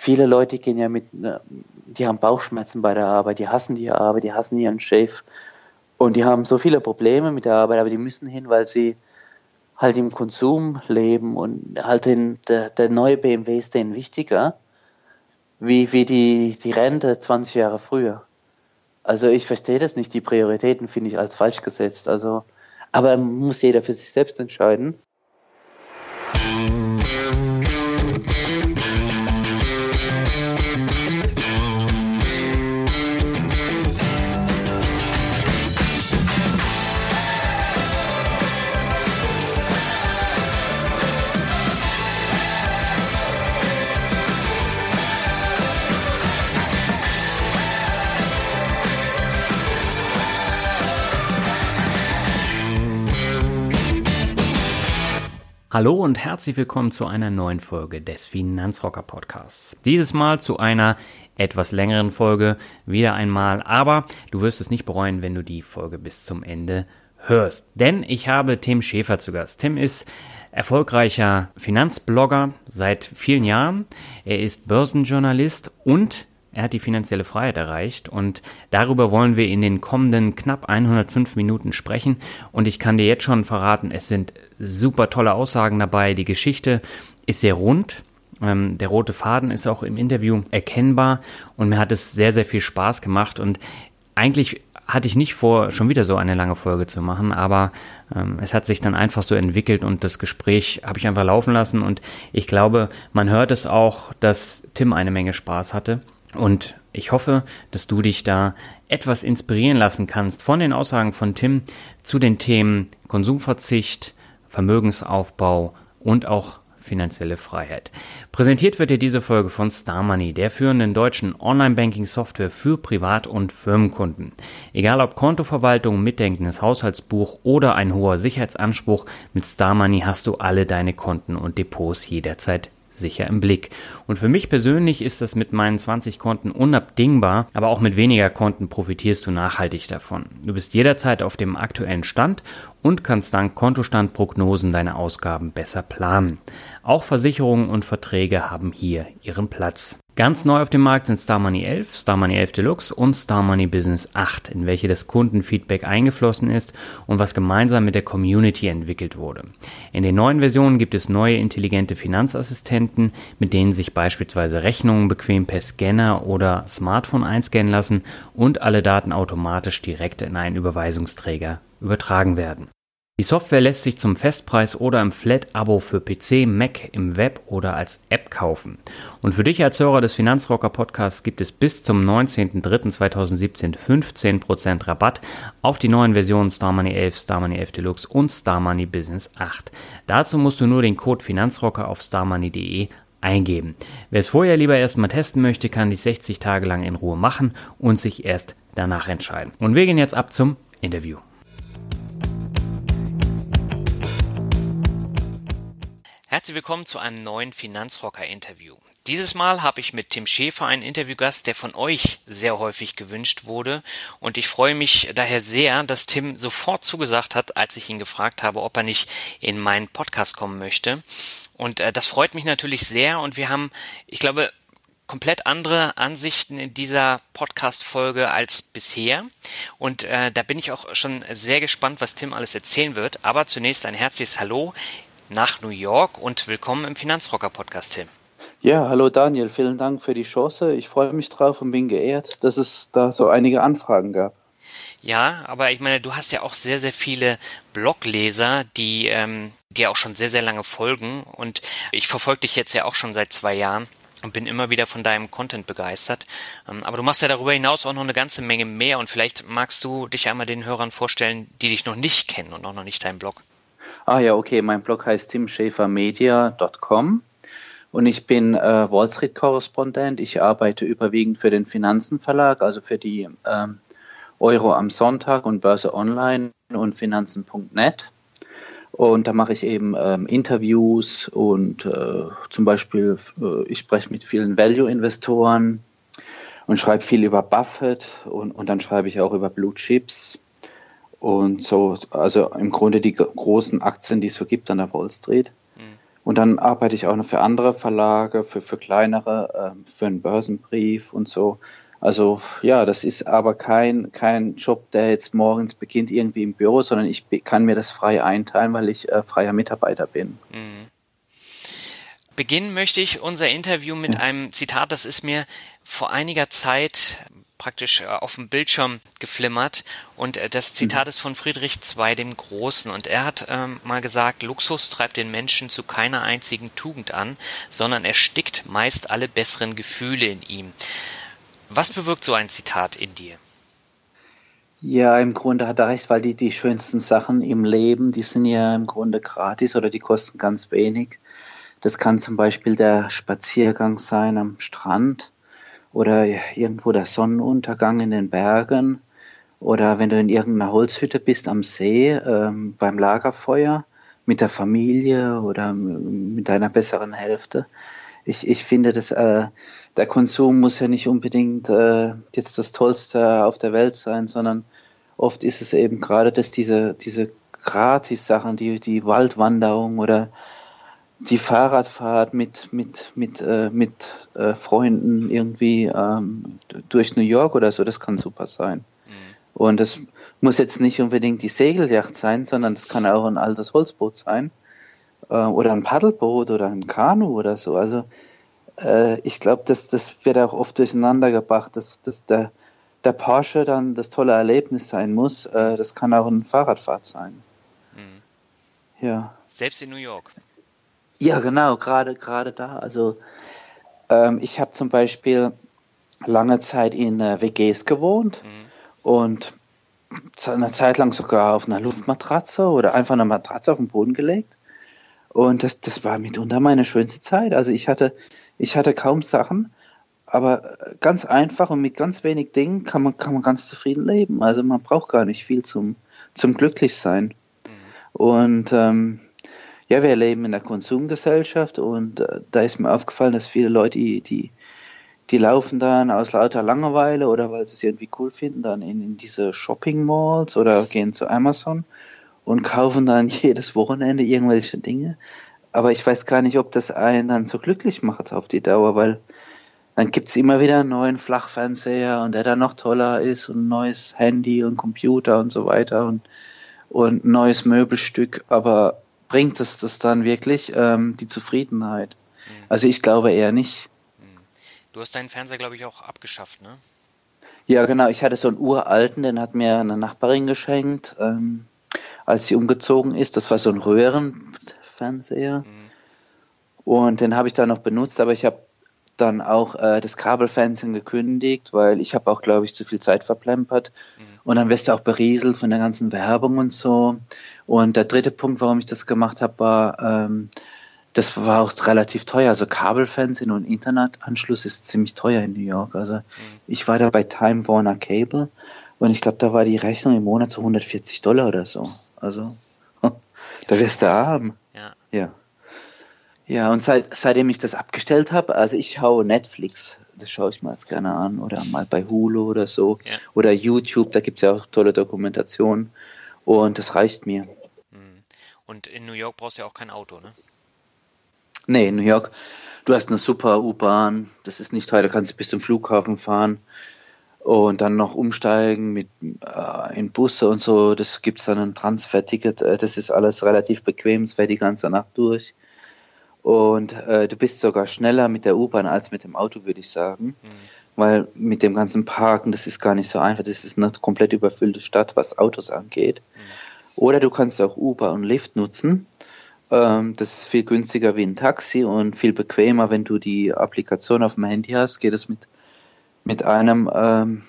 Viele Leute gehen ja mit, die haben Bauchschmerzen bei der Arbeit, die hassen die Arbeit, die hassen ihren Chef und die haben so viele Probleme mit der Arbeit, aber die müssen hin, weil sie halt im Konsum leben und halt den, der, der neue BMW ist denen wichtiger, wie, wie die, die Rente 20 Jahre früher. Also ich verstehe das nicht, die Prioritäten finde ich als falsch gesetzt. Also, aber muss jeder für sich selbst entscheiden. Hallo und herzlich willkommen zu einer neuen Folge des Finanzrocker Podcasts. Dieses Mal zu einer etwas längeren Folge, wieder einmal, aber du wirst es nicht bereuen, wenn du die Folge bis zum Ende hörst. Denn ich habe Tim Schäfer zu Gast. Tim ist erfolgreicher Finanzblogger seit vielen Jahren. Er ist Börsenjournalist und er hat die finanzielle Freiheit erreicht und darüber wollen wir in den kommenden knapp 105 Minuten sprechen. Und ich kann dir jetzt schon verraten, es sind super tolle Aussagen dabei. Die Geschichte ist sehr rund. Ähm, der rote Faden ist auch im Interview erkennbar und mir hat es sehr, sehr viel Spaß gemacht. Und eigentlich hatte ich nicht vor, schon wieder so eine lange Folge zu machen, aber ähm, es hat sich dann einfach so entwickelt und das Gespräch habe ich einfach laufen lassen und ich glaube, man hört es auch, dass Tim eine Menge Spaß hatte. Und ich hoffe, dass du dich da etwas inspirieren lassen kannst von den Aussagen von Tim zu den Themen Konsumverzicht, Vermögensaufbau und auch finanzielle Freiheit. Präsentiert wird dir diese Folge von Star Money, der führenden deutschen Online-Banking-Software für Privat- und Firmenkunden. Egal ob Kontoverwaltung, mitdenkendes Haushaltsbuch oder ein hoher Sicherheitsanspruch, mit Star Money hast du alle deine Konten und Depots jederzeit sicher im Blick. Und für mich persönlich ist das mit meinen 20 Konten unabdingbar, aber auch mit weniger Konten profitierst du nachhaltig davon. Du bist jederzeit auf dem aktuellen Stand und kannst dank Kontostandprognosen deine Ausgaben besser planen. Auch Versicherungen und Verträge haben hier ihren Platz. Ganz neu auf dem Markt sind Star Money 11, Star Money 11 Deluxe und Star Money Business 8, in welche das Kundenfeedback eingeflossen ist und was gemeinsam mit der Community entwickelt wurde. In den neuen Versionen gibt es neue intelligente Finanzassistenten, mit denen sich beispielsweise Rechnungen bequem per Scanner oder Smartphone einscannen lassen und alle Daten automatisch direkt in einen Überweisungsträger übertragen werden. Die Software lässt sich zum Festpreis oder im Flat-Abo für PC, Mac, im Web oder als App kaufen. Und für dich als Hörer des Finanzrocker Podcasts gibt es bis zum 19.03.2017 15% Rabatt auf die neuen Versionen Star Money 11, Star Money 11 Deluxe und Star Money Business 8. Dazu musst du nur den Code Finanzrocker auf starmoney.de eingeben. Wer es vorher lieber erstmal testen möchte, kann dies 60 Tage lang in Ruhe machen und sich erst danach entscheiden. Und wir gehen jetzt ab zum Interview. Herzlich willkommen zu einem neuen Finanzrocker-Interview. Dieses Mal habe ich mit Tim Schäfer einen Interviewgast, der von euch sehr häufig gewünscht wurde. Und ich freue mich daher sehr, dass Tim sofort zugesagt hat, als ich ihn gefragt habe, ob er nicht in meinen Podcast kommen möchte. Und äh, das freut mich natürlich sehr. Und wir haben, ich glaube, komplett andere Ansichten in dieser Podcast-Folge als bisher. Und äh, da bin ich auch schon sehr gespannt, was Tim alles erzählen wird. Aber zunächst ein herzliches Hallo nach New York und willkommen im Finanzrocker Podcast, Tim. Ja, hallo Daniel, vielen Dank für die Chance. Ich freue mich drauf und bin geehrt, dass es da so einige Anfragen gab. Ja, aber ich meine, du hast ja auch sehr, sehr viele Blogleser, die ähm, dir auch schon sehr, sehr lange folgen. Und ich verfolge dich jetzt ja auch schon seit zwei Jahren und bin immer wieder von deinem Content begeistert. Ähm, aber du machst ja darüber hinaus auch noch eine ganze Menge mehr und vielleicht magst du dich einmal den Hörern vorstellen, die dich noch nicht kennen und auch noch nicht deinen Blog. Ah ja, okay, mein Blog heißt timschäfermedia.com. Und ich bin äh, Wall Street-Korrespondent. Ich arbeite überwiegend für den Finanzenverlag, also für die ähm, Euro am Sonntag und Börse Online und Finanzen.net. Und da mache ich eben ähm, Interviews und äh, zum Beispiel, äh, ich spreche mit vielen Value-Investoren und schreibe viel über Buffett und, und dann schreibe ich auch über Blue Chips und so, also im Grunde die großen Aktien, die es so gibt an der Wall Street. Mhm. Und dann arbeite ich auch noch für andere Verlage, für, für kleinere, äh, für einen Börsenbrief und so. Also ja, das ist aber kein, kein Job, der jetzt morgens beginnt irgendwie im Büro, sondern ich kann mir das frei einteilen, weil ich äh, freier Mitarbeiter bin. Mhm. Beginnen möchte ich unser Interview mit ja. einem Zitat, das ist mir vor einiger Zeit praktisch äh, auf dem Bildschirm geflimmert und äh, das Zitat mhm. ist von Friedrich II dem Großen und er hat ähm, mal gesagt, Luxus treibt den Menschen zu keiner einzigen Tugend an, sondern erstickt meist alle besseren Gefühle in ihm. Was bewirkt so ein Zitat in dir? Ja, im Grunde hat er recht, weil die, die schönsten Sachen im Leben, die sind ja im Grunde gratis oder die kosten ganz wenig. Das kann zum Beispiel der Spaziergang sein am Strand oder irgendwo der Sonnenuntergang in den Bergen oder wenn du in irgendeiner Holzhütte bist am See ähm, beim Lagerfeuer mit der Familie oder mit deiner besseren Hälfte. Ich, ich finde, dass äh, der Konsum muss ja nicht unbedingt äh, jetzt das Tollste auf der Welt sein, sondern oft ist es eben gerade, dass diese, diese Gratis-Sachen, die, die Waldwanderung oder die Fahrradfahrt mit, mit, mit, äh, mit äh, Freunden irgendwie ähm, durch New York oder so, das kann super sein. Mhm. Und das muss jetzt nicht unbedingt die Segelyacht sein, sondern das kann auch ein altes Holzboot sein äh, oder ein Paddelboot oder ein Kanu oder so. Also äh, ich glaube, das, das wird auch oft durcheinander gebracht, dass, dass der, der Porsche dann das tolle Erlebnis sein muss. Äh, das kann auch ein Fahrradfahrt sein. Mhm. Ja. Selbst in New York. Ja, genau, gerade gerade da. Also ähm, ich habe zum Beispiel lange Zeit in äh, WGs gewohnt mhm. und eine Zeit lang sogar auf einer Luftmatratze oder einfach eine Matratze auf den Boden gelegt. Und das, das war mitunter meine schönste Zeit. Also ich hatte, ich hatte kaum Sachen, aber ganz einfach und mit ganz wenig Dingen kann man, kann man ganz zufrieden leben. Also man braucht gar nicht viel zum, zum Glücklichsein. Mhm. Und ähm, ja, wir leben in der Konsumgesellschaft und äh, da ist mir aufgefallen, dass viele Leute, die, die, die laufen dann aus lauter Langeweile oder weil sie es irgendwie cool finden, dann in, in diese Shopping Malls oder gehen zu Amazon und kaufen dann jedes Wochenende irgendwelche Dinge. Aber ich weiß gar nicht, ob das einen dann so glücklich macht auf die Dauer, weil dann gibt es immer wieder einen neuen Flachfernseher und der dann noch toller ist und ein neues Handy und Computer und so weiter und, und ein neues Möbelstück. Aber bringt es das dann wirklich, ähm, die Zufriedenheit? Mhm. Also ich glaube eher nicht. Mhm. Du hast deinen Fernseher, glaube ich, auch abgeschafft, ne? Ja, genau. Ich hatte so einen uralten, den hat mir eine Nachbarin geschenkt. Ähm, als sie umgezogen ist. Das war so ein Röhrenfernseher. Mhm. Und den habe ich dann noch benutzt, aber ich habe dann auch äh, das Kabelfernsehen gekündigt, weil ich habe auch, glaube ich, zu viel Zeit verplempert. Mhm. Und dann wirst du auch berieselt von der ganzen Werbung und so. Und der dritte Punkt, warum ich das gemacht habe, war, ähm, das war auch relativ teuer. Also Kabelfernsehen und Internetanschluss ist ziemlich teuer in New York. Also mhm. ich war da bei Time Warner Cable und ich glaube, da war die Rechnung im Monat so 140 Dollar oder so. Also, da wirst du haben. Ja. Ja. Ja, und seit, seitdem ich das abgestellt habe, also ich schaue Netflix, das schaue ich mir jetzt gerne an, oder mal bei Hulu oder so, ja. oder YouTube, da gibt es ja auch tolle Dokumentationen und das reicht mir. Hm. Und in New York brauchst du ja auch kein Auto, ne? Nee, in New York, du hast eine super U-Bahn, das ist nicht teuer, da kannst du bis zum Flughafen fahren und dann noch umsteigen mit äh, in Busse und so. Das gibt es dann ein Transferticket. Äh, das ist alles relativ bequem. Es fährt die ganze Nacht durch. Und äh, du bist sogar schneller mit der U-Bahn als mit dem Auto, würde ich sagen. Mhm. Weil mit dem ganzen Parken, das ist gar nicht so einfach. Das ist eine komplett überfüllte Stadt, was Autos angeht. Mhm. Oder du kannst auch Uber und Lyft nutzen. Ähm, das ist viel günstiger wie ein Taxi und viel bequemer, wenn du die Applikation auf dem Handy hast. Geht es mit mit einem, ähm,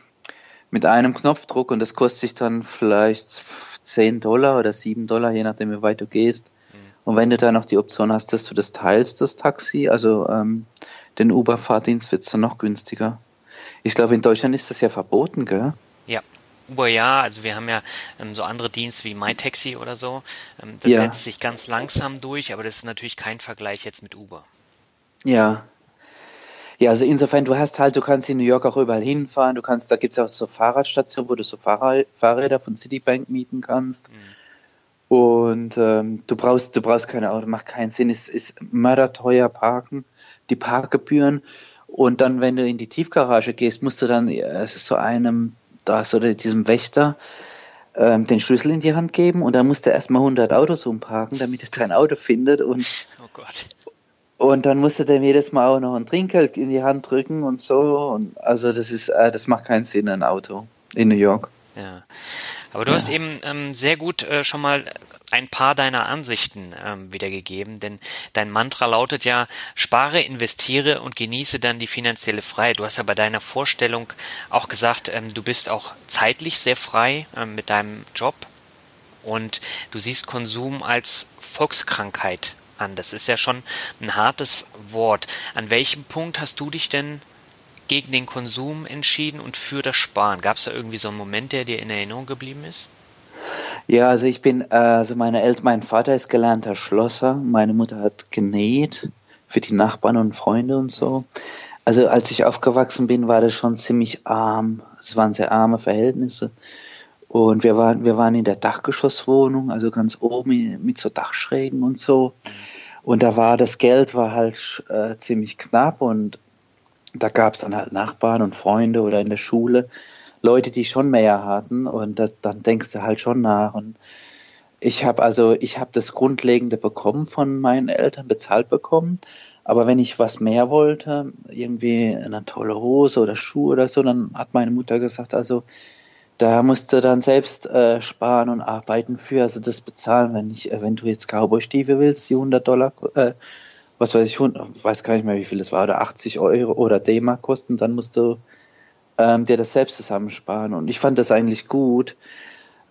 mit einem Knopfdruck und das kostet sich dann vielleicht 10 Dollar oder 7 Dollar, je nachdem, wie weit du gehst. Mhm. Und wenn du da noch die Option hast, dass du das teilst, das Taxi, also ähm, den Uber-Fahrdienst, wird es dann noch günstiger. Ich glaube, in Deutschland ist das ja verboten, gell? Ja, Uber ja, also wir haben ja ähm, so andere Dienste wie MyTaxi oder so. Ähm, das ja. setzt sich ganz langsam durch, aber das ist natürlich kein Vergleich jetzt mit Uber. Ja. Ja, also insofern, du hast halt, du kannst in New York auch überall hinfahren, du kannst, da gibt es auch so Fahrradstationen, wo du so Fahrrad, Fahrräder von Citibank mieten kannst. Mhm. Und ähm, du brauchst, du brauchst keine Auto, macht keinen Sinn, es ist mörderteuer parken, die Parkgebühren. Und dann, wenn du in die Tiefgarage gehst, musst du dann äh, so einem da so diesem Wächter ähm, den Schlüssel in die Hand geben und dann muss der erstmal 100 Autos umparken, damit er dein Auto findet und oh Gott. Und dann musste dem jedes Mal auch noch ein Trinkgeld in die Hand drücken und so. Und also das ist, äh, das macht keinen Sinn, ein Auto in New York. Ja. Aber du ja. hast eben ähm, sehr gut äh, schon mal ein paar deiner Ansichten ähm, wiedergegeben, denn dein Mantra lautet ja, spare, investiere und genieße dann die finanzielle Freiheit. Du hast ja bei deiner Vorstellung auch gesagt, ähm, du bist auch zeitlich sehr frei ähm, mit deinem Job und du siehst Konsum als Volkskrankheit an. Das ist ja schon ein hartes Wort. An welchem Punkt hast du dich denn gegen den Konsum entschieden und für das Sparen? Gab es da irgendwie so einen Moment, der dir in Erinnerung geblieben ist? Ja, also ich bin, also meine Eltern, mein Vater ist gelernter Schlosser, meine Mutter hat genäht für die Nachbarn und Freunde und so. Also als ich aufgewachsen bin, war das schon ziemlich arm. Es waren sehr arme Verhältnisse. Und wir waren, wir waren in der Dachgeschosswohnung, also ganz oben mit so Dachschrägen und so. Und da war das Geld war halt äh, ziemlich knapp und da gab es dann halt Nachbarn und Freunde oder in der Schule Leute, die schon mehr hatten und das, dann denkst du halt schon nach. Und ich habe also, ich habe das Grundlegende bekommen von meinen Eltern, bezahlt bekommen. Aber wenn ich was mehr wollte, irgendwie eine tolle Hose oder Schuhe oder so, dann hat meine Mutter gesagt, also da musst du dann selbst äh, sparen und arbeiten für, also das bezahlen, wenn ich, wenn du jetzt Cowboy-Stiefel willst, die 100 Dollar, äh, was weiß ich, weiß gar nicht mehr, wie viel das war, oder 80 Euro oder D-Mark kosten, dann musst du ähm, dir das selbst zusammensparen. Und ich fand das eigentlich gut,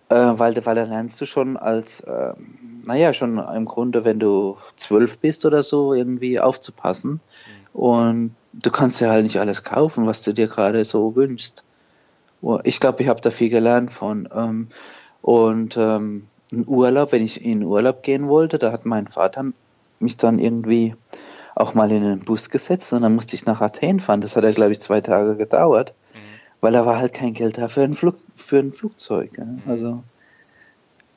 äh, weil, weil da lernst du schon als, äh, naja, schon im Grunde, wenn du zwölf bist oder so, irgendwie aufzupassen. Mhm. Und du kannst ja halt nicht alles kaufen, was du dir gerade so wünschst. Ich glaube, ich habe da viel gelernt von. Ähm, und ähm, ein Urlaub, wenn ich in Urlaub gehen wollte, da hat mein Vater mich dann irgendwie auch mal in den Bus gesetzt und dann musste ich nach Athen fahren. Das hat ja, glaube ich, zwei Tage gedauert, mhm. weil da war halt kein Geld da für ein, Flug, für ein Flugzeug. Ja. Mhm. Also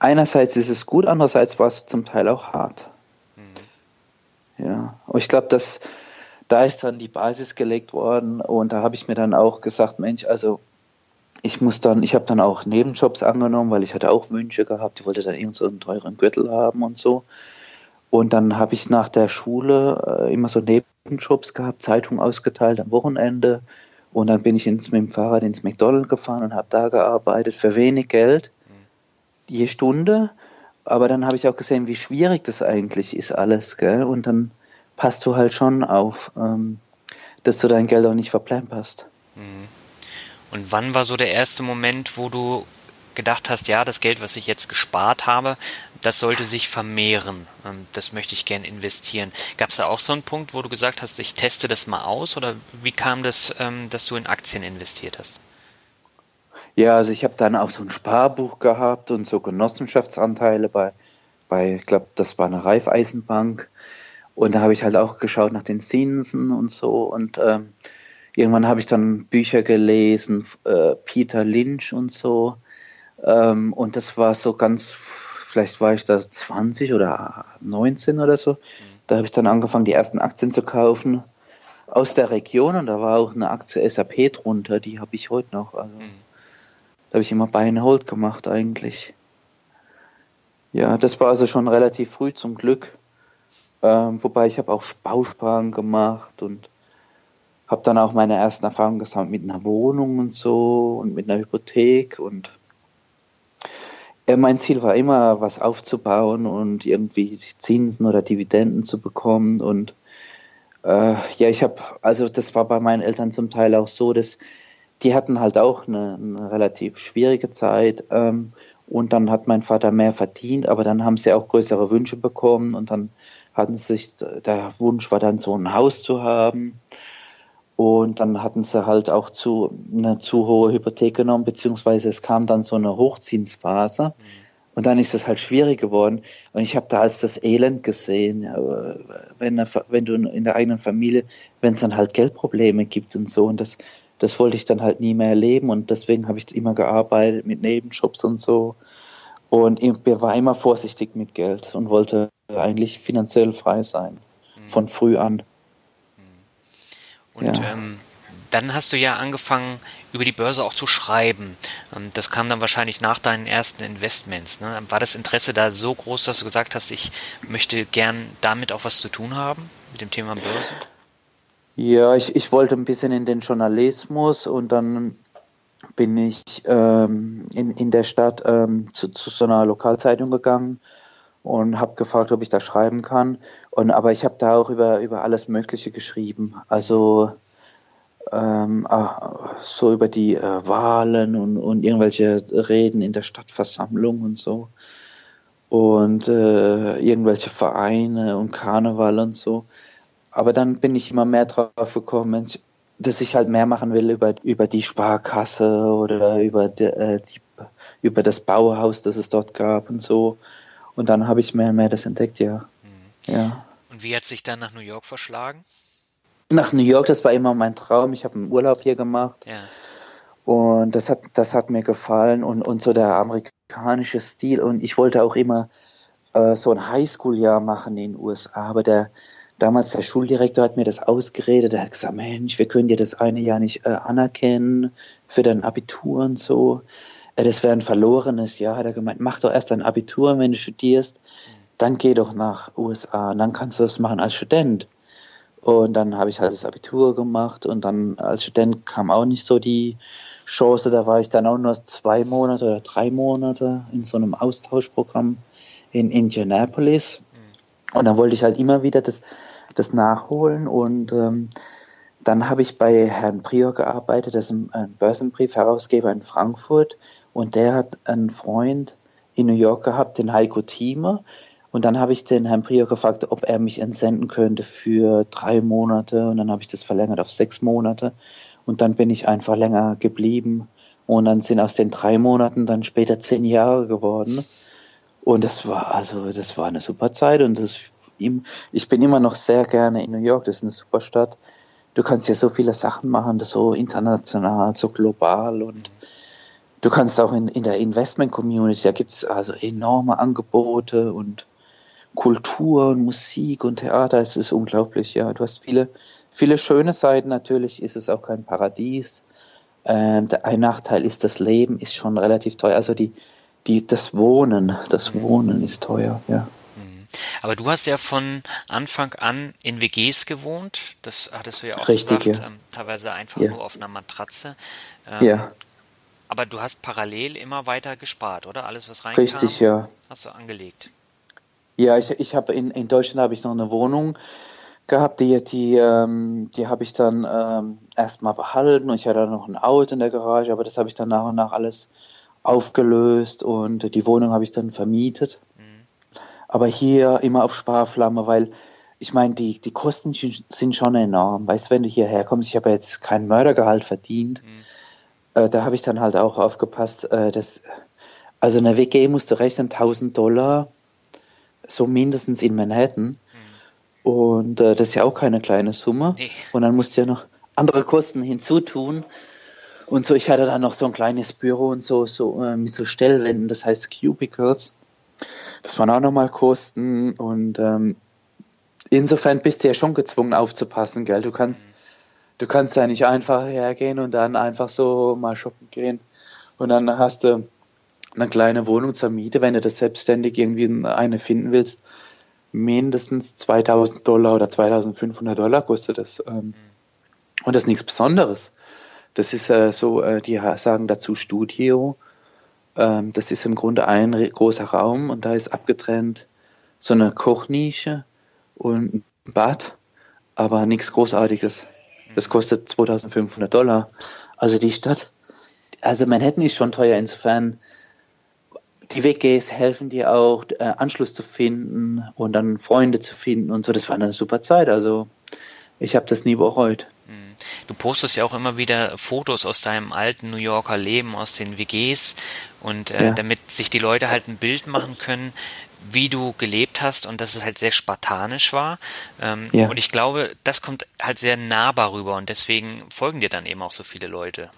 einerseits ist es gut, andererseits war es zum Teil auch hart. Mhm. Ja, aber ich glaube, dass da ist dann die Basis gelegt worden und da habe ich mir dann auch gesagt, Mensch, also ich muss dann, ich habe dann auch Nebenjobs angenommen, weil ich hatte auch Wünsche gehabt, ich wollte dann irgend so einen teuren Gürtel haben und so. Und dann habe ich nach der Schule äh, immer so Nebenjobs gehabt, Zeitung ausgeteilt am Wochenende. Und dann bin ich ins, mit dem Fahrrad ins McDonald's gefahren und habe da gearbeitet für wenig Geld, je Stunde. Aber dann habe ich auch gesehen, wie schwierig das eigentlich ist alles. Gell? Und dann passt du halt schon auf, ähm, dass du dein Geld auch nicht verplemperst. Mhm. Und wann war so der erste Moment, wo du gedacht hast, ja, das Geld, was ich jetzt gespart habe, das sollte sich vermehren. Ähm, das möchte ich gern investieren. Gab es da auch so einen Punkt, wo du gesagt hast, ich teste das mal aus? Oder wie kam das, ähm, dass du in Aktien investiert hast? Ja, also ich habe dann auch so ein Sparbuch gehabt und so Genossenschaftsanteile bei, bei ich glaube, das war eine Raiffeisenbank. Und da habe ich halt auch geschaut nach den Zinsen und so. Und ähm, irgendwann habe ich dann Bücher gelesen, äh, Peter Lynch und so. Ähm, und das war so ganz, vielleicht war ich da 20 oder 19 oder so. Mhm. Da habe ich dann angefangen, die ersten Aktien zu kaufen aus der Region. Und da war auch eine Aktie SAP drunter, die habe ich heute noch. Also, mhm. Da habe ich immer Buy and Hold gemacht eigentlich. Ja, das war also schon relativ früh zum Glück. Ähm, wobei ich habe auch Bausparen gemacht und habe dann auch meine ersten Erfahrungen gesammelt mit einer Wohnung und so und mit einer Hypothek und ja, mein Ziel war immer, was aufzubauen und irgendwie Zinsen oder Dividenden zu bekommen. Und äh, ja, ich habe, also das war bei meinen Eltern zum Teil auch so, dass die hatten halt auch eine, eine relativ schwierige Zeit. Ähm, Und dann hat mein Vater mehr verdient, aber dann haben sie auch größere Wünsche bekommen und dann hatten sich, der Wunsch war dann so ein Haus zu haben. Und dann hatten sie halt auch zu, eine zu hohe Hypothek genommen, beziehungsweise es kam dann so eine Hochzinsphase. Mhm. Und dann ist es halt schwierig geworden. Und ich habe da als das Elend gesehen, wenn, wenn du in der eigenen Familie, wenn es dann halt Geldprobleme gibt und so. Und das, das wollte ich dann halt nie mehr erleben. Und deswegen habe ich immer gearbeitet mit Nebenjobs und so. Und ich war immer vorsichtig mit Geld und wollte eigentlich finanziell frei sein. Mhm. Von früh an. Und ja. ähm, dann hast du ja angefangen, über die Börse auch zu schreiben. Ähm, das kam dann wahrscheinlich nach deinen ersten Investments. Ne? War das Interesse da so groß, dass du gesagt hast, ich möchte gern damit auch was zu tun haben, mit dem Thema Börse? Ja, ich, ich wollte ein bisschen in den Journalismus und dann bin ich ähm, in, in der Stadt ähm, zu, zu so einer Lokalzeitung gegangen und habe gefragt, ob ich da schreiben kann. Und aber ich habe da auch über über alles Mögliche geschrieben. Also ähm, ah, so über die äh, Wahlen und, und irgendwelche Reden in der Stadtversammlung und so. Und äh, irgendwelche Vereine und Karneval und so. Aber dann bin ich immer mehr drauf gekommen, dass ich halt mehr machen will über, über die Sparkasse oder über, die, äh, die, über das Bauhaus, das es dort gab und so. Und dann habe ich mehr und mehr das entdeckt, ja. Ja. Und wie hat sich dann nach New York verschlagen? Nach New York, das war immer mein Traum. Ich habe einen Urlaub hier gemacht. Ja. Und das hat, das hat mir gefallen und, und so der amerikanische Stil. Und ich wollte auch immer äh, so ein Highschool-Jahr machen in den USA. Aber der, damals der Schuldirektor hat mir das ausgeredet. Er hat gesagt, Mensch, wir können dir das eine Jahr nicht äh, anerkennen für dein Abitur und so. Äh, das wäre ein verlorenes Jahr, hat er gemeint. Mach doch erst dein Abitur, wenn du studierst. Dann geh doch nach USA und dann kannst du das machen als Student. Und dann habe ich halt das Abitur gemacht und dann als Student kam auch nicht so die Chance. Da war ich dann auch nur zwei Monate oder drei Monate in so einem Austauschprogramm in Indianapolis. Mhm. Und dann wollte ich halt immer wieder das, das nachholen. Und ähm, dann habe ich bei Herrn Prior gearbeitet, das ist ein Börsenbriefherausgeber in Frankfurt. Und der hat einen Freund in New York gehabt, den Heiko Thieme. Und dann habe ich den Herrn Prior gefragt, ob er mich entsenden könnte für drei Monate. Und dann habe ich das verlängert auf sechs Monate. Und dann bin ich einfach länger geblieben. Und dann sind aus den drei Monaten dann später zehn Jahre geworden. Und das war, also, das war eine super Zeit. Und das, ich bin immer noch sehr gerne in New York. Das ist eine super Stadt. Du kannst ja so viele Sachen machen, das so international, so global und du kannst auch in, in der Investment Community, da gibt es also enorme Angebote und Kultur und Musik und Theater, es ist unglaublich, ja. Du hast viele, viele schöne Seiten, natürlich ist es auch kein Paradies. Ähm, ein Nachteil ist, das Leben ist schon relativ teuer. Also die, die, das Wohnen, das Wohnen ist teuer, ja. Mhm. Aber du hast ja von Anfang an in WGs gewohnt. Das hattest du ja auch Richtig, gesagt. Ja. Ähm, teilweise einfach ja. nur auf einer Matratze. Ähm, ja. Aber du hast parallel immer weiter gespart, oder? Alles, was reinkam, Richtig, ja. hast du angelegt. Ja, ich, ich habe in, in Deutschland habe ich noch eine Wohnung gehabt, die, die, ähm, die habe ich dann ähm, erstmal behalten und ich hatte noch ein Auto in der Garage, aber das habe ich dann nach und nach alles aufgelöst und die Wohnung habe ich dann vermietet. Mhm. Aber hier immer auf Sparflamme, weil ich meine, die, die Kosten sind schon enorm. Weißt du, wenn du hierher kommst, ich habe jetzt kein Mördergehalt verdient. Mhm. Äh, da habe ich dann halt auch aufgepasst, äh, dass, also eine WG musst du rechnen, 1000 Dollar so mindestens in Manhattan. Mhm. Und äh, das ist ja auch keine kleine Summe. Nee. Und dann musst du ja noch andere Kosten hinzutun. Und so, ich hatte dann noch so ein kleines Büro und so, so äh, mit so Stellwänden, das heißt Cubicles. Das waren auch nochmal Kosten. Und ähm, insofern bist du ja schon gezwungen aufzupassen, gell? Du kannst, mhm. du kannst ja nicht einfach hergehen und dann einfach so mal shoppen gehen. Und dann hast du eine kleine Wohnung zur Miete, wenn du das selbstständig irgendwie eine finden willst, mindestens 2000 Dollar oder 2500 Dollar kostet das. Ähm, und das ist nichts Besonderes. Das ist äh, so, äh, die sagen dazu Studio. Ähm, das ist im Grunde ein großer Raum und da ist abgetrennt so eine Kochnische und ein Bad, aber nichts Großartiges. Das kostet 2500 Dollar. Also die Stadt, also Manhattan ist schon teuer, insofern die WGs helfen dir auch, äh, Anschluss zu finden und dann Freunde zu finden und so. Das war eine super Zeit. Also ich habe das nie bereut. Mhm. Du postest ja auch immer wieder Fotos aus deinem alten New Yorker Leben, aus den WGs und äh, ja. damit sich die Leute halt ein Bild machen können, wie du gelebt hast und dass es halt sehr spartanisch war. Ähm, ja. Und ich glaube, das kommt halt sehr nahbar rüber und deswegen folgen dir dann eben auch so viele Leute.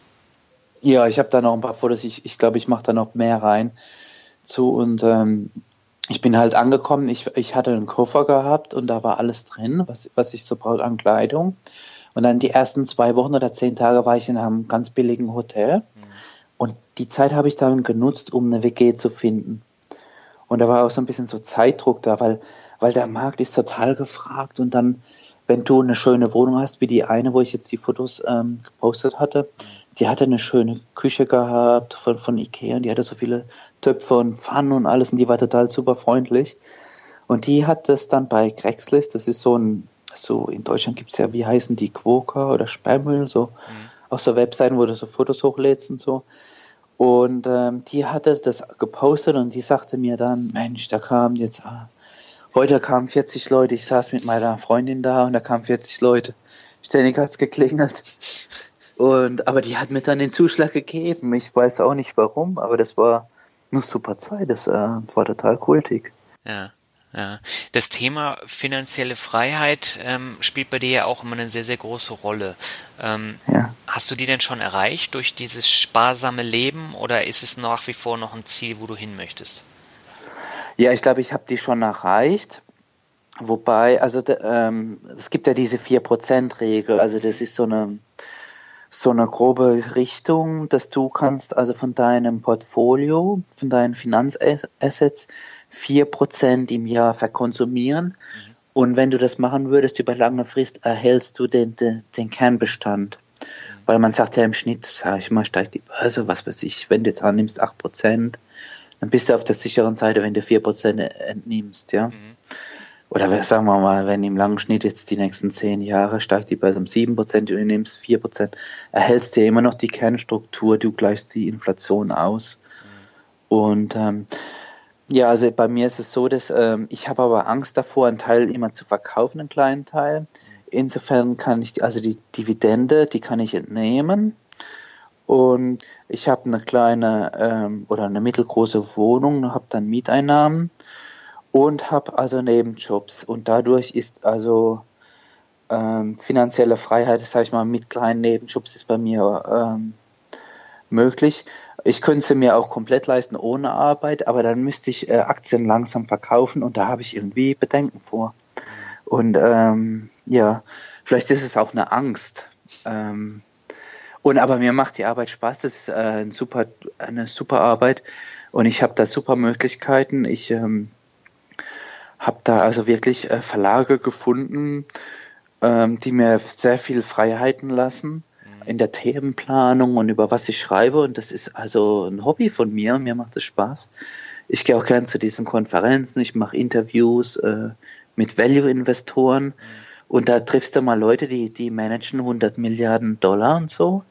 Ja, ich habe da noch ein paar Fotos. Ich, ich glaube, ich mache da noch mehr rein zu und ähm, ich bin halt angekommen. Ich, ich hatte einen Koffer gehabt und da war alles drin, was, was ich so brauche an Kleidung. Und dann die ersten zwei Wochen oder zehn Tage war ich in einem ganz billigen Hotel. Mhm. Und die Zeit habe ich dann genutzt, um eine WG zu finden. Und da war auch so ein bisschen so Zeitdruck da, weil, weil der Markt ist total gefragt und dann, wenn du eine schöne Wohnung hast, wie die eine, wo ich jetzt die Fotos ähm, gepostet hatte, die hatte eine schöne Küche gehabt von, von Ikea und die hatte so viele Töpfe und Pfannen und alles und die war total super freundlich. Und die hat das dann bei Craigslist, das ist so ein, so in Deutschland gibt es ja, wie heißen die, Quoker oder Sperrmüll, so, mhm. auch so Webseiten, wo du so Fotos hochlädst und so. Und ähm, die hatte das gepostet und die sagte mir dann, Mensch, da kamen jetzt, ah, heute kamen 40 Leute, ich saß mit meiner Freundin da und da kamen 40 Leute. Ständig hat es geklingelt. Und, aber die hat mir dann den Zuschlag gegeben. Ich weiß auch nicht warum, aber das war eine super Zeit. Das äh, war total kultig. Ja. Ja. Das Thema finanzielle Freiheit ähm, spielt bei dir ja auch immer eine sehr, sehr große Rolle. Ähm, ja. Hast du die denn schon erreicht durch dieses sparsame Leben oder ist es nach wie vor noch ein Ziel, wo du hin möchtest? Ja, ich glaube, ich habe die schon erreicht. Wobei, also ähm, es gibt ja diese 4%-Regel, also das ist so eine, so eine grobe Richtung, dass du kannst also von deinem Portfolio, von deinen Finanzassets 4% im Jahr verkonsumieren. Mhm. Und wenn du das machen würdest über lange Frist, erhältst du den, den, den Kernbestand. Mhm. Weil man sagt ja im Schnitt, sag ich mal, steigt die Börse, was weiß ich, wenn du jetzt annimmst 8%, dann bist du auf der sicheren Seite, wenn du 4% entnimmst, ja. Mhm. Oder sagen wir mal, wenn im langen Schnitt jetzt die nächsten 10 Jahre steigt die Börse um 7% und du nimmst 4%, erhältst du ja immer noch die Kernstruktur, du gleichst die Inflation aus. Mhm. Und ähm, ja, also bei mir ist es so, dass ähm, ich habe aber Angst davor, einen Teil immer zu verkaufen, einen kleinen Teil. Insofern kann ich, also die Dividende, die kann ich entnehmen. Und ich habe eine kleine ähm, oder eine mittelgroße Wohnung, habe dann Mieteinnahmen und habe also Nebenjobs. Und dadurch ist also ähm, finanzielle Freiheit, sage ich mal, mit kleinen Nebenjobs ist bei mir ähm, möglich. Ich könnte sie mir auch komplett leisten ohne Arbeit, aber dann müsste ich äh, Aktien langsam verkaufen und da habe ich irgendwie Bedenken vor. Und ähm, ja, vielleicht ist es auch eine Angst. Ähm, und aber mir macht die Arbeit Spaß. Das ist äh, ein super, eine super Arbeit und ich habe da super Möglichkeiten. Ich ähm, habe da also wirklich äh, Verlage gefunden, ähm, die mir sehr viel Freiheiten lassen in der Themenplanung und über was ich schreibe. Und das ist also ein Hobby von mir und mir macht es Spaß. Ich gehe auch gerne zu diesen Konferenzen, ich mache Interviews äh, mit Value-Investoren mhm. und da triffst du mal Leute, die, die managen 100 Milliarden Dollar und so. Mhm.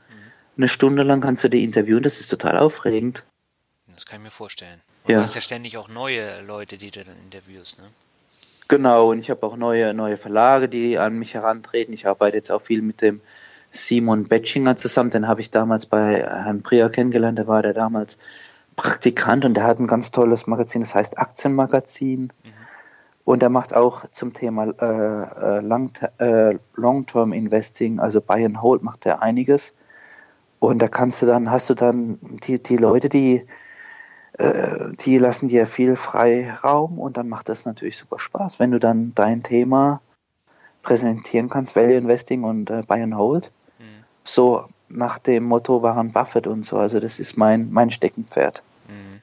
Eine Stunde lang kannst du die interviewen, das ist total aufregend. Das kann ich mir vorstellen. Und ja. du hast ja ständig auch neue Leute, die du dann interviewst, ne? Genau, und ich habe auch neue, neue Verlage, die an mich herantreten. Ich arbeite jetzt auch viel mit dem Simon Betschinger zusammen. Den habe ich damals bei Herrn Prier kennengelernt. Der war der damals Praktikant und der hat ein ganz tolles Magazin, das heißt Aktienmagazin. Mhm. Und er macht auch zum Thema äh, äh, äh, Long-Term Investing, also Buy and Hold, macht er einiges. Und da kannst du dann, hast du dann die, die Leute, die, die lassen dir viel Freiraum und dann macht das natürlich super Spaß, wenn du dann dein Thema präsentieren kannst, Value Investing und äh, Buy and Hold so nach dem Motto Warren Buffett und so. Also das ist mein, mein Steckenpferd. Mhm.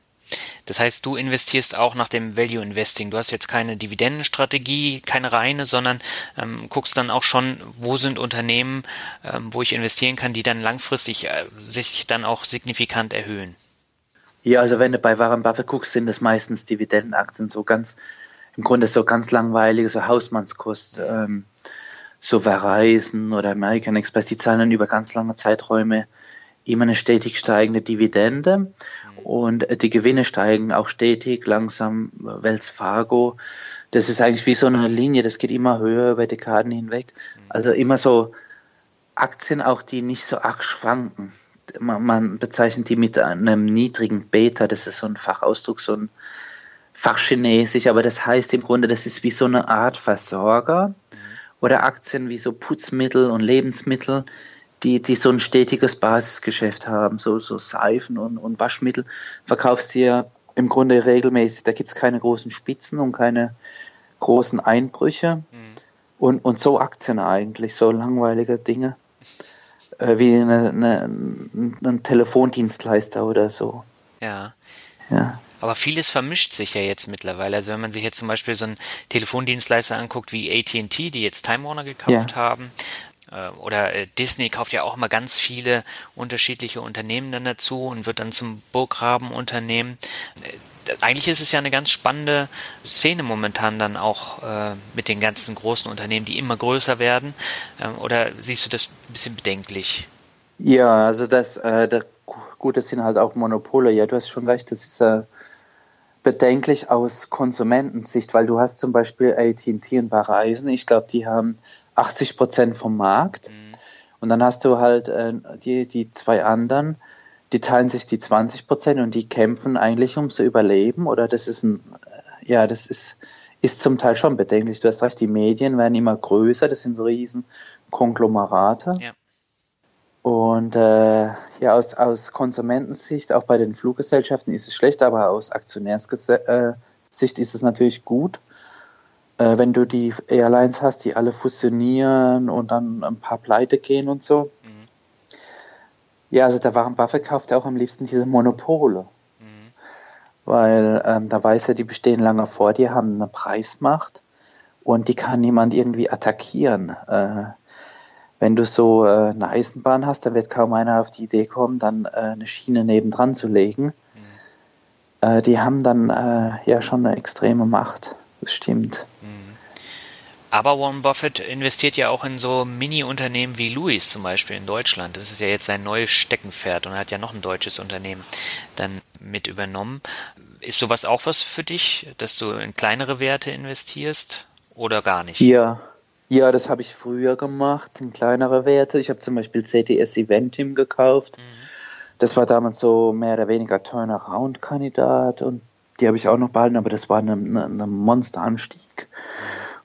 Das heißt, du investierst auch nach dem Value Investing. Du hast jetzt keine Dividendenstrategie, keine reine, sondern ähm, guckst dann auch schon, wo sind Unternehmen, ähm, wo ich investieren kann, die dann langfristig äh, sich dann auch signifikant erhöhen. Ja, also wenn du bei Warren Buffett guckst, sind das meistens Dividendenaktien, so ganz, im Grunde so ganz langweilige, so Hausmannskost. Ähm, so Verizon oder American Express, die zahlen dann über ganz lange Zeiträume immer eine stetig steigende Dividende. Mhm. Und die Gewinne steigen auch stetig, langsam. Wells Fargo, das ist eigentlich wie so eine Linie, das geht immer höher über Dekaden hinweg. Also immer so Aktien auch, die nicht so arg schwanken. Man, man bezeichnet die mit einem niedrigen Beta, das ist so ein Fachausdruck, so ein Fachchinesisch, aber das heißt im Grunde, das ist wie so eine Art Versorger oder Aktien wie so Putzmittel und Lebensmittel, die, die so ein stetiges Basisgeschäft haben, so, so Seifen und, und Waschmittel, verkaufst du ja im Grunde regelmäßig. Da gibt es keine großen Spitzen und keine großen Einbrüche. Mhm. Und, und so Aktien eigentlich, so langweilige Dinge, äh, wie eine, eine, ein Telefondienstleister oder so. Ja. Ja. Aber vieles vermischt sich ja jetzt mittlerweile. Also wenn man sich jetzt zum Beispiel so einen Telefondienstleister anguckt wie AT&T, die jetzt Time Warner gekauft ja. haben, äh, oder äh, Disney kauft ja auch mal ganz viele unterschiedliche Unternehmen dann dazu und wird dann zum Burggrabenunternehmen. Eigentlich ist es ja eine ganz spannende Szene momentan dann auch äh, mit den ganzen großen Unternehmen, die immer größer werden. Ähm, oder siehst du das ein bisschen bedenklich? Ja, also das, äh, der, gut, das sind halt auch Monopole. Ja, du hast schon recht, das ist äh, bedenklich aus Konsumentensicht, weil du hast zum Beispiel AT&T und Verizon, ich glaube, die haben 80 Prozent vom Markt. Mhm. Und dann hast du halt äh, die, die zwei anderen, die teilen sich die 20 Prozent und die kämpfen eigentlich ums Überleben. Oder das ist ein, ja, das ist, ist zum Teil schon bedenklich. Du hast recht, die Medien werden immer größer, das sind so riesen Konglomerate. Ja. Und äh, ja, aus, aus Konsumentensicht, auch bei den Fluggesellschaften ist es schlecht, aber aus Aktionärssicht äh, ist es natürlich gut, äh, wenn du die Airlines hast, die alle fusionieren und dann ein paar pleite gehen und so. Ja, also der Warren Buffett kauft ja auch am liebsten diese Monopole. Mhm. Weil ähm, da weiß er, die bestehen lange vor dir, haben eine Preismacht und die kann niemand irgendwie attackieren. Äh, wenn du so äh, eine Eisenbahn hast, dann wird kaum einer auf die Idee kommen, dann äh, eine Schiene nebendran zu legen. Mhm. Äh, die haben dann äh, ja schon eine extreme Macht. Das stimmt. Mhm. Aber Warren Buffett investiert ja auch in so Mini-Unternehmen wie Louis zum Beispiel in Deutschland. Das ist ja jetzt sein neues Steckenpferd und er hat ja noch ein deutsches Unternehmen dann mit übernommen. Ist sowas auch was für dich, dass du in kleinere Werte investierst oder gar nicht? Ja, ja, das habe ich früher gemacht, in kleinere Werte. Ich habe zum Beispiel CTS Eventim gekauft. Mhm. Das war damals so mehr oder weniger Turnaround-Kandidat und die habe ich auch noch behalten, aber das war ein Monsteranstieg.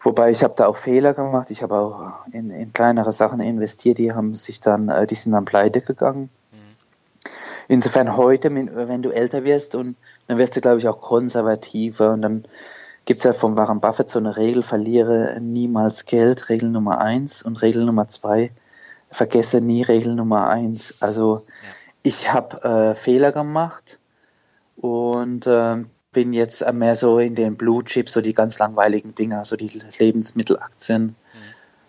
Wobei ich habe da auch Fehler gemacht. Ich habe auch in, in, kleinere Sachen investiert, die haben sich dann, äh, die sind dann pleite gegangen. Insofern heute, wenn du älter wirst und dann wirst du, glaube ich, auch konservativer und dann gibt es ja von Warren Buffett so eine Regel, verliere niemals Geld, Regel Nummer eins und Regel Nummer zwei, vergesse nie Regel Nummer eins. Also ja. ich habe äh, Fehler gemacht und äh, bin jetzt mehr so in den Blue Chips, so die ganz langweiligen Dinger, so die Lebensmittelaktien mhm.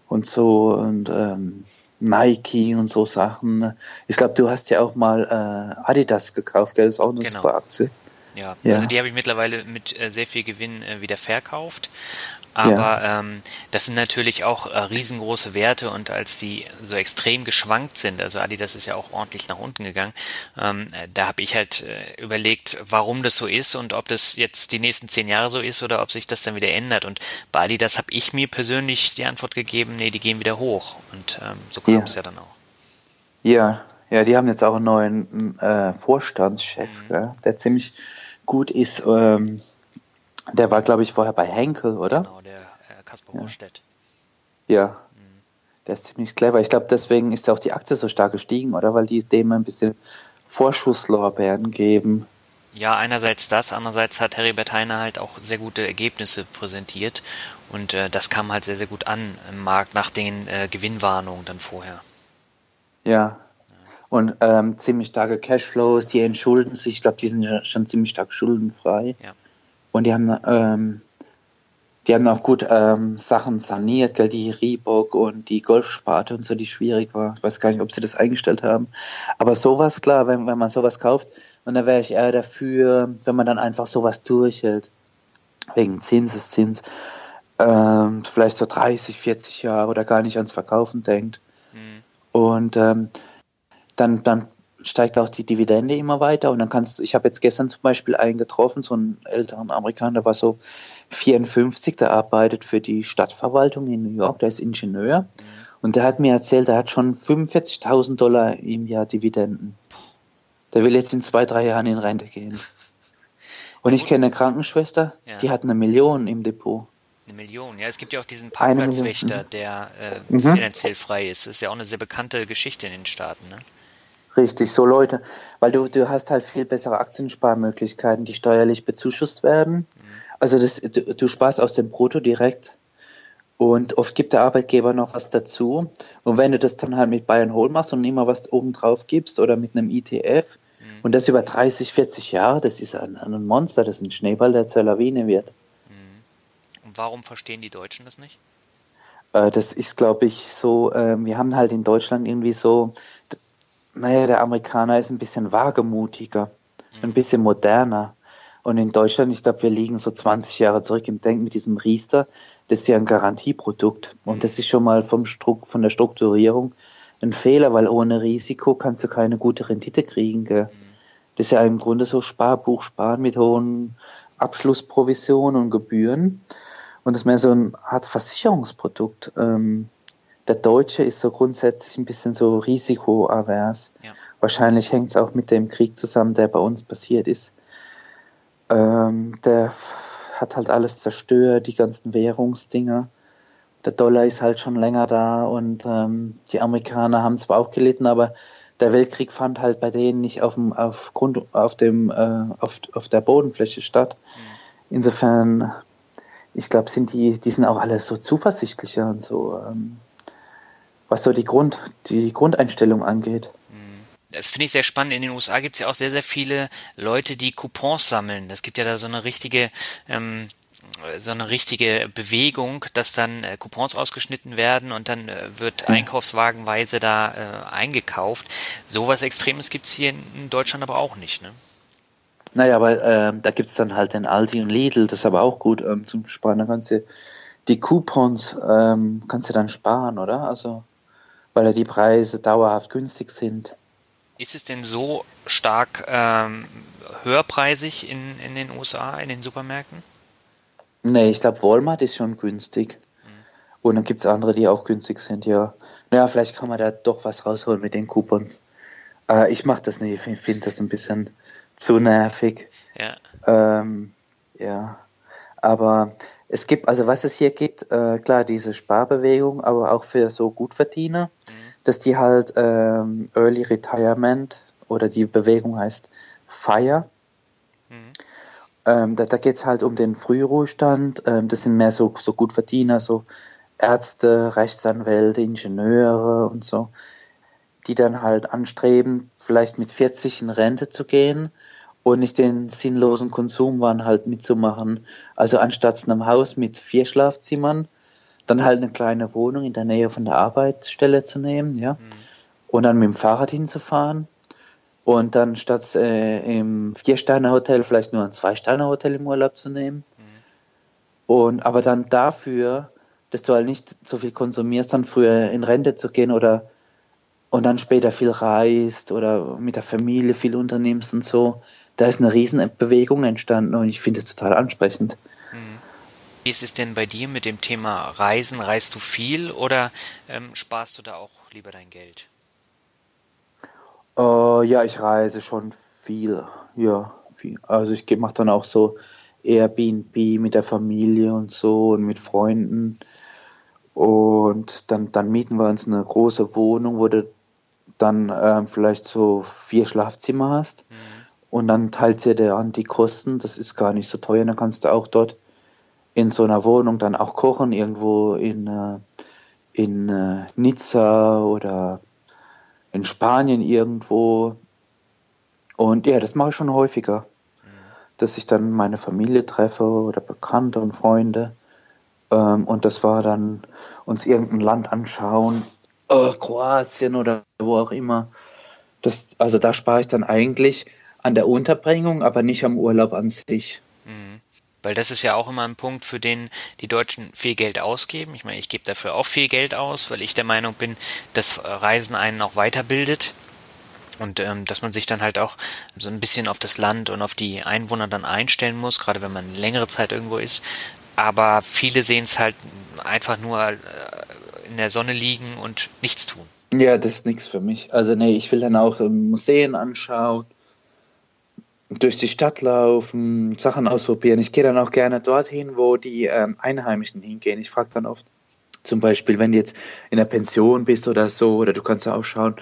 und so und ähm, Nike und so Sachen. Ich glaube, du hast ja auch mal äh, Adidas gekauft, gell? Das ist auch eine genau. super Aktie. Ja, ja. also die habe ich mittlerweile mit äh, sehr viel Gewinn äh, wieder verkauft. Aber ja. ähm, das sind natürlich auch äh, riesengroße Werte und als die so extrem geschwankt sind, also Adidas ist ja auch ordentlich nach unten gegangen, ähm, da habe ich halt äh, überlegt, warum das so ist und ob das jetzt die nächsten zehn Jahre so ist oder ob sich das dann wieder ändert. Und bei Adidas habe ich mir persönlich die Antwort gegeben, nee, die gehen wieder hoch. Und ähm, so kam es ja. ja dann auch. Ja, ja, die haben jetzt auch einen neuen äh, Vorstandschef, mhm. der ziemlich gut ist. Ähm, der war, glaube ich, vorher bei Henkel, oder? Genau, der äh, Kaspar ja. Ja. Mhm. Der ist ziemlich clever. Ich glaube, deswegen ist auch die Aktie so stark gestiegen, oder? Weil die dem ein bisschen Vorschusslorbeeren geben. Ja, einerseits das, andererseits hat Heribert Heine halt auch sehr gute Ergebnisse präsentiert und äh, das kam halt sehr, sehr gut an im Markt nach den äh, Gewinnwarnungen dann vorher. Ja, und ähm, ziemlich starke Cashflows, die entschulden sich, ich glaube, die sind schon ziemlich stark schuldenfrei. Ja. Und die haben, ähm, die haben auch gut ähm, Sachen saniert, gell, die Reebok und die Golfsparte und so, die schwierig war. Ich weiß gar nicht, ob sie das eingestellt haben. Aber sowas, klar, wenn, wenn man sowas kauft, und da wäre ich eher dafür, wenn man dann einfach sowas durchhält. Wegen Zinseszins. Ähm, vielleicht so 30, 40 Jahre oder gar nicht ans Verkaufen denkt. Mhm. Und ähm, dann, dann steigt auch die Dividende immer weiter und dann kannst du, ich habe jetzt gestern zum Beispiel einen getroffen, so einen älteren Amerikaner, der war so 54, der arbeitet für die Stadtverwaltung in New York, der ist Ingenieur und der hat mir erzählt, der hat schon 45.000 Dollar im Jahr Dividenden. Der will jetzt in zwei, drei Jahren in Rente gehen. Und ich kenne eine Krankenschwester, ja. die hat eine Million im Depot. Eine Million, ja. Es gibt ja auch diesen Parkplatzwächter, der äh, mhm. finanziell frei ist. Das ist ja auch eine sehr bekannte Geschichte in den Staaten, ne? Richtig, so Leute, weil du, du hast halt viel bessere Aktiensparmöglichkeiten, die steuerlich bezuschusst werden. Mhm. Also das, du, du sparst aus dem Brutto direkt und oft gibt der Arbeitgeber noch was dazu. Und wenn du das dann halt mit Bayern Hole machst und immer was oben drauf gibst oder mit einem ETF mhm. und das über 30, 40 Jahre, das ist ein, ein Monster, das ist ein Schneeball, der zur Lawine wird. Mhm. Und warum verstehen die Deutschen das nicht? Äh, das ist, glaube ich, so, äh, wir haben halt in Deutschland irgendwie so, naja, der Amerikaner ist ein bisschen wagemutiger, mhm. ein bisschen moderner. Und in Deutschland, ich glaube, wir liegen so 20 Jahre zurück im Denken mit diesem Riester. Das ist ja ein Garantieprodukt. Und das ist schon mal vom Struck, von der Strukturierung ein Fehler, weil ohne Risiko kannst du keine gute Rendite kriegen. Gell? Das ist ja im Grunde so Sparbuch, Sparen mit hohen Abschlussprovisionen und Gebühren. Und das ist mehr so eine Art Versicherungsprodukt. Ähm, der Deutsche ist so grundsätzlich ein bisschen so risikoavers. Ja. Wahrscheinlich hängt es auch mit dem Krieg zusammen, der bei uns passiert ist. Ähm, der hat halt alles zerstört, die ganzen Währungsdinger. Der Dollar ist halt schon länger da und ähm, die Amerikaner haben zwar auch gelitten, aber der Weltkrieg fand halt bei denen nicht auf dem, auf Grund, auf dem, äh, auf, auf der Bodenfläche statt. Mhm. Insofern, ich glaube, sind die, die sind auch alle so zuversichtlicher und so, ähm, was so die Grund, die Grundeinstellung angeht das finde ich sehr spannend. In den USA gibt es ja auch sehr, sehr viele Leute, die Coupons sammeln. Es gibt ja da so eine richtige, ähm, so eine richtige Bewegung, dass dann äh, Coupons ausgeschnitten werden und dann äh, wird einkaufswagenweise da äh, eingekauft. Sowas Extremes gibt es hier in, Deutschland aber auch nicht, ne? Naja, aber äh, da gibt es dann halt den Aldi und Lidl, das ist aber auch gut ähm, zum Sparen. Da kannst du die Coupons ähm, kannst du dann sparen, oder? Also, weil ja die Preise dauerhaft günstig sind. Ist es denn so stark ähm, höherpreisig in, in den USA, in den Supermärkten? Nee, ich glaube, Walmart ist schon günstig. Mhm. Und dann gibt es andere, die auch günstig sind, ja. Naja, vielleicht kann man da doch was rausholen mit den Coupons. Äh, ich mache das nicht, ich finde das ein bisschen zu nervig. Ja. Ähm, ja. Aber es gibt, also was es hier gibt, äh, klar, diese Sparbewegung, aber auch für so Gutverdiener. Mhm dass die halt ähm, Early Retirement oder die Bewegung heißt FIRE. Mhm. Ähm, da da geht es halt um den Frühruhestand. Ähm, das sind mehr so, so Gutverdiener, so Ärzte, Rechtsanwälte, Ingenieure und so, die dann halt anstreben, vielleicht mit 40 in Rente zu gehen und nicht den sinnlosen Konsumwahn halt mitzumachen. Also anstatt einem Haus mit vier Schlafzimmern dann halt eine kleine Wohnung in der Nähe von der Arbeitsstelle zu nehmen, ja, mhm. und dann mit dem Fahrrad hinzufahren und dann statt äh, im Vier-Sterne-Hotel vielleicht nur ein Zwei-Sterne-Hotel im Urlaub zu nehmen. Mhm. Und aber dann dafür, dass du halt nicht so viel konsumierst, dann früher in Rente zu gehen oder und dann später viel reist oder mit der Familie viel unternimmst und so. Da ist eine Riesenbewegung entstanden und ich finde es total ansprechend. Wie ist es denn bei dir mit dem Thema Reisen? Reist du viel oder ähm, sparst du da auch lieber dein Geld? Uh, ja, ich reise schon viel. Ja, viel. Also ich mache dann auch so Airbnb mit der Familie und so und mit Freunden. Und dann, dann mieten wir uns eine große Wohnung, wo du dann ähm, vielleicht so vier Schlafzimmer hast. Mhm. Und dann teilt sie dir an die Kosten. Das ist gar nicht so teuer. Dann kannst du auch dort in so einer Wohnung dann auch kochen, irgendwo in, äh, in äh, Nizza oder in Spanien irgendwo. Und ja, das mache ich schon häufiger, dass ich dann meine Familie treffe oder Bekannte und Freunde. Ähm, und das war dann uns irgendein Land anschauen, oh, Kroatien oder wo auch immer. Das, also da spare ich dann eigentlich an der Unterbringung, aber nicht am Urlaub an sich. Mhm. Weil das ist ja auch immer ein Punkt, für den die Deutschen viel Geld ausgeben. Ich meine, ich gebe dafür auch viel Geld aus, weil ich der Meinung bin, dass Reisen einen auch weiterbildet. Und ähm, dass man sich dann halt auch so ein bisschen auf das Land und auf die Einwohner dann einstellen muss, gerade wenn man längere Zeit irgendwo ist. Aber viele sehen es halt einfach nur äh, in der Sonne liegen und nichts tun. Ja, das ist nichts für mich. Also nee, ich will dann auch Museen anschauen, durch die Stadt laufen, Sachen ausprobieren. Ich gehe dann auch gerne dorthin, wo die ähm, Einheimischen hingehen. Ich frage dann oft, zum Beispiel, wenn du jetzt in der Pension bist oder so, oder du kannst ja auch schauen,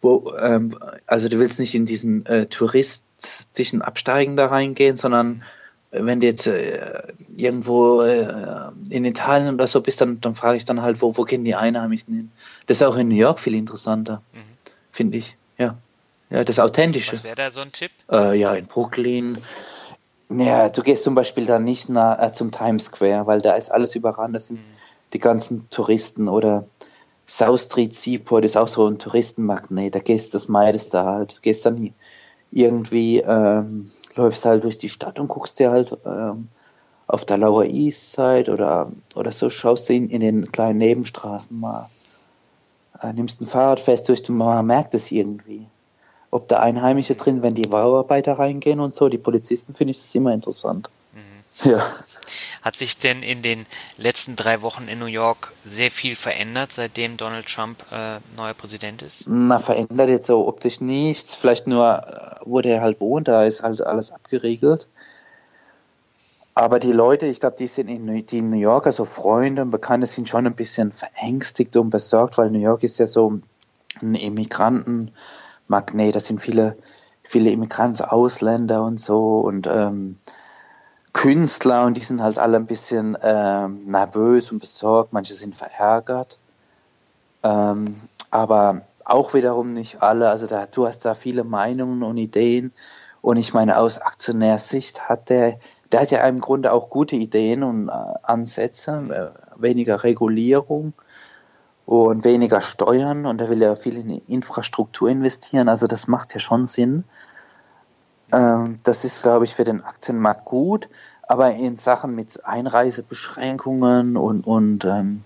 wo, ähm, also du willst nicht in diesen äh, touristischen Absteigen da reingehen, sondern wenn du jetzt äh, irgendwo äh, in Italien oder so bist, dann, dann frage ich dann halt, wo, wo gehen die Einheimischen hin? Das ist auch in New York viel interessanter, mhm. finde ich. Ja. Ja, das Authentische. Was wäre da so ein Tipp? Äh, ja, in Brooklyn. Ja, du gehst zum Beispiel da nicht nach, äh, zum Times Square, weil da ist alles überrannt. Das sind mhm. die ganzen Touristen oder South Street Seaport ist auch so ein Touristenmagnet. Da gehst das meidest da halt. Du gehst dann irgendwie ähm, läufst halt durch die Stadt und guckst dir halt ähm, auf der Lower East Side oder, oder so, schaust du in, in den kleinen Nebenstraßen mal. Äh, nimmst ein Fahrrad fest durch, man merkt es irgendwie. Ob da Einheimische drin, wenn die Bauarbeiter reingehen und so, die Polizisten finde ich das immer interessant. Mhm. Ja. Hat sich denn in den letzten drei Wochen in New York sehr viel verändert, seitdem Donald Trump äh, neuer Präsident ist? Na, verändert jetzt so optisch nichts. Vielleicht nur, äh, wo der halt wohnt, da ist halt alles abgeriegelt. Aber die Leute, ich glaube, die sind in, die New Yorker, also Freunde und Bekannte, sind schon ein bisschen verängstigt und besorgt, weil New York ist ja so ein Immigrantenmagnet. Da sind viele, viele Immigranten, Ausländer und so. Und ähm, Künstler und die sind halt alle ein bisschen ähm, nervös und besorgt, manche sind verärgert. Ähm, aber auch wiederum nicht alle. Also da, du hast da viele Meinungen und Ideen. Und ich meine, aus Aktionärsicht hat der, der hat ja im Grunde auch gute Ideen und äh, Ansätze, äh, weniger Regulierung und weniger Steuern und er will ja viel in Infrastruktur investieren. Also das macht ja schon Sinn. Ähm, das ist, glaube ich, für den Aktienmarkt gut, aber in Sachen mit Einreisebeschränkungen und, und ähm,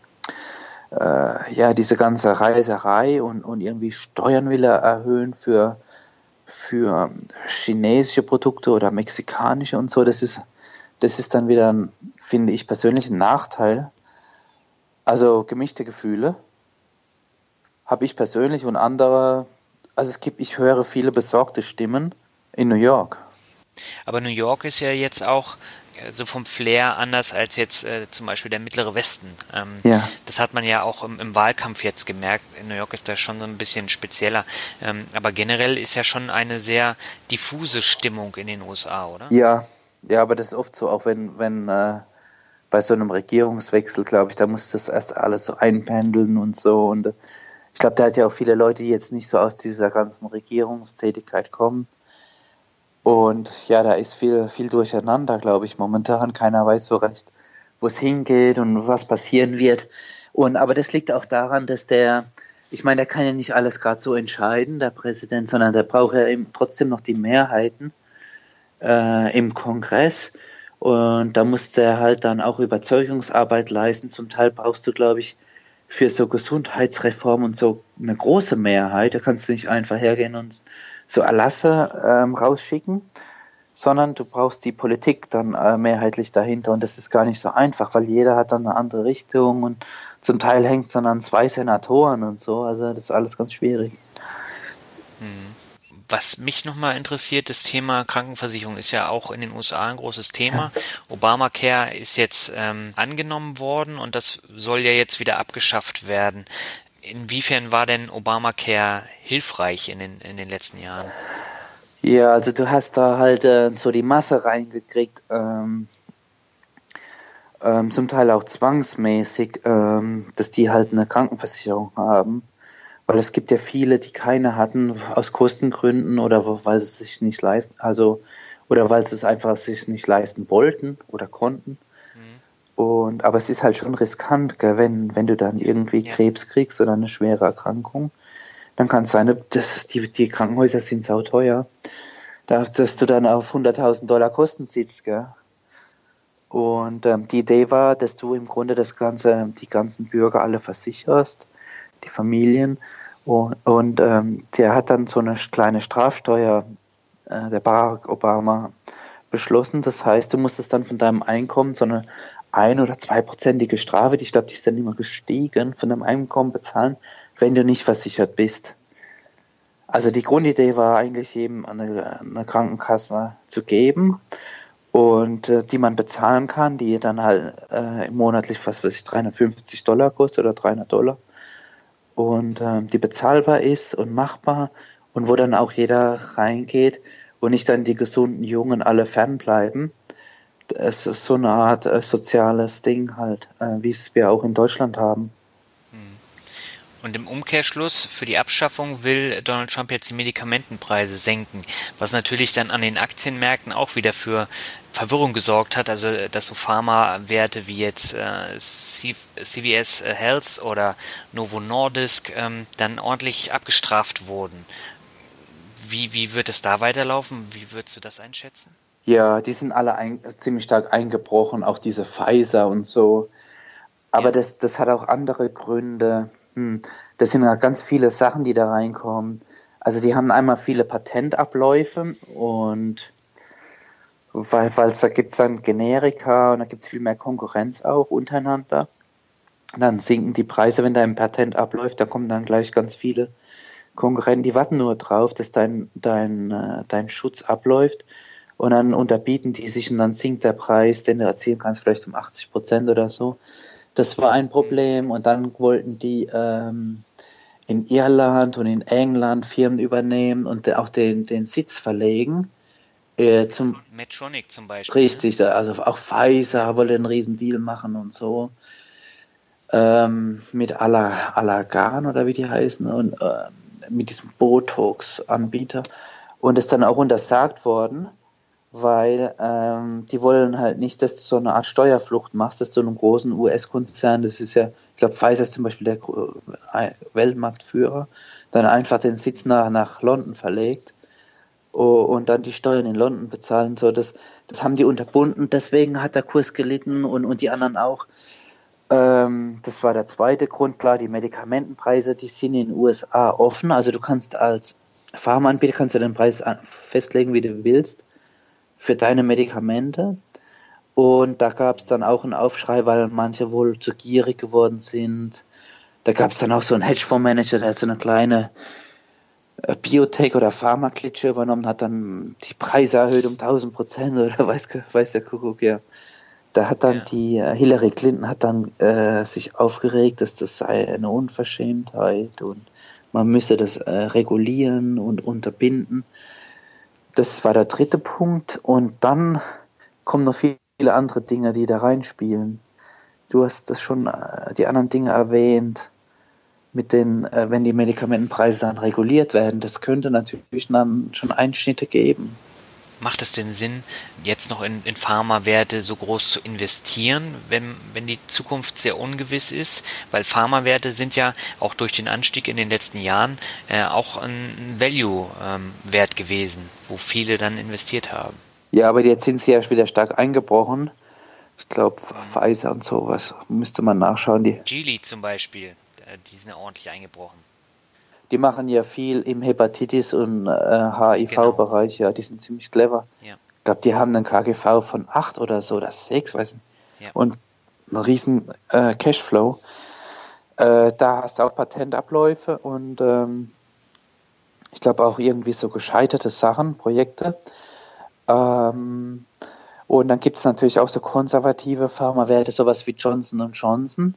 äh, ja, diese ganze Reiserei und, und irgendwie Steuern will er erhöhen für, für chinesische Produkte oder mexikanische und so, das ist, das ist dann wieder, finde ich persönlich, ein Nachteil. Also gemischte Gefühle habe ich persönlich und andere, also es gibt, ich höre viele besorgte Stimmen, in New York. Aber New York ist ja jetzt auch äh, so vom Flair anders als jetzt äh, zum Beispiel der mittlere Westen. Ähm, ja. Das hat man ja auch im, im, Wahlkampf jetzt gemerkt. In New York ist das schon so ein bisschen spezieller. Ähm, aber generell ist ja schon eine sehr diffuse Stimmung in den USA, oder? Ja, ja, aber das ist oft so, auch wenn, wenn äh, bei so einem Regierungswechsel, glaube ich, da muss das erst alles so einpendeln und so. Und äh, ich glaube, da hat ja auch viele Leute, die jetzt nicht so aus dieser ganzen Regierungstätigkeit kommen und ja, da ist viel, viel durcheinander, glaube ich, momentan. Keiner weiß so recht, wo es hingeht und was passieren wird. Und aber das liegt auch daran, dass der, ich meine, der kann ja nicht alles gerade so entscheiden, der Präsident, sondern der braucht ja eben trotzdem noch die Mehrheiten äh, im Kongress. Und da muss der halt dann auch Überzeugungsarbeit leisten. Zum Teil brauchst du, glaube ich, für so Gesundheitsreform und so eine große Mehrheit. Da kannst du nicht einfach hergehen und so Erlasse ähm, rausschicken, sondern du brauchst die Politik dann äh, mehrheitlich dahinter und das ist gar nicht so einfach, weil jeder hat dann eine andere Richtung und zum Teil hängt es dann an zwei Senatoren und so, also das ist alles ganz schwierig. Hm. Was mich nochmal interessiert, das Thema Krankenversicherung ist ja auch in den USA ein großes Thema. Obamacare ist jetzt ähm, angenommen worden und das soll ja jetzt wieder abgeschafft werden. Inwiefern war denn Obamacare hilfreich in den, in den letzten Jahren? Ja, also du hast da halt äh, so die Masse reingekriegt, ähm, ähm, zum Teil auch zwangsmäßig, ähm, dass die halt eine Krankenversicherung haben. Weil es gibt ja viele, die keine hatten, aus Kostengründen oder weil sie es sich nicht leisten, also oder weil sie es einfach sich nicht leisten wollten oder konnten. Und, aber es ist halt schon riskant, gell, wenn, wenn du dann irgendwie ja. Krebs kriegst oder eine schwere Erkrankung, dann kann es sein, dass die, die Krankenhäuser sind sauteuer, dass du dann auf 100.000 Dollar Kosten sitzt. Gell. Und ähm, die Idee war, dass du im Grunde das ganze, die ganzen Bürger alle versicherst, die Familien, Und, und ähm, der hat dann so eine kleine Strafsteuer, äh, der Barack Obama, beschlossen. Das heißt, du musstest dann von deinem Einkommen so eine ein- oder zweiprozentige Strafe, ich glaube, die ist dann immer gestiegen, von deinem Einkommen bezahlen, wenn du nicht versichert bist. Also die Grundidee war eigentlich eben eine, eine Krankenkasse zu geben und äh, die man bezahlen kann, die dann halt äh, monatlich, was weiß ich, 350 Dollar kostet oder 300 Dollar und äh, die bezahlbar ist und machbar und wo dann auch jeder reingeht und nicht dann die gesunden Jungen alle fernbleiben. Es ist so eine Art äh, soziales Ding halt, äh, wie es wir auch in Deutschland haben. Und im Umkehrschluss für die Abschaffung will Donald Trump jetzt die Medikamentenpreise senken, was natürlich dann an den Aktienmärkten auch wieder für Verwirrung gesorgt hat, also dass so Pharmawerte wie jetzt äh, CVS Health oder Novo Nordisk ähm, dann ordentlich abgestraft wurden. Wie, wie wird es da weiterlaufen? Wie würdest du das einschätzen? Ja, die sind alle ein, ziemlich stark eingebrochen, auch diese Pfizer und so. Aber ja. das, das hat auch andere Gründe. Hm. Das sind ja ganz viele Sachen, die da reinkommen. Also die haben einmal viele Patentabläufe und weil, weil da gibt es dann Generika und da gibt es viel mehr Konkurrenz auch untereinander. dann sinken die Preise, wenn dein Patent abläuft, da kommen dann gleich ganz viele Konkurrenten, die warten nur drauf, dass dein, dein, äh, dein Schutz abläuft und dann unterbieten die sich und dann sinkt der Preis, den du erzielen kannst, vielleicht um 80 Prozent oder so. Das war ein Problem und dann wollten die ähm, in Irland und in England Firmen übernehmen und auch den, den Sitz verlegen. Äh, zum, Medtronic zum Beispiel. Richtig, also auch Pfizer wollte einen riesen Deal machen und so. Ähm, mit Allergan oder wie die heißen und äh, mit diesem Botox-Anbieter. Und ist dann auch untersagt worden weil ähm, die wollen halt nicht, dass du so eine Art Steuerflucht machst, dass du einem großen US-Konzern, das ist ja, ich glaube, Pfizer ist zum Beispiel der Weltmarktführer, dann einfach den Sitz nach, nach London verlegt und dann die Steuern in London bezahlen. So, das, das haben die unterbunden, deswegen hat der Kurs gelitten und, und die anderen auch. Ähm, das war der zweite Grund, klar, die Medikamentenpreise, die sind in den USA offen, also du kannst als Pharmaanbieter kannst du den Preis festlegen, wie du willst für deine Medikamente. Und da gab es dann auch einen Aufschrei, weil manche wohl zu gierig geworden sind. Da gab es dann auch so einen Hedgefondsmanager, der hat so eine kleine äh, Biotech- oder Pharmaklitsche übernommen, hat dann die Preise erhöht um 1000 Prozent oder weiß, weiß der Kuckuck, ja. Da hat dann ja. die äh, Hillary Clinton hat dann äh, sich aufgeregt, dass das sei eine Unverschämtheit und man müsse das äh, regulieren und unterbinden. Das war der dritte Punkt. Und dann kommen noch viele andere Dinge, die da reinspielen. Du hast das schon, äh, die anderen Dinge erwähnt, mit den, äh, wenn die Medikamentenpreise dann reguliert werden. Das könnte natürlich dann schon Einschnitte geben macht es denn Sinn, jetzt noch in, in Pharmawerte so groß zu investieren, wenn, wenn die Zukunft sehr ungewiss ist? Weil Pharmawerte sind ja auch durch den Anstieg in den letzten Jahren äh, auch ein Value-Wert ähm, gewesen, wo viele dann investiert haben. Ja, aber jetzt sind sie ja wieder stark eingebrochen. Ich glaube, Pfizer und sowas müsste man nachschauen. Die Geely zum Beispiel, äh, die sind ja ordentlich eingebrochen die machen ja viel im Hepatitis- und äh, HIV-Bereich, genau. ja, die sind ziemlich clever. Ja. Ich glaube, die haben einen KGV von 8 oder so, oder 6, weiß nicht. Ja. Und einen riesen äh, Cashflow. Äh, da hast du auch Patentabläufe und ähm, ich glaube auch irgendwie so gescheiterte Sachen, Projekte. Ähm, und dann gibt es natürlich auch so konservative Pharmawerte, sowas wie Johnson Johnson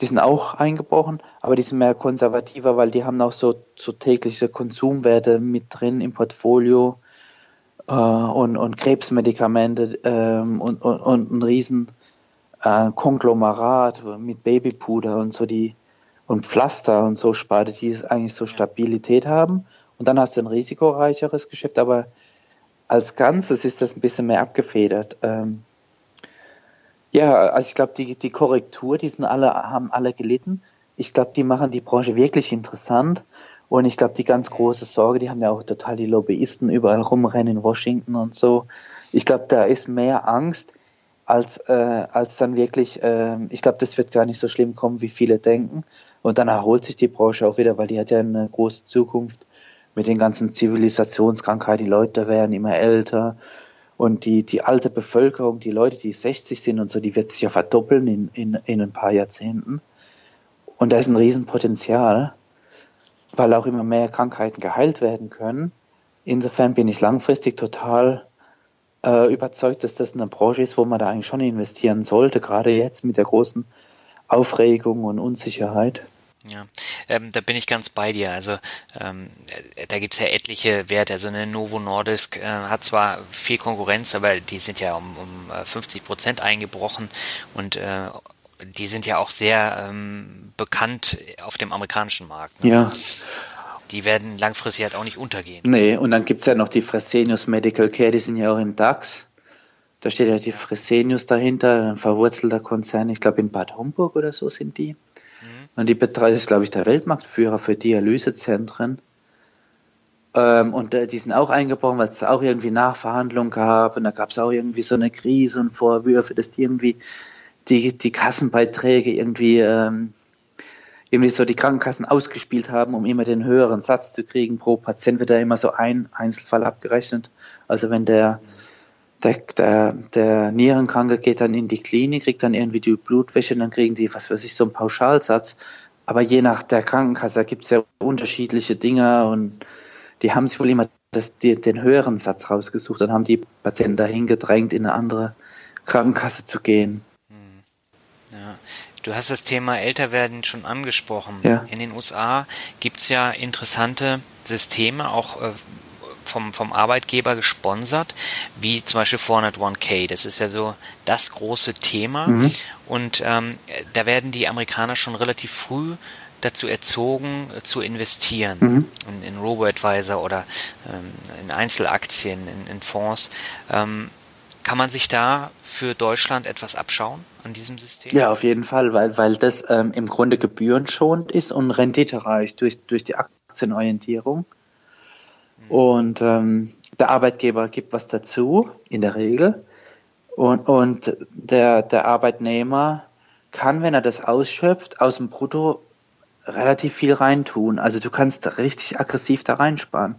die sind auch eingebrochen, aber die sind mehr konservativer, weil die haben auch so, so tägliche Konsumwerte mit drin im Portfolio äh, und, und Krebsmedikamente ähm, und, und, und ein riesen äh, Konglomerat mit Babypuder und so die und Pflaster und so Sparte, die eigentlich so Stabilität haben. Und dann hast du ein risikoreicheres Geschäft, aber als Ganzes ist das ein bisschen mehr abgefedert. Ähm, ja, also ich glaube, die, die Korrektur, die sind alle, haben alle gelitten. Ich glaube, die machen die Branche wirklich interessant. Und ich glaube, die ganz große Sorge, die haben ja auch total die Lobbyisten überall rumrennen in Washington und so. Ich glaube, da ist mehr Angst, als, äh, als dann wirklich, äh, ich glaube, das wird gar nicht so schlimm kommen, wie viele denken. Und dann erholt sich die Branche auch wieder, weil die hat ja eine große Zukunft mit den ganzen Zivilisationskrankheiten. Die Leute werden immer älter und die, die alte Bevölkerung, die Leute, die 60 sind und so, die wird sich ja verdoppeln in, in, in ein paar Jahrzehnten. Und da ist ein Riesenpotenzial, weil auch immer mehr Krankheiten geheilt werden können. Insofern bin ich langfristig total äh, überzeugt, dass das eine Branche ist, wo man da eigentlich schon investieren sollte, gerade jetzt mit der großen Aufregung und Unsicherheit. Ja, ähm, da bin ich ganz bei dir. Also ähm, da gibt's ja etliche Werte. Also eine Novo Nordisk äh, hat zwar viel Konkurrenz, aber die sind ja um, um 50 äh, Prozent eingebrochen und äh, die sind ja auch sehr ähm, bekannt auf dem amerikanischen Markt. Ne? Ja. Die werden langfristig halt auch nicht untergehen. Nee, und dann gibt's ja noch die Fresenius Medical Care, die sind ja auch im DAX. Da steht ja die Fresenius dahinter, ein verwurzelter Konzern, ich glaube in Bad Homburg oder so sind die. Und die betreibt, ist, glaube ich, der Weltmarktführer für Dialysezentren. Ähm, und äh, die sind auch eingebrochen, weil es auch irgendwie Nachverhandlungen gab. Und da gab es auch irgendwie so eine Krise und Vorwürfe, dass die irgendwie die, die Kassenbeiträge irgendwie, ähm, irgendwie so die Krankenkassen ausgespielt haben, um immer den höheren Satz zu kriegen. Pro Patient wird da immer so ein Einzelfall abgerechnet. Also wenn der der, der, der Nierenkranke geht dann in die Klinik, kriegt dann irgendwie die Blutwäsche und dann kriegen die, was weiß ich, so einen Pauschalsatz. Aber je nach der Krankenkasse gibt es ja unterschiedliche Dinge und die haben sich wohl immer das, die, den höheren Satz rausgesucht. Dann haben die Patienten dahin gedrängt, in eine andere Krankenkasse zu gehen. Hm. Ja. Du hast das Thema Älterwerden schon angesprochen. Ja. In den USA gibt es ja interessante Systeme, auch äh, vom, vom Arbeitgeber gesponsert, wie zum Beispiel 401k. Das ist ja so das große Thema. Mhm. Und ähm, da werden die Amerikaner schon relativ früh dazu erzogen, äh, zu investieren mhm. in, in Robo-Advisor oder ähm, in Einzelaktien, in, in Fonds. Ähm, kann man sich da für Deutschland etwas abschauen an diesem System? Ja, auf jeden Fall, weil, weil das ähm, im Grunde gebührenschonend ist und renditereich durch, durch die Aktienorientierung. Und ähm, der Arbeitgeber gibt was dazu, in der Regel. Und, und der, der Arbeitnehmer kann, wenn er das ausschöpft, aus dem Brutto relativ viel reintun. Also du kannst richtig aggressiv da reinsparen.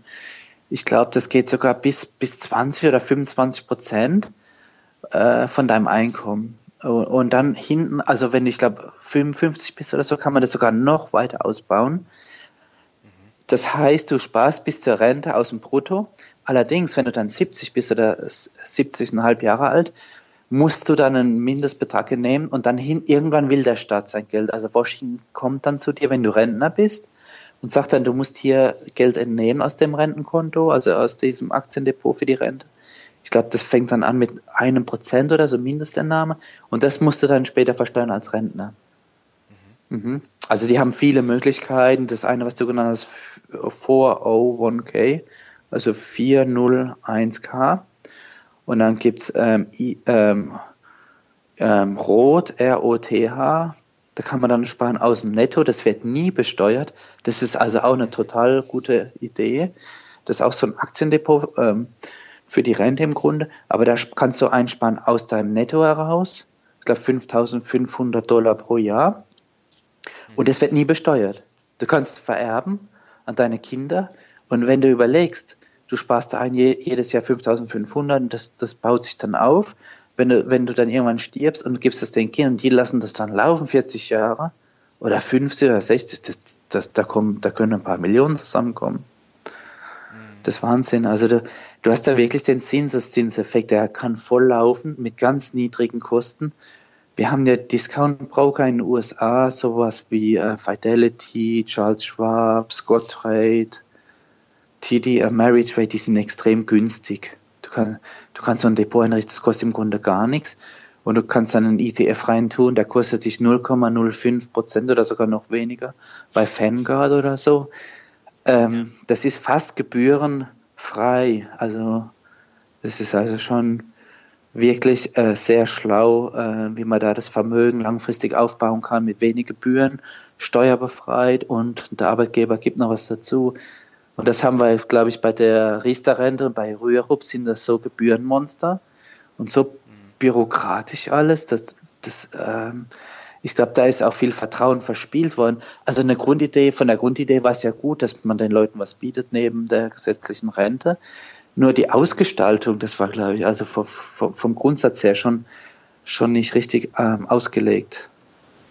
Ich glaube, das geht sogar bis, bis 20 oder 25 Prozent äh, von deinem Einkommen. Und, und dann hinten, also wenn ich glaube 55 bist oder so, kann man das sogar noch weiter ausbauen. Das heißt, du sparst bis zur Rente aus dem Brutto. Allerdings, wenn du dann 70 bist oder 70,5 Jahre alt, musst du dann einen Mindestbetrag nehmen und dann hin, irgendwann will der Staat sein Geld. Also Washington kommt dann zu dir, wenn du Rentner bist und sagt dann, du musst hier Geld entnehmen aus dem Rentenkonto, also aus diesem Aktiendepot für die Rente. Ich glaube, das fängt dann an mit einem Prozent oder so Mindestentnahme und das musst du dann später versteuern als Rentner. Mhm. Also die haben viele Möglichkeiten. Das eine, was du genannt hast, 401k, also 401k. Und dann gibt es ähm, ähm, ähm, Rot, R-O-T-H. Da kann man dann sparen aus dem Netto. Das wird nie besteuert. Das ist also auch eine total gute Idee. Das ist auch so ein Aktiendepot ähm, für die Rente im Grunde. Aber da kannst du einsparen aus deinem Netto heraus. Ich glaube 5500 Dollar pro Jahr. Und es wird nie besteuert. Du kannst vererben an deine Kinder. Und wenn du überlegst, du sparst ein jedes Jahr 5500 und das, das baut sich dann auf. Wenn du, wenn du dann irgendwann stirbst und gibst es den Kindern, die lassen das dann laufen, 40 Jahre oder 50 oder 60, das, das, da, kommen, da können ein paar Millionen zusammenkommen. Das ist Wahnsinn. Also du, du hast da wirklich den Zinseszinseffekt, der kann voll laufen mit ganz niedrigen Kosten wir haben ja Discount-Broker in den USA, sowas wie äh, Fidelity, Charles Schwab, Scottrade, TD Ameritrade, die sind extrem günstig. Du, kann, du kannst so ein Depot einrichten, das kostet im Grunde gar nichts. Und du kannst dann einen ETF reintun, der kostet dich 0,05 Prozent oder sogar noch weniger bei Vanguard oder so. Ähm. Das ist fast gebührenfrei. Also das ist also schon wirklich äh, sehr schlau, äh, wie man da das Vermögen langfristig aufbauen kann mit wenig Gebühren, steuerbefreit und der Arbeitgeber gibt noch was dazu. Und das haben wir, glaube ich, bei der Riester-Rente und bei Rürup sind das so Gebührenmonster. Und so bürokratisch alles. Das, das, ähm, ich glaube, da ist auch viel Vertrauen verspielt worden. Also eine Grundidee, von der Grundidee war es ja gut, dass man den Leuten was bietet neben der gesetzlichen Rente. Nur die Ausgestaltung, das war, glaube ich, also vom, Grundsatz her schon, schon nicht richtig ähm, ausgelegt.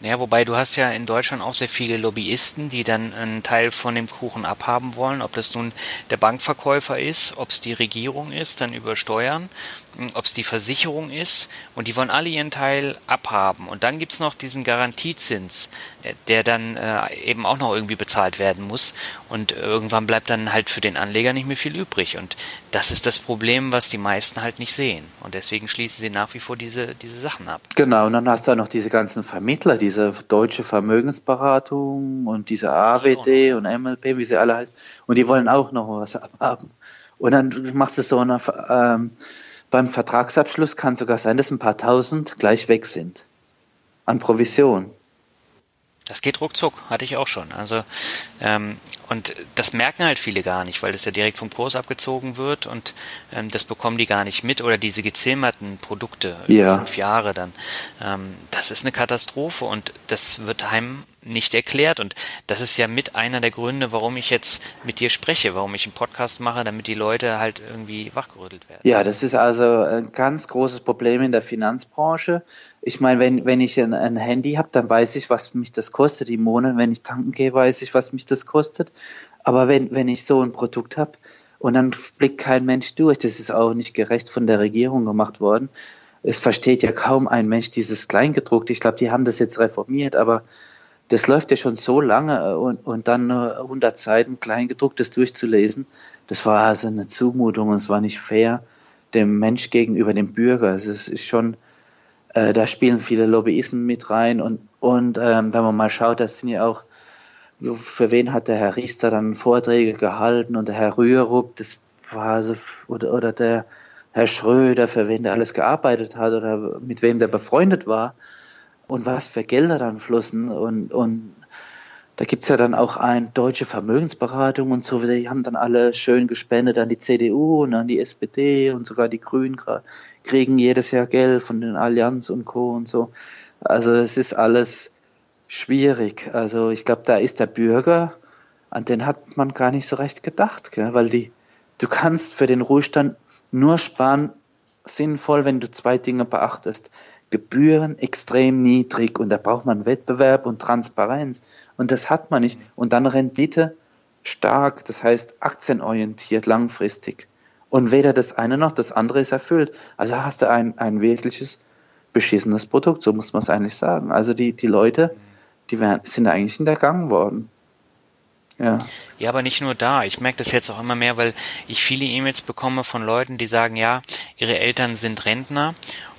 Ja, wobei du hast ja in Deutschland auch sehr viele Lobbyisten, die dann einen Teil von dem Kuchen abhaben wollen, ob das nun der Bankverkäufer ist, ob es die Regierung ist, dann über Steuern ob es die Versicherung ist und die wollen alle ihren Teil abhaben. Und dann gibt's noch diesen Garantiezins, äh, der dann äh, eben auch noch irgendwie bezahlt werden muss. Und irgendwann bleibt dann halt für den Anleger nicht mehr viel übrig. Und das ist das Problem, was die meisten halt nicht sehen. Und deswegen schließen sie nach wie vor diese, diese Sachen ab. Genau, und dann hast du auch noch diese ganzen Vermittler, diese deutsche Vermögensberatung und diese AWD und MLP, wie sie alle heißen. Und die wollen auch noch was abhaben. Und dann machst du so eine ähm, beim Vertragsabschluss kann sogar sein, dass ein paar tausend gleich weg sind an Provision. Das geht ruckzuck, hatte ich auch schon. Also ähm, und das merken halt viele gar nicht, weil das ja direkt vom Kurs abgezogen wird und ähm, das bekommen die gar nicht mit oder diese gezähmerten Produkte ja. fünf Jahre dann. Ähm, das ist eine Katastrophe und das wird heim nicht erklärt. Und das ist ja mit einer der Gründe, warum ich jetzt mit dir spreche, warum ich einen Podcast mache, damit die Leute halt irgendwie wachgerüttelt werden. Ja, das ist also ein ganz großes Problem in der Finanzbranche. Ich meine, wenn, wenn ich ein, ein Handy habe, dann weiß ich, was mich das kostet im Monat. Wenn ich tanken gehe, weiß ich, was mich das kostet. Aber wenn, wenn ich so ein Produkt habe und dann blickt kein Mensch durch, das ist auch nicht gerecht von der Regierung gemacht worden. Es versteht ja kaum ein Mensch dieses Kleingedruckte. Ich glaube, die haben das jetzt reformiert, aber das läuft ja schon so lange äh, und, und dann 100 Seiten Kleingedrucktes durchzulesen, das war also eine Zumutung und es war nicht fair dem Mensch gegenüber dem Bürger. Also es ist schon, äh, da spielen viele Lobbyisten mit rein und, und ähm, wenn man mal schaut, das sind ja auch, für wen hat der Herr Riester dann Vorträge gehalten und der Herr Rührup, das war also, oder, oder der Herr Schröder, für wen der alles gearbeitet hat oder mit wem der befreundet war und was für Gelder dann flossen. Und, und da gibt's ja dann auch eine deutsche Vermögensberatung und so. Die haben dann alle schön gespendet an die CDU und an die SPD und sogar die Grünen kriegen jedes Jahr Geld von den Allianz und Co. und so. Also es ist alles schwierig. Also ich glaube, da ist der Bürger, an den hat man gar nicht so recht gedacht, gell? weil die, du kannst für den Ruhestand nur sparen sinnvoll, wenn du zwei Dinge beachtest. Gebühren extrem niedrig und da braucht man Wettbewerb und Transparenz und das hat man nicht. Und dann Rendite stark, das heißt aktienorientiert, langfristig. Und weder das eine noch das andere ist erfüllt. Also hast du ein, ein wirkliches beschissenes Produkt, so muss man es eigentlich sagen. Also die, die Leute, die werden, sind eigentlich hintergangen worden. Ja. ja, aber nicht nur da. Ich merke das jetzt auch immer mehr, weil ich viele E-Mails bekomme von Leuten, die sagen, ja, ihre Eltern sind Rentner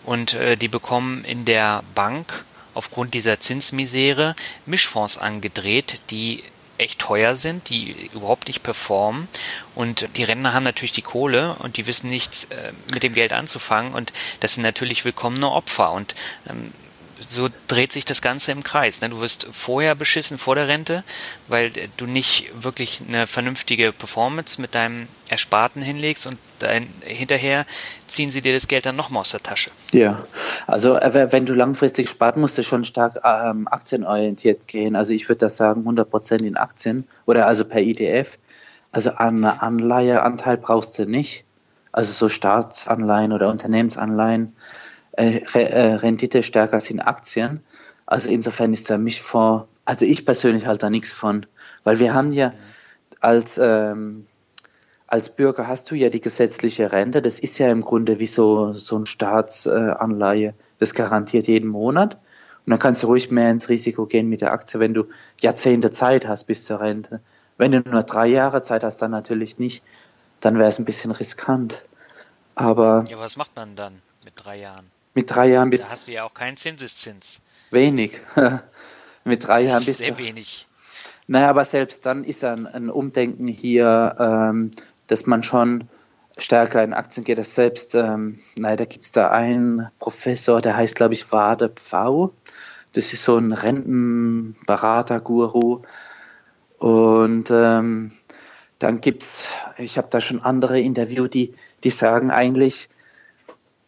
und äh, die bekommen in der Bank aufgrund dieser Zinsmisere Mischfonds angedreht, die echt teuer sind, die überhaupt nicht performen. Und die Rentner haben natürlich die Kohle und die wissen nichts äh, mit dem Geld anzufangen. Und das sind natürlich willkommene Opfer. Und ähm, so dreht sich das Ganze im Kreis. Ne? Du wirst vorher beschissen vor der Rente, weil du nicht wirklich eine vernünftige Performance mit deinem Ersparten hinlegst und dann, hinterher ziehen sie dir das Geld dann nochmal aus der Tasche. Ja, also äh, wenn du langfristig spart, musst du schon stark ähm, aktienorientiert gehen. Also ich würde das sagen 100% in Aktien oder also per ETF. Also einen Anleiheanteil brauchst du nicht. Also so Staatsanleihen oder Unternehmensanleihen äh, äh, Rendite stärker sind Aktien. Also insofern ist der Mischfonds, also ich persönlich halte da nichts von, weil wir haben ja als, ähm, als Bürger hast du ja die gesetzliche Rente, das ist ja im Grunde wie so, so ein Staatsanleihe, das garantiert jeden Monat. Und dann kannst du ruhig mehr ins Risiko gehen mit der Aktie, wenn du Jahrzehnte Zeit hast bis zur Rente. Wenn du nur drei Jahre Zeit hast, dann natürlich nicht. Dann wäre es ein bisschen riskant. Aber. Ja, was macht man dann mit drei Jahren? Mit drei Jahren bis. Da hast du ja auch keinen Zinseszins. Wenig. mit drei Jahren bis. Sehr wenig. Naja, aber selbst dann ist ein, ein Umdenken hier, ähm, dass man schon stärker in Aktien geht. Das selbst, ähm, naja, da gibt es da einen Professor, der heißt, glaube ich, Wade Pfau. Das ist so ein Rentenberater-Guru. Und ähm, dann es, ich habe da schon andere Interview, die, die sagen eigentlich,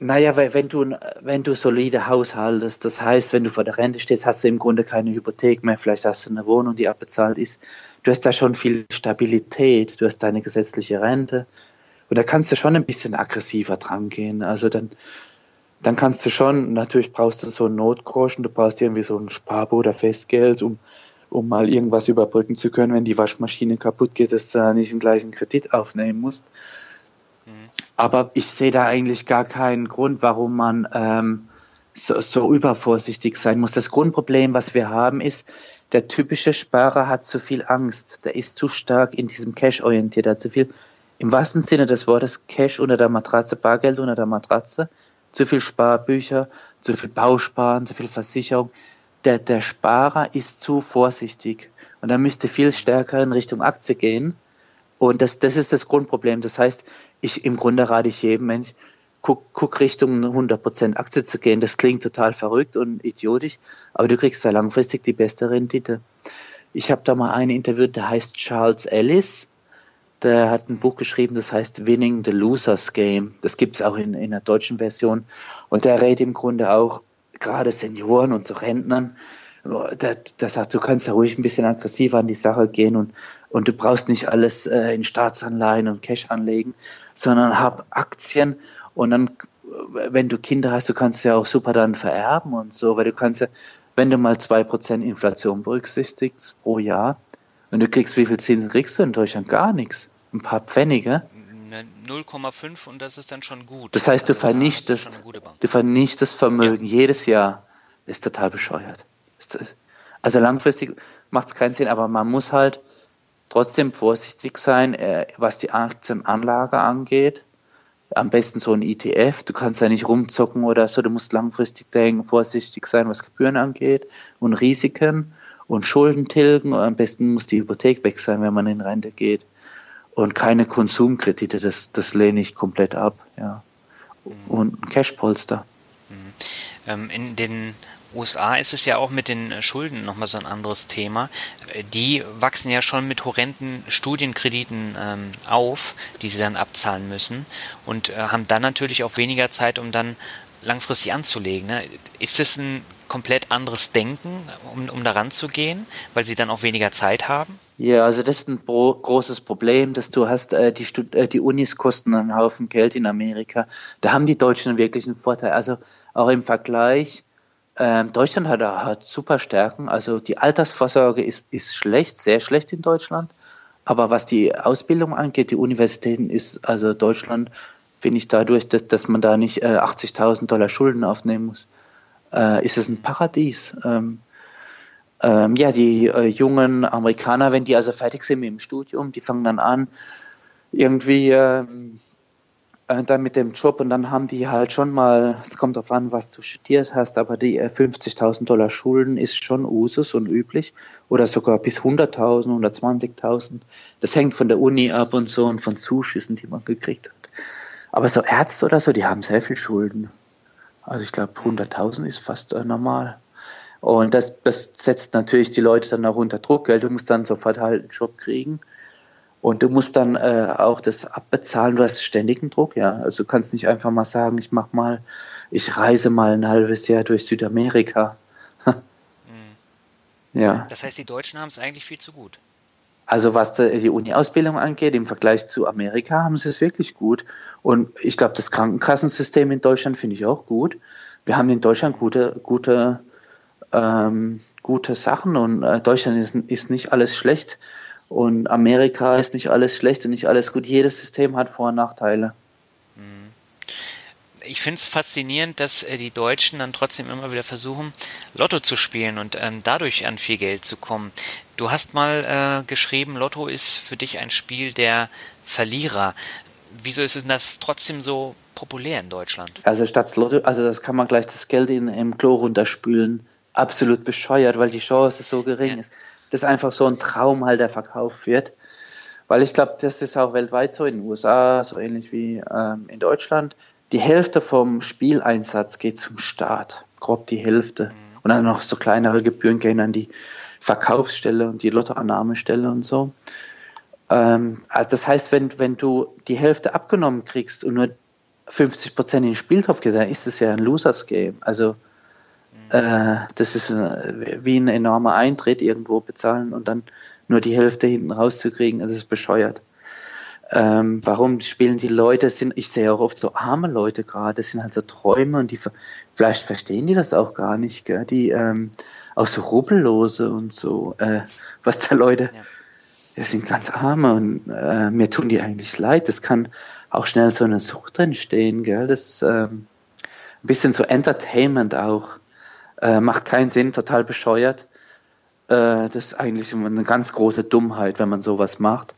Naja, weil wenn du, wenn du solide haushaltest, das heißt, wenn du vor der Rente stehst, hast du im Grunde keine Hypothek mehr, vielleicht hast du eine Wohnung, die abbezahlt ist. Du hast da schon viel Stabilität, du hast deine gesetzliche Rente und da kannst du schon ein bisschen aggressiver dran gehen. Also dann, dann kannst du schon, natürlich brauchst du so einen Notgroschen, du brauchst irgendwie so ein Sparbo oder Festgeld, um, um mal irgendwas überbrücken zu können, wenn die Waschmaschine kaputt geht, dass du nicht den gleichen Kredit aufnehmen musst. Aber ich sehe da eigentlich gar keinen Grund, warum man ähm, so, so übervorsichtig sein muss. Das Grundproblem, was wir haben, ist, der typische Sparer hat zu viel Angst. Der ist zu stark in diesem Cash orientiert. Er hat zu viel, im wahrsten Sinne des Wortes, Cash unter der Matratze, Bargeld unter der Matratze. Zu viel Sparbücher, zu viel Bausparen, zu viel Versicherung. Der, der Sparer ist zu vorsichtig. Und er müsste viel stärker in Richtung Aktie gehen und das, das ist das Grundproblem. Das heißt, ich im Grunde rate ich jedem Mensch, guck, guck Richtung 100% Aktie zu gehen. Das klingt total verrückt und idiotisch, aber du kriegst da langfristig die beste Rendite. Ich habe da mal einen interviewt, der heißt Charles Ellis. Der hat ein Buch geschrieben, das heißt Winning the Losers Game. Das gibt's auch in, in der deutschen Version. Und der rät im Grunde auch gerade Senioren und so Rentnern, der sagt, du kannst ja ruhig ein bisschen aggressiver an die Sache gehen und, und du brauchst nicht alles äh, in Staatsanleihen und Cash anlegen, sondern hab Aktien und dann, wenn du Kinder hast, du kannst ja auch super dann vererben und so, weil du kannst ja, wenn du mal zwei Prozent Inflation berücksichtigst pro Jahr und du kriegst, wie viel Zinsen kriegst du in Deutschland? Gar nichts. Ein paar Pfennige. 0,5 und das ist dann schon gut. Das heißt, du also vernichtest, du vernichtest Vermögen ja. jedes Jahr. Ist total bescheuert. Also langfristig macht es keinen Sinn, aber man muss halt trotzdem vorsichtig sein, äh, was die Aktienanlage angeht. Am besten so ein ETF. Du kannst ja nicht rumzocken oder so. Du musst langfristig denken, vorsichtig sein, was Gebühren angeht und Risiken und Schulden tilgen. Und am besten muss die Hypothek weg sein, wenn man in Rente geht. Und keine Konsumkredite, das, das lehne ich komplett ab. Ja. Mhm. Und ein Cashpolster. Mhm. Ähm, in den USA ist es ja auch mit den Schulden nochmal so ein anderes Thema. Die wachsen ja schon mit horrenden Studienkrediten ähm, auf, die sie dann abzahlen müssen und äh, haben dann natürlich auch weniger Zeit, um dann langfristig anzulegen. Ne? Ist es ein komplett anderes Denken, um, um daran zu gehen, weil sie dann auch weniger Zeit haben? Ja, also das ist ein großes Problem, dass du hast, äh, die, Stud äh, die Unis kosten einen Haufen Geld in Amerika. Da haben die Deutschen wirklich einen Vorteil. Also auch im Vergleich ähm, Deutschland hat, hat super Stärken. Also die Altersvorsorge ist, ist schlecht, sehr schlecht in Deutschland. Aber was die Ausbildung angeht, die Universitäten ist, also Deutschland, finde ich dadurch, dass, dass man da nicht äh, 80.000 Dollar Schulden aufnehmen muss, äh, ist es ein Paradies. Ähm, ähm, ja, die äh, jungen Amerikaner, wenn die also fertig sind mit dem Studium, die fangen dann an, irgendwie ähm, äh, dann mit dem Job und dann haben die halt schon mal, es kommt darauf an, was du studiert hast, aber die 50.000 äh, Dollar Schulden ist schon Usus und üblich oder sogar bis 100.000, 120.000. Das hängt von der Uni ab und so und von Zuschüssen, die man gekriegt hat. Aber so Ärzte oder so, die haben sehr viel Schulden. Also ich glaube 100.000 ist fast äh, normal. Und das, das setzt natürlich die Leute dann auch unter Druck, gell? Du musst dann sofort halt einen Job kriegen. Und du musst dann äh, auch das abbezahlen. Du hast ständigen Druck, ja. Also du kannst nicht einfach mal sagen, ich mach mal, ich reise mal ein halbes Jahr durch Südamerika. mhm. Ja. Das heißt, die Deutschen haben es eigentlich viel zu gut. Also was die Uni-Ausbildung angeht, im Vergleich zu Amerika haben sie es wirklich gut. Und ich glaube, das Krankenkassensystem in Deutschland finde ich auch gut. Wir haben in Deutschland gute, gute, ähm, gute Sachen und äh, Deutschland ist, ist nicht alles schlecht. Und Amerika ist nicht alles schlecht und nicht alles gut. Jedes System hat Vor- und Nachteile. Mhm. Ich finde es faszinierend, dass äh, die Deutschen dann trotzdem immer wieder versuchen, Lotto zu spielen und ähm, dadurch an viel Geld zu kommen. Du hast mal äh, geschrieben, Lotto ist für dich ein Spiel der Verlierer. Wieso ist es das trotzdem so populär in Deutschland? Also statt Lotto, also das kann man gleich das Geld in, im Klo runterspülen. Absolut bescheuert, weil die Chance so gering ja. ist das einfach so ein Traum halt, der verkauft wird. Weil ich glaube, das ist auch weltweit so, in den USA, so ähnlich wie ähm, in Deutschland. Die Hälfte vom Spieleinsatz geht zum Staat, grob die Hälfte. Mhm. Und dann noch so kleinere Gebühren gehen an die Verkaufsstelle und die Lottoannahmestelle und so. Ähm, also das heißt, wenn, wenn du die Hälfte abgenommen kriegst und nur 50 Prozent in den Spieltopf geht, dann ist das ja ein Losers Game. Also äh, das ist äh, wie ein enormer Eintritt irgendwo bezahlen und dann nur die Hälfte hinten rauszukriegen. Also das ist bescheuert. Ähm, warum spielen die Leute, sind, ich sehe auch oft so arme Leute gerade, das sind halt so Träume und die, vielleicht verstehen die das auch gar nicht, gell? die ähm, auch so Rubbellose und so, äh, was da Leute, ja. das sind ganz arme und äh, mir tun die eigentlich leid, das kann auch schnell so eine Sucht entstehen, gell? das ist ähm, ein bisschen so Entertainment auch, äh, macht keinen Sinn, total bescheuert, äh, das ist eigentlich eine ganz große Dummheit, wenn man sowas macht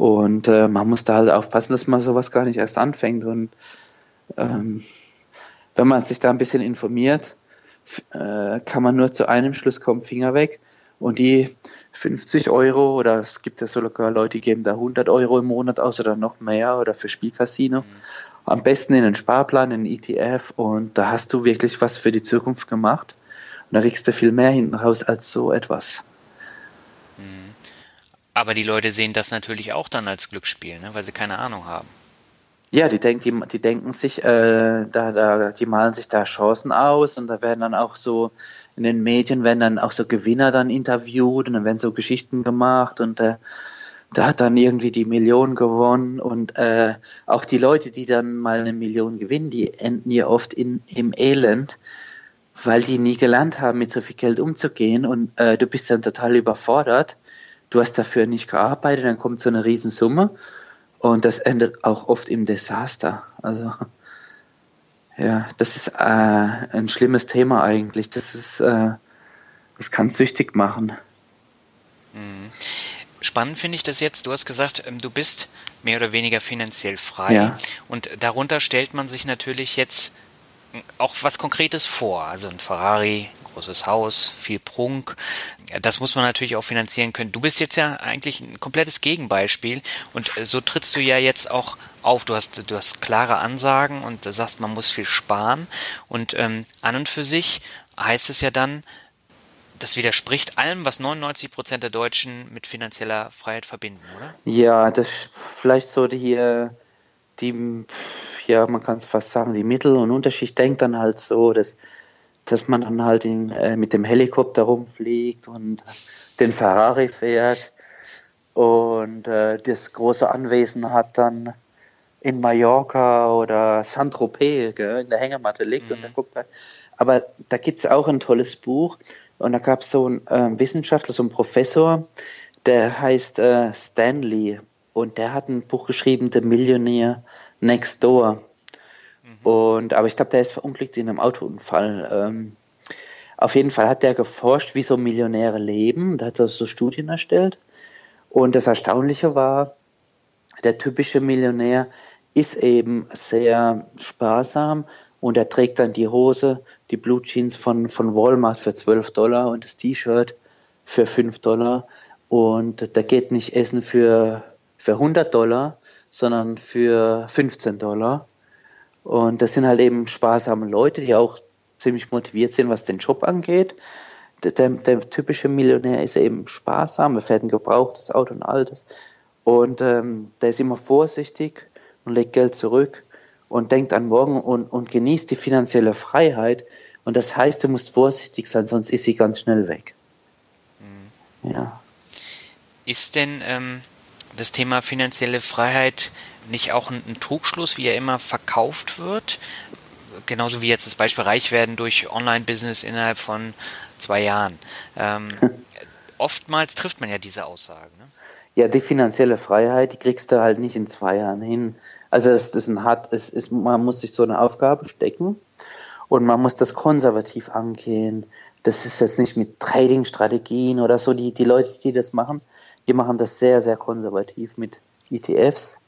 und äh, man muss da halt aufpassen, dass man sowas gar nicht erst anfängt. Und ähm, wenn man sich da ein bisschen informiert, äh, kann man nur zu einem Schluss kommen, Finger weg. Und die 50 Euro oder es gibt ja sogar Leute, die geben da 100 Euro im Monat aus oder noch mehr oder für Spielcasino. Mhm. Am besten in einen Sparplan, in einen ETF und da hast du wirklich was für die Zukunft gemacht. Und da kriegst du viel mehr hinten raus als so etwas. Aber die Leute sehen das natürlich auch dann als Glücksspiel, ne? weil sie keine Ahnung haben. Ja, die, denk, die, die denken sich, äh, da, da, die malen sich da Chancen aus und da werden dann auch so, in den Medien werden dann auch so Gewinner dann interviewt und dann werden so Geschichten gemacht und äh, da hat dann irgendwie die Million gewonnen und äh, auch die Leute, die dann mal eine Million gewinnen, die enden ja oft in, im Elend, weil die nie gelernt haben, mit so viel Geld umzugehen und äh, du bist dann total überfordert du hast dafür nicht gearbeitet, dann kommt so eine Riesensumme und das endet auch oft im Desaster. Also ja, das ist äh, ein schlimmes Thema eigentlich. Das ist, äh, das kann süchtig machen. Mhm. Spannend finde ich das jetzt. Du hast gesagt, ähm, du bist mehr oder weniger finanziell frei. Ja. Und darunter stellt man sich natürlich jetzt auch was Konkretes vor. Also ein Ferrari, großes Haus, viel Prunk. Das muss man natürlich auch finanzieren können. Du bist jetzt ja eigentlich ein komplettes Gegenbeispiel und äh, so trittst du ja jetzt auch auf. Du hast, du hast klare Ansagen und sagst, man muss viel sparen. Und ähm, an und für sich heißt es ja dann, das widerspricht allem, was 99 Prozent der Deutschen mit finanzieller Freiheit verbinden, oder? Ja, das vielleicht so die, die ja, man kann es fast sagen, die Mittel- und Unterschicht denkt dann halt so, dass dass man dann halt in, äh, mit dem Helikopter rumfliegt und den Ferrari fährt und äh, das große Anwesen hat dann in Mallorca oder Saint-Tropez in der Hängematte liegt mhm. und da guckt er. Aber da gibt es auch ein tolles Buch und da gab es so einen äh, Wissenschaftler, so einen Professor, der heißt äh, Stanley und der hat ein Buch geschrieben, The Millionaire Next Door. Und, aber ich glaube, der ist verunglückt in einem Autounfall. Ähm, auf jeden Fall hat der geforscht, wie so Millionäre leben. Da hat er so Studien erstellt. Und das Erstaunliche war, der typische Millionär ist eben sehr sparsam und er trägt dann die Hose, die Blue Jeans von, von Walmart für 12 Dollar und das T-Shirt für 5 Dollar. Und der geht nicht essen für, für 100 Dollar, sondern für 15 Dollar. Und das sind halt eben sparsame Leute, die auch ziemlich motiviert sind, was den Job angeht. Der, der, der typische Millionär ist eben sparsam, er fährt ein gebrauchtes Auto und altes. Und ähm, der ist immer vorsichtig und legt Geld zurück und denkt an morgen und, und genießt die finanzielle Freiheit. Und das heißt, du musst vorsichtig sein, sonst ist sie ganz schnell weg. Mhm. Ja. Ist denn ähm, das Thema finanzielle Freiheit nicht auch ein, ein Trugschluss, wie er immer verkauft wird? Genauso wie jetzt das Beispiel reich werden durch Online-Business innerhalb von zwei Jahren. Ähm, oftmals trifft man ja diese Aussagen. Ne? Ja, die finanzielle Freiheit, die kriegst du halt nicht in zwei Jahren hin. Also es ist ein hart, es ist, man muss sich so eine Aufgabe stecken und man muss das konservativ angehen. Das ist jetzt nicht mit Trading-Strategien oder so. Die, die Leute, die das machen, die machen das sehr, sehr konservativ mit ETFs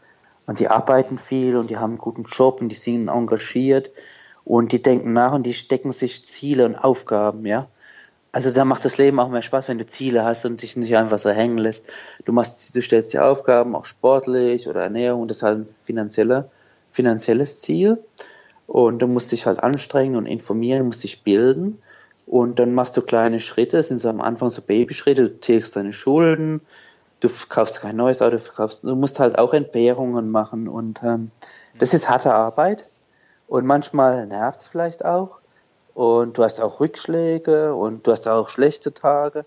und die arbeiten viel und die haben einen guten Job und die sind engagiert und die denken nach und die stecken sich Ziele und Aufgaben, ja. Also da macht das Leben auch mehr Spaß, wenn du Ziele hast und dich nicht einfach so hängen lässt. Du machst, du stellst dir Aufgaben, auch sportlich oder Ernährung, das ist halt ein finanzieller, finanzielles Ziel. Und du musst dich halt anstrengen und informieren, musst dich bilden. Und dann machst du kleine Schritte, das sind so am Anfang so Babyschritte, du tilgst deine Schulden, du kaufst kein neues Auto, du, kaufst, du musst halt auch Entbehrungen machen und ähm, das ist harte Arbeit. Und manchmal nervt es vielleicht auch. Und du hast auch Rückschläge und du hast auch schlechte Tage.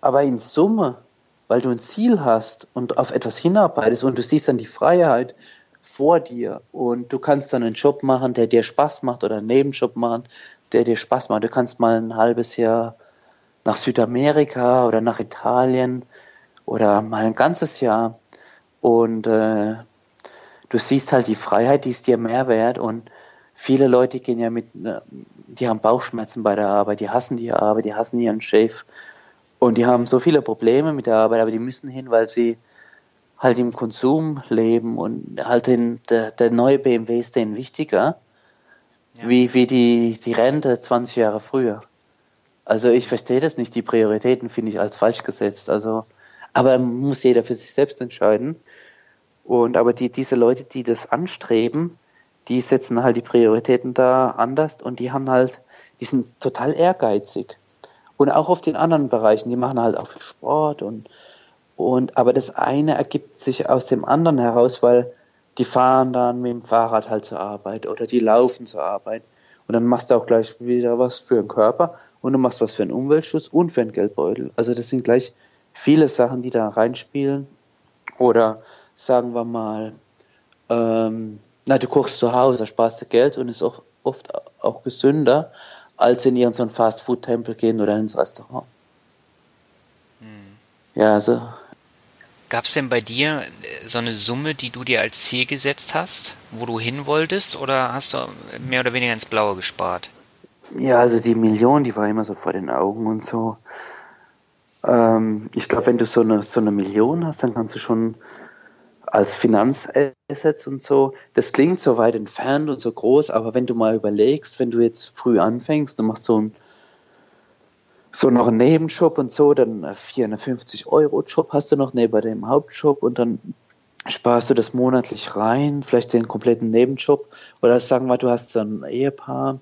Aber in Summe, weil du ein Ziel hast und auf etwas hinarbeitest und du siehst dann die Freiheit vor dir und du kannst dann einen Job machen, der dir Spaß macht oder einen Nebenjob machen, der dir Spaß macht. Du kannst mal ein halbes Jahr nach Südamerika oder nach Italien oder mal ein ganzes Jahr und äh, du siehst halt die Freiheit, die ist dir mehr wert und viele Leute gehen ja mit, ne, die haben Bauchschmerzen bei der Arbeit, die hassen die Arbeit, die hassen ihren Chef und die haben so viele Probleme mit der Arbeit, aber die müssen hin, weil sie halt im Konsum leben und halt den, der, der neue BMW ist denen wichtiger, ja. wie, wie die, die Rente 20 Jahre früher. Also ich verstehe das nicht, die Prioritäten finde ich als falsch gesetzt. Also, aber muss jeder für sich selbst entscheiden. Und aber die, diese Leute, die das anstreben, die setzen halt die Prioritäten da anders und die haben halt, die sind total ehrgeizig. Und auch auf den anderen Bereichen, die machen halt auch viel Sport und, und aber das eine ergibt sich aus dem anderen heraus, weil die fahren dann mit dem Fahrrad halt zur Arbeit oder die laufen zur Arbeit. Und dann machst du auch gleich wieder was für den Körper und du machst was für den Umweltschutz und für den Geldbeutel. Also das sind gleich viele Sachen, die da reinspielen. Oder sagen wir mal, ähm, na, du kochst zu Hause, sparst du Geld und ist auch oft auch gesünder, als in irgendeinen so Fast-Food-Tempel gehen oder ins Restaurant. Hm. Ja, also. Gab es denn bei dir so eine Summe, die du dir als Ziel gesetzt hast, wo du hin wolltest, oder hast du mehr oder weniger ins Blaue gespart? Ja, also die Million, die war immer so vor den Augen und so. Ähm, ich glaube, wenn du so eine, so eine Million hast, dann kannst du schon als Finanzassets und so, das klingt so weit entfernt und so groß, aber wenn du mal überlegst, wenn du jetzt früh anfängst, du machst so ein so noch einen Nebenjob und so, dann 450 Euro Job hast du noch neben dem Hauptjob und dann sparst du das monatlich rein, vielleicht den kompletten Nebenjob oder sagen wir, du hast so ein Ehepaar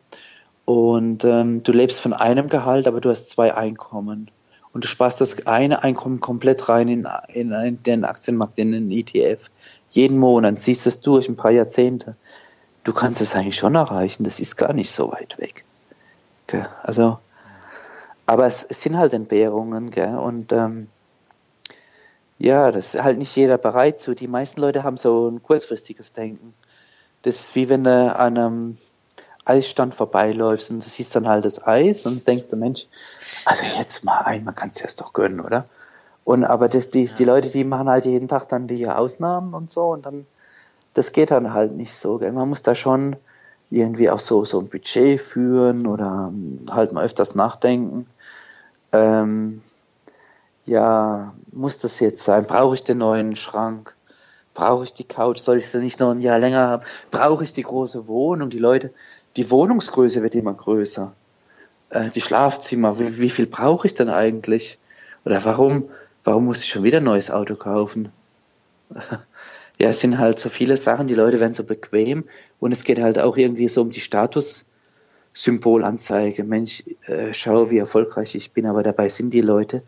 und ähm, du lebst von einem Gehalt, aber du hast zwei Einkommen und du sparst das eine Einkommen komplett rein in, in, in den Aktienmarkt, in den ETF. Jeden Monat siehst du es durch, ein paar Jahrzehnte. Du kannst es eigentlich schon erreichen, das ist gar nicht so weit weg. Gell? Also, aber es, es, sind halt Entbehrungen, gell? und ähm, ja, das ist halt nicht jeder bereit zu. Die meisten Leute haben so ein kurzfristiges Denken. Das ist wie wenn du an einem Eisstand vorbeiläufst und du siehst dann halt das Eis und denkst Mensch, also jetzt mal ein, man kann es jetzt doch gönnen, oder? Und aber das, die, ja. die Leute, die machen halt jeden Tag dann die Ausnahmen und so und dann, das geht dann halt nicht so. Gell? Man muss da schon irgendwie auch so, so ein Budget führen oder halt mal öfters nachdenken. Ähm, ja, muss das jetzt sein? Brauche ich den neuen Schrank? Brauche ich die Couch? Soll ich sie nicht noch ein Jahr länger haben? Brauche ich die große Wohnung? Die Leute, die Wohnungsgröße wird immer größer. Äh, die Schlafzimmer, wie, wie viel brauche ich denn eigentlich? Oder warum, warum muss ich schon wieder ein neues Auto kaufen? ja, es sind halt so viele Sachen, die Leute werden so bequem und es geht halt auch irgendwie so um die Statussymbolanzeige. Mensch, äh, schau, wie erfolgreich ich bin, aber dabei sind die Leute,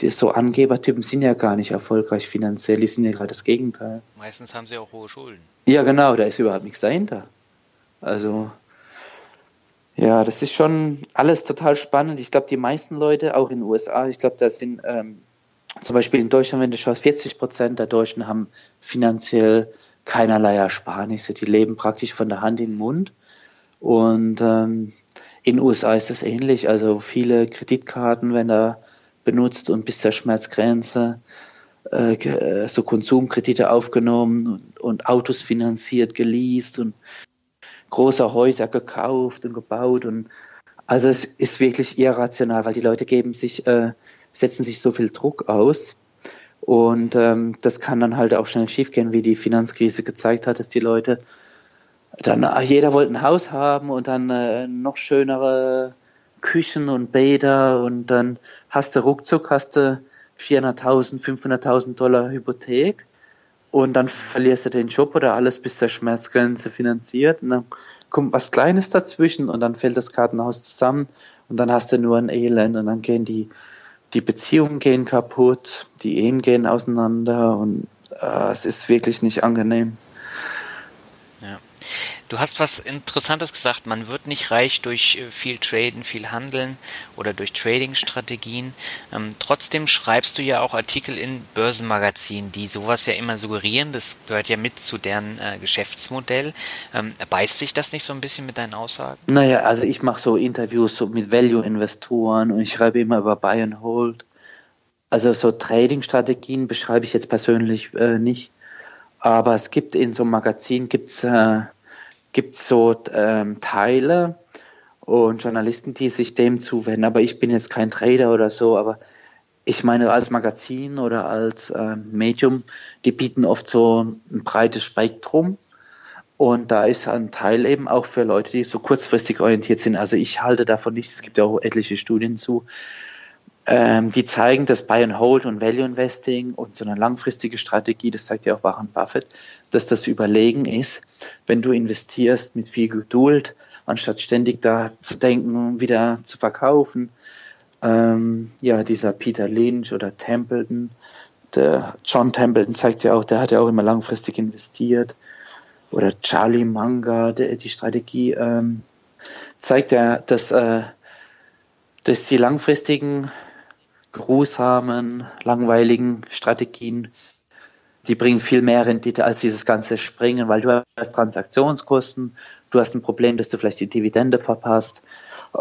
die so Angebertypen sind ja gar nicht erfolgreich finanziell, die sind ja gerade das Gegenteil. Meistens haben sie auch hohe Schulden. Ja, genau, da ist überhaupt nichts dahinter. Also, ja, das ist schon alles total spannend. Ich glaube, die meisten Leute, auch in den USA, ich glaube, da sind ähm, zum Beispiel in Deutschland, wenn du schaust, 40 Prozent der Deutschen haben finanziell keinerlei Ersparnisse. Die leben praktisch von der Hand in den Mund. Und ähm, in den USA ist das ähnlich. Also viele Kreditkarten werden da benutzt und bis zur Schmerzgrenze äh, äh so Konsumkredite aufgenommen und, und Autos finanziert, geleast und große Häuser gekauft und gebaut und also es ist wirklich irrational, weil die Leute geben sich, äh, setzen sich so viel Druck aus und ähm, das kann dann halt auch schnell schiefgehen, wie die Finanzkrise gezeigt hat, dass die Leute dann äh, jeder wollte ein Haus haben und dann äh, noch schönere Küchen und Bäder und dann hast du ruckzuck hast du 400.000, 500.000 Dollar Hypothek und dann verlierst du den Job oder alles bis zur Schmerzgrenze finanziert und dann kommt was Kleines dazwischen und dann fällt das Kartenhaus zusammen und dann hast du nur ein Elend und dann gehen die, die Beziehungen gehen kaputt, die Ehen gehen auseinander und äh, es ist wirklich nicht angenehm. Du hast was Interessantes gesagt. Man wird nicht reich durch äh, viel Traden, viel Handeln oder durch Trading-Strategien. Ähm, trotzdem schreibst du ja auch Artikel in Börsenmagazinen, die sowas ja immer suggerieren. Das gehört ja mit zu deren äh, Geschäftsmodell. Ähm, beißt sich das nicht so ein bisschen mit deinen Aussagen? Naja, also ich mache so Interviews so mit Value-Investoren und ich schreibe immer über Buy and Hold. Also so Trading-Strategien beschreibe ich jetzt persönlich äh, nicht. Aber es gibt in so einem Magazin gibt's, äh, gibt's so ähm, Teile und Journalisten, die sich dem zuwenden. Aber ich bin jetzt kein Trader oder so, aber ich meine, als Magazin oder als äh, Medium, die bieten oft so ein breites Spektrum. Und da ist ein Teil eben auch für Leute, die so kurzfristig orientiert sind. Also ich halte davon nichts. Es gibt ja auch etliche Studien zu, ähm, die zeigen, dass Buy and Hold und Value Investing und so eine langfristige Strategie, das sagt ja auch Warren Buffett, dass das überlegen ist, wenn du investierst mit viel Geduld, anstatt ständig da zu denken, wieder zu verkaufen. Ähm, ja, dieser Peter Lynch oder Templeton, der John Templeton zeigt ja auch, der hat ja auch immer langfristig investiert. Oder Charlie Munger, der, die Strategie ähm, zeigt ja, dass, äh, dass die langfristigen geruhsamen, langweiligen Strategien, die bringen viel mehr Rendite als dieses ganze Springen, weil du hast Transaktionskosten, du hast ein Problem, dass du vielleicht die Dividende verpasst.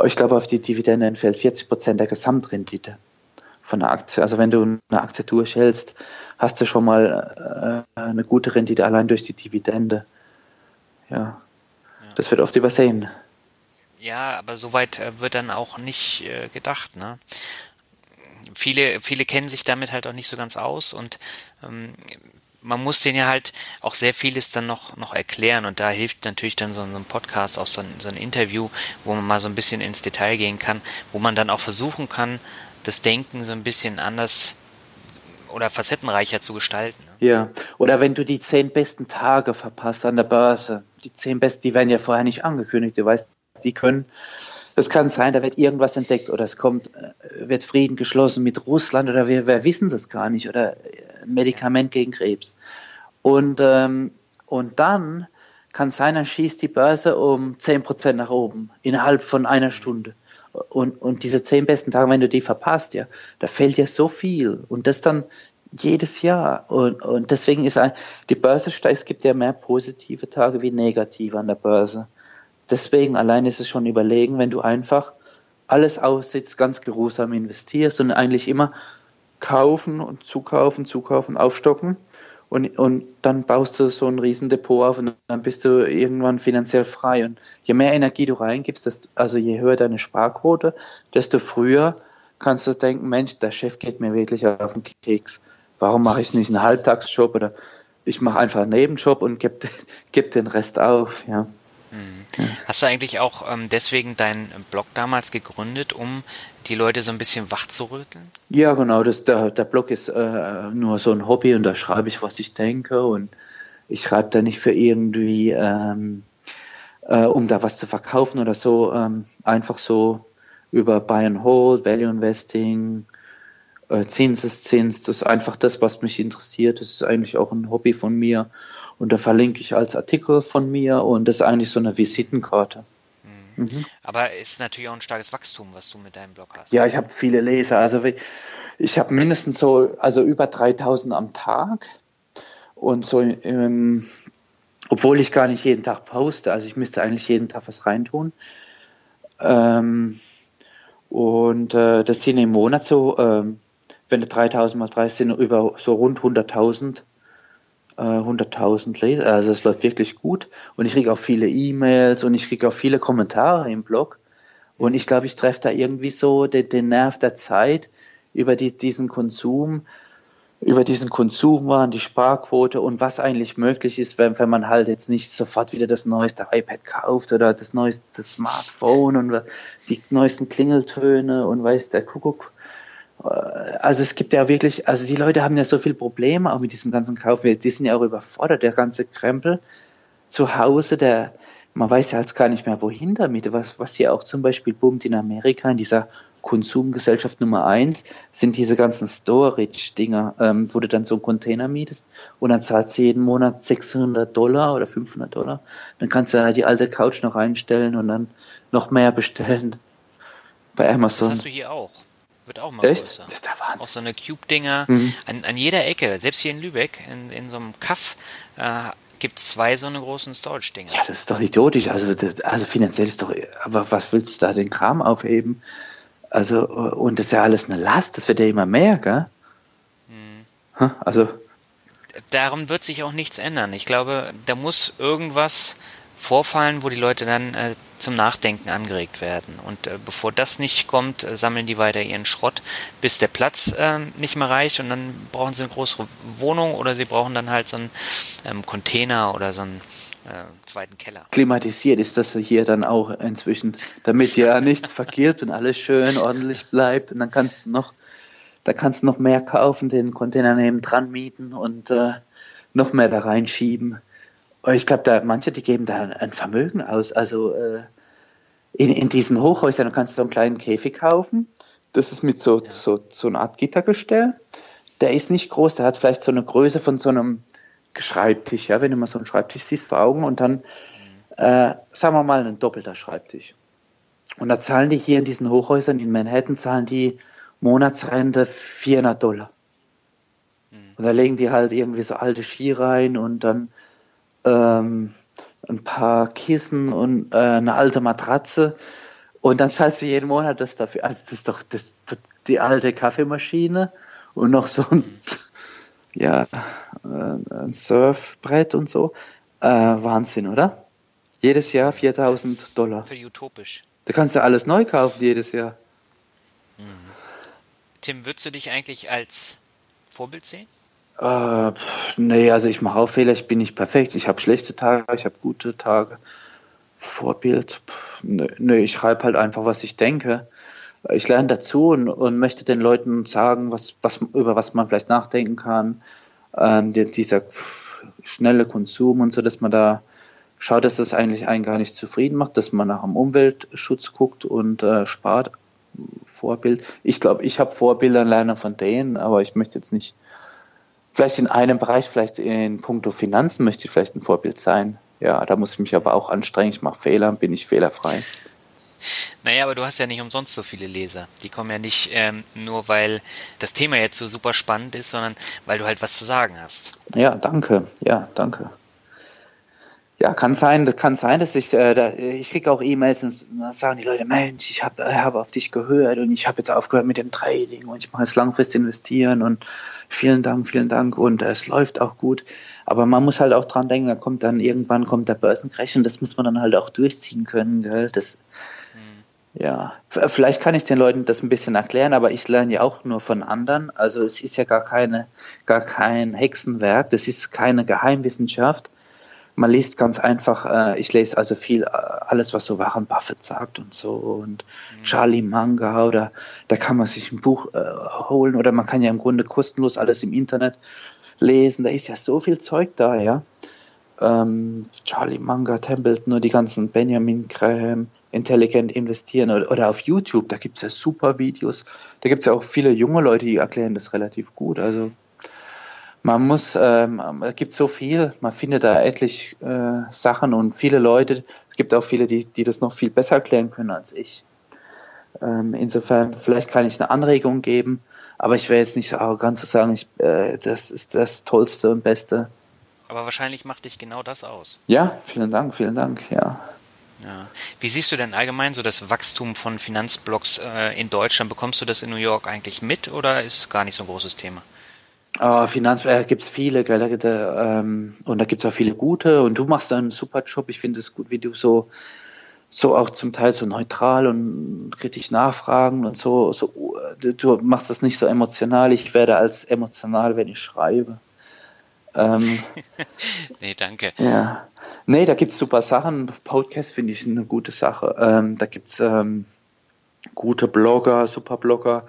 Ich glaube, auf die Dividende entfällt 40 Prozent der Gesamtrendite von der Aktie. Also wenn du eine Aktie durchhältst, hast du schon mal äh, eine gute Rendite allein durch die Dividende. Ja. ja. Das wird oft übersehen. Ja, aber soweit äh, wird dann auch nicht äh, gedacht. Ne? viele, viele kennen sich damit halt auch nicht so ganz aus und ähm, man muss denen ja halt auch sehr vieles dann noch, noch erklären und da hilft natürlich dann so, ein Podcast, auch so ein, so ein Interview, wo man mal so ein bisschen ins Detail gehen kann, wo man dann auch versuchen kann, das Denken so ein bisschen anders oder facettenreicher zu gestalten. Ne? Ja, oder wenn du die zehn besten Tage verpasst an der Börse, die zehn besten, die werden ja vorher nicht angekündigt, du weißt, die können es kann sein, da wird irgendwas entdeckt oder es kommt, äh, wird Frieden geschlossen mit Russland oder wir, wir wissen das gar nicht oder ein Medikament gegen Krebs. Und, ähm, und dann kann sein, dann schießt die Börse um 10% nach oben innerhalb von einer Stunde. Und, und diese zehn besten Tage, wenn du die verpasst, ja, da fällt ja so viel. Und das dann jedes Jahr. Und, und deswegen ist ein, die Börse steigt, es gibt ja mehr positive Tage wie negative an der Börse. Deswegen allein ist es schon überlegen, wenn du einfach alles aussitzt, ganz geruhsam investierst und eigentlich immer kaufen und zukaufen, zukaufen, aufstocken und, und dann baust du so ein Riesendepot auf und dann bist du irgendwann finanziell frei. Und je mehr Energie du reingibst, desto, also je höher deine Sparquote, desto früher kannst du denken, Mensch, der Chef geht mir wirklich auf den Keks. Warum mache ich nicht einen Halbtagsjob oder ich mache einfach einen Nebenjob und gebe geb den Rest auf, ja. Mhm. Hast du eigentlich auch ähm, deswegen deinen Blog damals gegründet, um die Leute so ein bisschen wach zu rütteln? Ja, genau. Das, der, der Blog ist äh, nur so ein Hobby und da schreibe ich, was ich denke und ich schreibe da nicht für irgendwie, ähm, äh, um da was zu verkaufen oder so. Ähm, einfach so über Buy and Hold, Value Investing, äh, Zinseszins. Das ist einfach das, was mich interessiert. Das ist eigentlich auch ein Hobby von mir. Und da verlinke ich als Artikel von mir und das ist eigentlich so eine Visitenkarte. Mhm. mhm. Aber es ist natürlich auch ein starkes Wachstum, was du mit deinem Blog hast. Ja, ich habe viele Leser. Also ich habe mindestens so, also über 3000 am Tag. Und so, ähm, obwohl ich gar nicht jeden Tag poste, also ich müsste eigentlich jeden Tag was reintun. Ähm, und äh, das sind im Monat so, ähm, wenn du 3000 mal 30 sind, über so rund 100.000 100.000 äh, Leser. Also es läuft wirklich gut. Und ich kriege auch viele E-Mails und ich kriege auch viele Kommentare im Blog. Und ich glaube, ich treffe da irgendwie so den, den Nerv der Zeit über die, diesen Konsum, über diesen Konsum waren, die Sparquote und was eigentlich möglich ist, wenn, wenn man halt jetzt nicht sofort wieder das neueste iPad kauft oder das neueste Smartphone und die neuesten Klingeltöne und weiß der Kuckuck also es gibt ja wirklich, also die Leute haben ja so viele Probleme auch mit diesem ganzen Kauf. Die sind ja auch überfordert, der ganze Krempel zu Hause, der, man weiß ja jetzt gar nicht mehr, wohin damit, was, was hier auch zum Beispiel boomt in Amerika, in dieser Konsumgesellschaft Nummer eins sind diese ganzen Storage-Dinger, ähm, wo du dann so einen Container mietest und dann zahlst du jeden Monat 600 Dollar oder 500 Dollar. Dann kannst du die alte Couch noch einstellen und dann noch mehr bestellen bei Amazon. Das hast du hier auch. Wird auch mal Echt? größer. Das ist der Wahnsinn. Auch so eine Cube-Dinger Mhm. an, an jeder Ecke. Selbst hier in Lübeck, in, in so einem Kaff, äh, gibt es zwei so eine großen Storage-Dinger. Ja, das ist doch idiotisch. Also, das, also finanziell ist doch, aber was willst du da den Kram aufheben? Also, und das ist ja alles eine Last, das wird ja immer mehr, gell? Mhm. Also, Darum wird sich auch nichts ändern. Ich glaube, da muss irgendwas vorfallen, wo die Leute dann äh, zum Nachdenken angeregt werden. Und äh, bevor das nicht kommt, äh, sammeln die weiter ihren Schrott, bis der Platz ähm, nicht mehr reicht und dann brauchen sie eine größere Wohnung oder sie brauchen dann halt so einen ähm, Container oder so einen äh, zweiten Keller. klimatisiert ist das hier dann auch inzwischen, damit ja nichts verkehrt und alles schön ordentlich bleibt. Und dann kannst du noch, da kannst du noch mehr kaufen, den Container neben dran mieten und äh, noch mehr da reinschieben. Ich glaube, da manche, die geben da ein Vermögen aus. Also äh, in, in diesen Hochhäusern kannst du so einen kleinen Käfig kaufen. Das ist mit so, so, so einer Art Gittergestell. Der ist nicht groß, der hat vielleicht so eine Größe von so einem Schreibtisch, ja, wenn du mal so einen Schreibtisch siehst vor Augen und dann, äh, sagen wir mal, ein doppelter Schreibtisch. Und da zahlen die hier in diesen Hochhäusern in Manhattan, zahlen die Monatsrente 400 Dollar. Und da legen die halt irgendwie so alte Ski rein und dann ähm, ein paar Kissen und äh, eine alte Matratze. Und dann zahlst du jeden Monat das dafür. Also das ist doch das, das, die alte Kaffeemaschine und noch so ein, ja, äh, ein Surfbrett und so. Äh, Wahnsinn, oder? Jedes Jahr 4000 Dollar. Für utopisch. Da kannst du alles neu kaufen jedes Jahr. Tim, würdest du dich eigentlich als Vorbild sehen? Äh, nee, also ich mache auch Fehler, ich bin nicht perfekt. Ich habe schlechte Tage, ich habe gute Tage. Vorbild, pf, nee, nee, ich schreibe halt einfach, was ich denke. Ich lerne dazu und, und möchte den Leuten sagen, was, was, über was man vielleicht nachdenken kann. Ähm, die, dieser schnelle Konsum und so, dass man da schaut, dass das eigentlich einen gar nicht zufrieden macht, dass man nach dem Umweltschutz guckt und äh, spart. Vorbild. Ich glaube, ich habe Vorbilder und lerne von denen, aber ich möchte jetzt nicht, vielleicht in einem Bereich, vielleicht in puncto Finanzen möchte ich vielleicht ein Vorbild sein. Ja, da muss ich mich aber auch anstrengen. Ich mache Fehler, bin ich fehlerfrei. Naja, aber du hast ja nicht umsonst so viele Leser. Die kommen ja nicht ähm, nur, weil das Thema jetzt so super spannend ist, sondern weil du halt was zu sagen hast. Ja, danke. Ja, danke. Ja, kann sein, das kann sein, dass ich, äh, da, ich kriege auch E-Mails und da sagen die Leute, Mensch, ich habe hab auf dich gehört und ich habe jetzt aufgehört mit dem Trading und ich mache jetzt langfristig investieren und vielen Dank, vielen Dank und äh, es läuft auch gut. Aber man muss halt auch dran denken, da kommt dann irgendwann kommt der Börsencrash und das muss man dann halt auch durchziehen können, gell? Das, ja, V- vielleicht kann ich den Leuten das ein bisschen erklären, aber ich lerne ja auch nur von anderen. Also es ist ja gar keine, gar kein Hexenwerk, das ist keine Geheimwissenschaft. Man liest ganz einfach, äh, ich lese also viel, äh, alles, was so Warren Buffett sagt und so und Charlie Manga oder da kann man sich ein Buch äh, holen oder man kann ja im Grunde kostenlos alles im Internet lesen. Da ist ja so viel Zeug da, ja. Ähm, Charlie Manga, Templeton und die ganzen Benjamin Graham, intelligent investieren oder, oder auf YouTube, da gibt es ja super Videos. Da gibt es ja auch viele junge Leute, die erklären das relativ gut. Also man muss, ähm, es gibt so viel, man findet da etlich äh, Sachen und viele Leute, es gibt auch viele, die, die das noch viel besser erklären können als ich. Ähm, insofern, vielleicht kann ich eine Anregung geben, aber ich wäre jetzt nicht so arrogant zu sagen, ich, äh, das ist das Tollste und Beste. Aber wahrscheinlich macht dich genau das aus. Ja, vielen Dank, vielen Dank, ja. Ja. Wie siehst du denn allgemein so das Wachstum von Finanzblocks äh, in Deutschland? Bekommst du das in New York eigentlich mit oder ist es gar nicht so ein großes Thema? Oh, Finanz, äh, gibt es viele, gell, da, da, ähm, und da gibt es auch viele gute und du machst einen super Job. Ich finde es gut, wie du so, so auch zum Teil so neutral und kritisch nachfragen und so, so, du, machst das nicht so emotional. Ich werde als emotional, wenn ich schreibe. Ähm, Nee, danke. ja. Nee, da gibt's super Sachen. Podcast finde ich eine gute Sache. Ähm, da gibt's ähm, gute Blogger, super Blogger.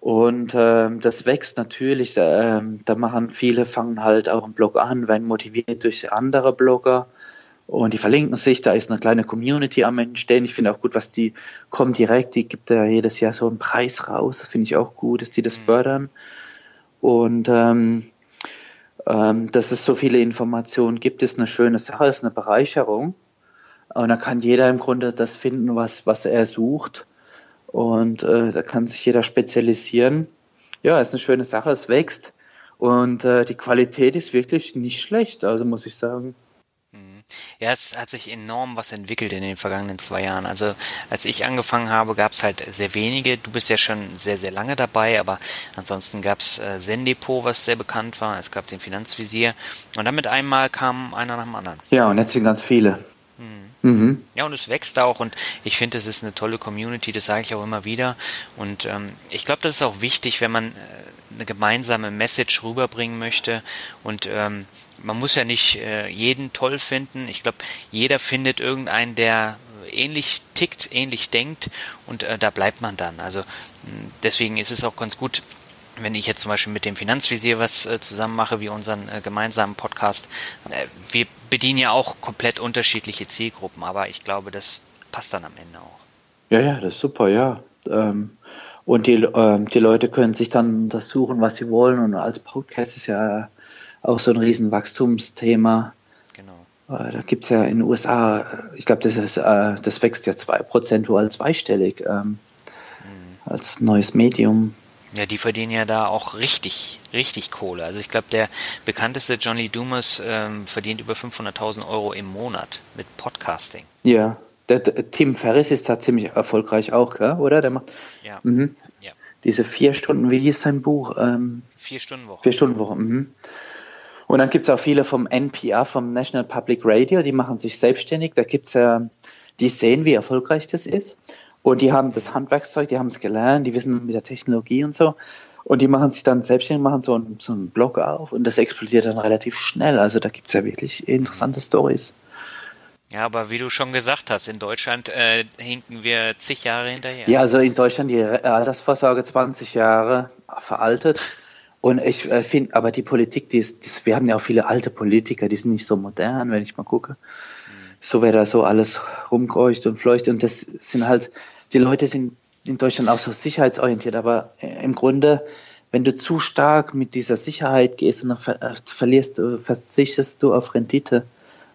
Und ähm, das wächst natürlich. Ähm, da machen viele, fangen halt auch einen Blog an, werden motiviert durch andere Blogger. Und die verlinken sich, da ist eine kleine Community am Entstehen. Ich finde auch gut, was die kommen direkt, die gibt ja jedes Jahr so einen Preis raus. Finde ich auch gut, dass die das mhm. fördern. Und ähm, ähm, dass es so viele Informationen gibt, ist eine schöne Sache, ist eine Bereicherung. Und da kann jeder im Grunde das finden, was, was er sucht. Und äh, da kann sich jeder spezialisieren. Ja, ist eine schöne Sache, es wächst. Und äh, die Qualität ist wirklich nicht schlecht, also muss ich sagen. Ja, es hat sich enorm was entwickelt in den vergangenen zwei Jahren. Also als ich angefangen habe, gab es halt sehr wenige. Du bist ja schon sehr, sehr lange dabei, aber ansonsten gab es äh, Sendepot, was sehr bekannt war. Es gab den Finanzvisier. Und dann mit einmal kam einer nach dem anderen. Ja, und jetzt sind ganz viele. Mhm. Mhm. Ja, und es wächst auch und ich finde, es ist eine tolle Community, das sage ich auch immer wieder. Und ähm, ich glaube, das ist auch wichtig, wenn man äh, eine gemeinsame Message rüberbringen möchte und ähm, man muss ja nicht äh, jeden toll finden. Ich glaube, jeder findet irgendeinen, der ähnlich tickt, ähnlich denkt und äh, da bleibt man dann. Also deswegen ist es auch ganz gut, wenn ich jetzt zum Beispiel mit dem Finanzvisier was äh, zusammen mache, wie unseren äh, gemeinsamen Podcast. Äh, wir bedienen ja auch komplett unterschiedliche Zielgruppen, aber ich glaube, das passt dann am Ende auch. Ja, ja, das ist super, ja. Ähm, und die, ähm, die Leute können sich dann das suchen, was sie wollen. Und als Podcast ist ja auch so ein riesen Wachstumsthema. Genau. Äh, da gibt es ja in den USA, ich glaube, das, äh, das wächst ja zwei prozentual zweistellig ähm, mhm. als neues Medium. Ja, die verdienen ja da auch richtig, richtig Kohle. Also ich glaube, der bekannteste Johnny Dumas ähm, verdient über 500.000 Euro im Monat mit Podcasting. Ja, der, der, Tim Ferriss ist da ziemlich erfolgreich auch, gell? oder? Der macht ja. Mhm. ja. diese vier Stunden, wie hieß sein Buch? Ähm, vier Stunden Woche. Vier Stunden Woche. Mhm. Und dann gibt es auch viele vom NPR, vom National Public Radio, die machen sich selbstständig. Da gibt es ja, die sehen, wie erfolgreich das ist. Und die haben das Handwerkszeug, die haben es gelernt, die wissen mit der Technologie und so. Und die machen sich dann selbstständig, machen so einen, so einen Blog auf und das explodiert dann relativ schnell. Also da gibt es ja wirklich interessante Stories. Ja, aber wie du schon gesagt hast, in Deutschland äh, hinken wir zig Jahre hinterher. Ja, also in Deutschland die Altersvorsorge 20 Jahre veraltet. Und ich äh, finde, aber die Politik, die ist, die, wir haben ja auch viele alte Politiker, die sind nicht so modern, wenn ich mal gucke. So wer da so alles rumkreucht und fleucht. Und das sind halt, die Leute sind in Deutschland auch so sicherheitsorientiert, aber äh, im Grunde, wenn du zu stark mit dieser Sicherheit gehst, dann äh, verlierst du, verzichtest du auf Rendite.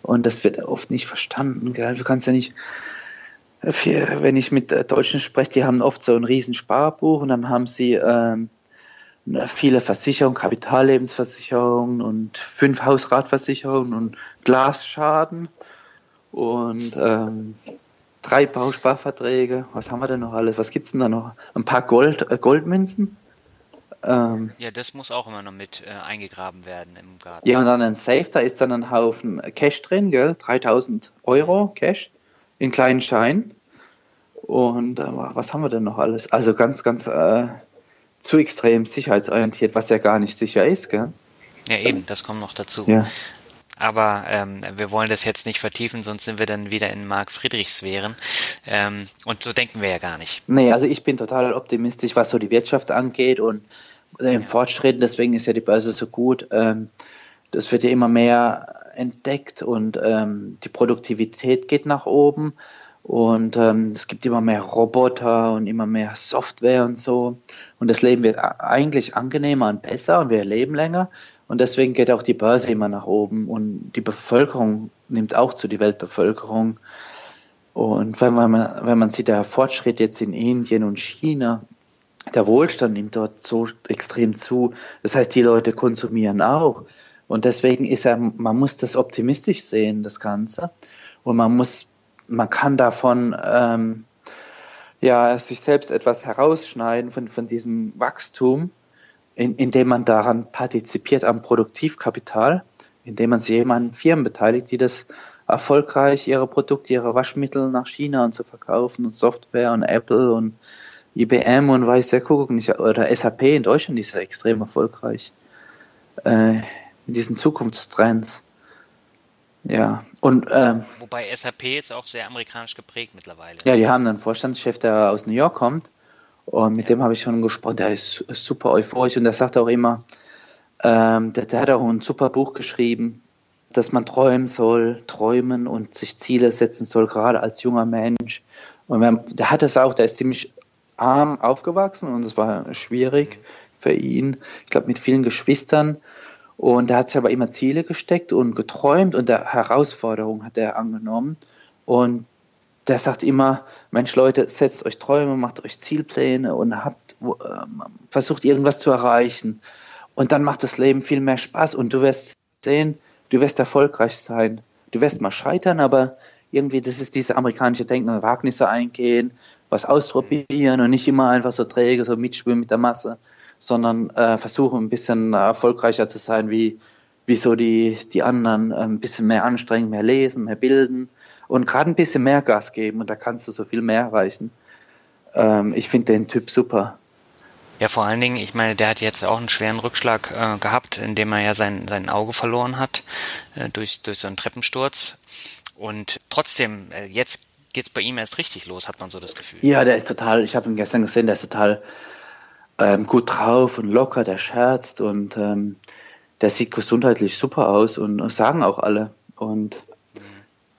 Und das wird oft nicht verstanden. Gell? Du kannst ja nicht, wenn ich mit Deutschen spreche, die haben oft so ein riesen Sparbuch und dann haben sie ähm, viele Versicherungen, Kapitallebensversicherungen und fünf Hausratversicherungen und Glasschaden und ähm, drei Bausparverträge. Was haben wir denn noch alles? Was gibt es denn da noch? Ein paar Gold, äh, Goldmünzen. Ähm, ja, das muss auch immer noch mit äh, eingegraben werden im Garten. Ja, und dann ein Safe, da ist dann ein Haufen Cash drin, gell? 3000 Euro Cash in kleinen Scheinen. Und äh, was haben wir denn noch alles? Also ganz, ganz äh, zu extrem sicherheitsorientiert, was ja gar nicht sicher ist, gell? Ja, eben, das kommt noch dazu. Ja. Aber ähm, wir wollen das jetzt nicht vertiefen, sonst sind wir dann wieder in Mark Friedrichsphären. Ähm, und so denken wir ja gar nicht. Nee, also ich bin total optimistisch, was so die Wirtschaft angeht und den ja. Fortschritten. Deswegen ist ja die Börse so gut. Ähm, das wird ja immer mehr entdeckt und ähm, die Produktivität geht nach oben. Und ähm, es gibt immer mehr Roboter und immer mehr Software und so. Und das Leben wird eigentlich angenehmer und besser und wir leben länger. Und deswegen geht auch die Börse immer nach oben und die Bevölkerung nimmt auch zu, die Weltbevölkerung. Und wenn man, wenn man sieht, der Fortschritt jetzt in Indien und China, der Wohlstand nimmt dort so extrem zu. Das heißt, die Leute konsumieren auch. Und deswegen ist er, man muss das optimistisch sehen, das Ganze. Und man muss man kann davon ähm, ja sich selbst etwas herausschneiden von, von diesem Wachstum, in, indem man daran partizipiert am Produktivkapital, indem man sich eben an Firmen beteiligt, die das erfolgreich ihre Produkte, ihre Waschmittel nach China und zu verkaufen und Software und Apple und IBM und weiß der Kuckuck nicht, oder SAP in Deutschland ist ja extrem erfolgreich äh, mit diesen Zukunftstrends. Ja, und ähm, wobei SAP ist auch sehr amerikanisch geprägt mittlerweile. Ja, die haben einen Vorstandschef, der aus New York kommt und mit dem habe ich schon gesprochen. Der ist, super euphorisch und der sagt auch immer, ähm, der, der, hat auch ein super Buch geschrieben. dass man träumen soll, träumen und sich Ziele setzen soll, gerade als junger Mensch. Und wenn, der hat das auch, der ist ziemlich arm aufgewachsen und es war schwierig für ihn, ich glaube mit vielen Geschwistern. Und er hat sich aber immer Ziele gesteckt und geträumt und der Herausforderung hat er angenommen. Und der sagt immer, Mensch Leute, setzt euch Träume, macht euch Zielpläne und habt, äh, versucht irgendwas zu erreichen. Und dann macht das Leben viel mehr Spaß und du wirst sehen, du wirst erfolgreich sein. Du wirst mal scheitern, aber irgendwie, das ist diese amerikanische Denken, Wagnisse eingehen, was ausprobieren und nicht immer einfach so träge, so mitschwimmen mit der Masse, sondern äh, versuchen ein bisschen erfolgreicher zu sein wie, wie so die, die anderen, äh, ein bisschen mehr anstrengen, mehr lesen, mehr bilden und gerade ein bisschen mehr Gas geben und da kannst du so viel mehr erreichen. Ähm, ich finde den Typ super. Ja, vor allen Dingen, ich meine, der hat jetzt auch einen schweren Rückschlag äh, gehabt, indem er ja sein, sein Auge verloren hat äh, durch, durch so einen Treppensturz. Und trotzdem, äh, jetzt geht's bei ihm erst richtig los, hat man so das Gefühl. Ja, der ist total, ich habe ihn gestern gesehen, der ist total ähm, gut drauf und locker, der scherzt und ähm, der sieht gesundheitlich super aus und sagen auch alle. Und.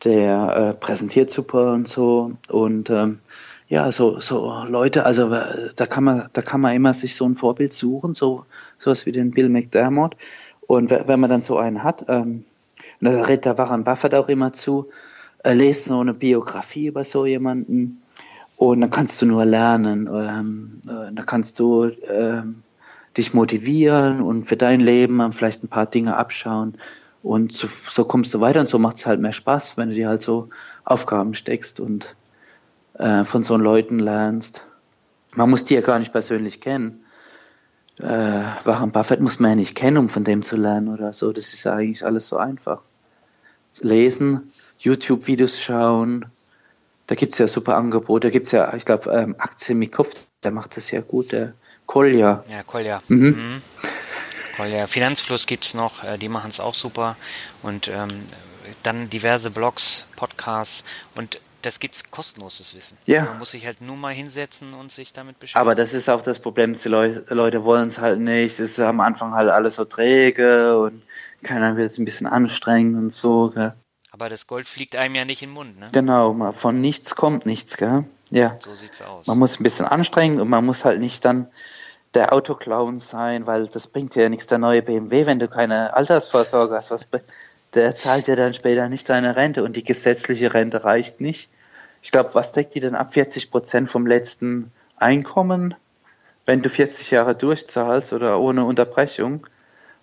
Der äh, präsentiert super und so. Und ähm, ja, so, so Leute, also da kann man, da kann man immer sich so ein Vorbild suchen, so sowas wie den Bill McDermott. Und wenn man dann so einen hat, ähm, und da redet der Warren Buffett auch immer zu, äh, lest so eine Biografie über so jemanden und dann kannst du nur lernen, ähm, äh, dann kannst du ähm, dich motivieren und für dein Leben vielleicht ein paar Dinge abschauen und so, so kommst du weiter und so macht es halt mehr Spaß, wenn du dir halt so Aufgaben steckst und äh, von so Leuten lernst. Man muss die ja gar nicht persönlich kennen. Äh, Warren Buffett muss man ja nicht kennen, um von dem zu lernen oder so. Das ist ja eigentlich alles so einfach. Lesen, YouTube-Videos schauen, da gibt es ja super Angebote. Da gibt es ja, ich glaube, ähm, Aktien mit Kopf, der macht das ja gut, der Kolja. Ja, Kolja. Mhm. Mhm. Kolja. Finanzfluss gibt es noch, äh, die machen es auch super. Und ähm, dann diverse Blogs, Podcasts und das gibt's kostenloses Wissen. Ja. Man muss sich halt nur mal hinsetzen und sich damit beschäftigen. Aber das ist auch das Problem, die Leute, Leute wollen es halt nicht. Es ist am Anfang halt alles so träge und keiner will es ein bisschen anstrengen und so. Gell? Aber das Gold fliegt einem ja nicht in den Mund, ne? Genau, von nichts kommt nichts, gell? Ja. So sieht's aus. Man muss ein bisschen anstrengen und man muss halt nicht dann der Autoclown sein, weil das bringt dir ja nichts, der neue BMW, wenn du keine Altersvorsorge hast. Was, der zahlt dir dann später nicht deine Rente und die gesetzliche Rente reicht nicht. Ich glaube, was deckt die denn ab? 40 Prozent vom letzten Einkommen, wenn du 40 Jahre durchzahlst oder ohne Unterbrechung.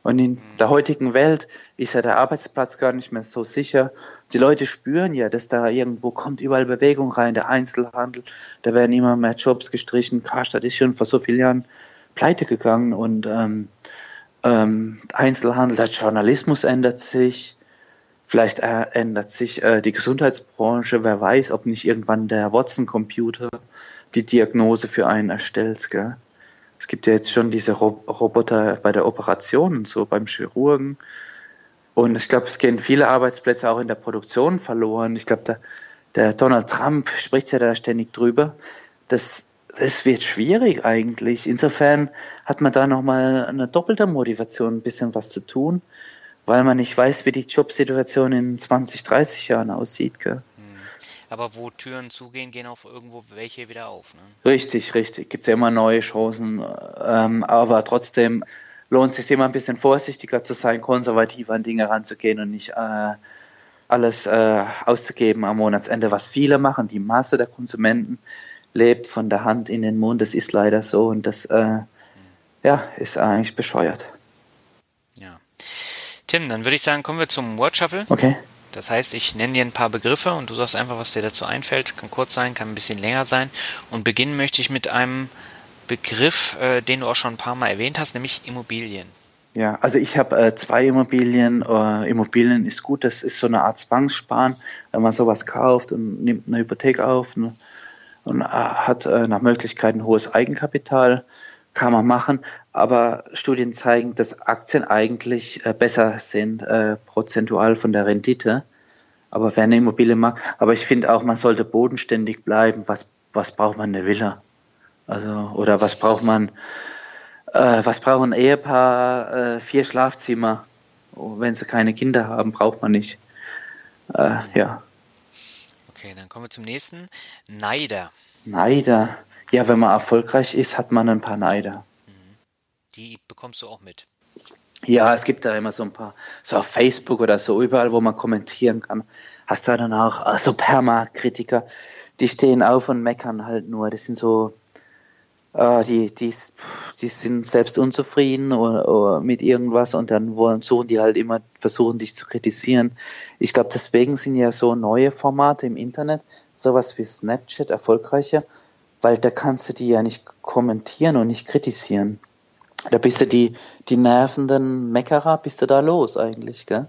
Und in der heutigen Welt ist ja der Arbeitsplatz gar nicht mehr so sicher. Die Leute spüren ja, dass da irgendwo kommt überall Bewegung rein, der Einzelhandel, da werden immer mehr Jobs gestrichen. Karstadt ist schon vor so vielen Jahren pleite gegangen und ähm, ähm, Einzelhandel, der Journalismus ändert sich, vielleicht äh, ändert sich äh, die Gesundheitsbranche, wer weiß, ob nicht irgendwann der Watson-Computer die Diagnose für einen erstellt. Gell? Es gibt ja jetzt schon diese Roboter bei der Operation und so beim Chirurgen. Und ich glaube, es gehen viele Arbeitsplätze auch in der Produktion verloren. Ich glaube, der, der, Donald Trump spricht ja da ständig drüber. Das, das wird schwierig eigentlich. Insofern hat man da nochmal eine doppelte Motivation, ein bisschen was zu tun, weil man nicht weiß, wie die Jobsituation in 20, 30 Jahren aussieht. Gell? Aber wo Türen zugehen, gehen auch irgendwo welche wieder auf. Ne? Richtig, richtig. Gibt es ja immer neue Chancen. Ähm, aber trotzdem lohnt es sich immer ein bisschen vorsichtiger zu sein, konservativ an Dinge ranzugehen und nicht äh, alles äh, auszugeben am Monatsende, was viele machen. Die Masse der Konsumenten lebt von der Hand in den Mund. Das ist leider so und das äh, ja, ist eigentlich bescheuert. Ja. Tim, dann würde ich sagen, kommen wir zum Word Shuffle. Okay. Das heißt, ich nenne dir ein paar Begriffe und du sagst einfach, was dir dazu einfällt. Kann kurz sein, kann ein bisschen länger sein. Und beginnen möchte ich mit einem Begriff, äh, den du auch schon ein paar Mal erwähnt hast, nämlich Immobilien. Ja, also ich habe äh, zwei Immobilien. Äh, Immobilien ist gut, das ist so eine Art Zwangssparen, wenn man sowas kauft und nimmt eine Hypothek auf ne, und äh, hat äh, nach Möglichkeit ein hohes Eigenkapital kann man machen, aber Studien zeigen, dass Aktien eigentlich äh, besser sind, äh, prozentual von der Rendite. Aber wer eine Immobilie mag, aber ich finde auch, man sollte bodenständig bleiben. Was, was braucht man eine Villa? Also, oder was braucht man, was braucht ein Ehepaar? Vier Schlafzimmer wenn sie keine Kinder haben, braucht man nicht. Ja. Okay, dann kommen wir zum nächsten. Neider. Neider. Ja, wenn man erfolgreich ist, hat man ein paar Neider. Mhm. Die bekommst du auch mit. Ja, es gibt da immer so ein paar, so auf Facebook oder so, überall, wo man kommentieren kann, hast du dann auch so also Permakritiker, die stehen auf und meckern halt nur. Das sind so, äh, die, die, die sind selbst unzufrieden oder, oder mit irgendwas und dann wollen, suchen die halt immer, versuchen dich zu kritisieren. Ich glaube, deswegen sind ja so neue Formate im Internet, sowas wie Snapchat erfolgreicher, weil da kannst du die ja nicht kommentieren und nicht kritisieren. Da bist du die, die nervenden Meckerer, bist du da los eigentlich, gell?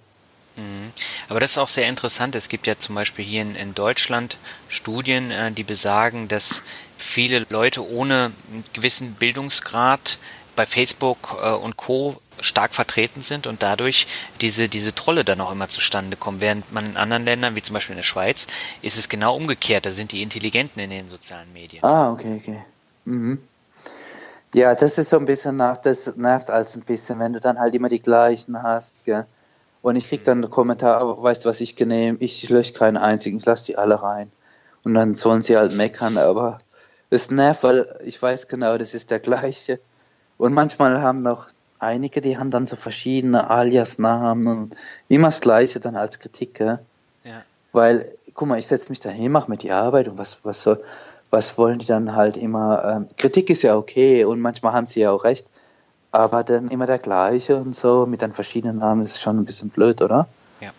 Mhm. Aber das ist auch sehr interessant. Es gibt ja zum Beispiel hier in, in Deutschland Studien, äh, die besagen, dass viele Leute ohne einen gewissen Bildungsgrad bei Facebook äh, und Co. stark vertreten sind und dadurch diese, diese Trolle dann auch immer zustande kommen. Während man in anderen Ländern, wie zum Beispiel in der Schweiz, ist es genau umgekehrt. Da sind die Intelligenten in den sozialen Medien. Ah, okay, okay. Mhm. Ja, das ist so ein bisschen nach, das nervt als ein bisschen, wenn du dann halt immer die gleichen hast, gell? Und ich krieg dann einen Kommentar, weißt du was, ich nehme, ich lösche keinen einzigen, ich lasse die alle rein. Und dann sollen sie halt meckern, aber es nervt, weil ich weiß genau, das ist der gleiche. Und manchmal haben noch einige, die haben dann so verschiedene Alias-Namen und immer das Gleiche dann als Kritik? Ja. Weil, guck mal, ich setze mich dahin, mache mir die Arbeit und was, was soll, was wollen die dann halt immer? Ähm, Kritik ist ja okay und manchmal haben sie ja auch recht, aber dann immer der gleiche und so mit den verschiedenen Namen ist schon ein bisschen blöd, oder? Ja.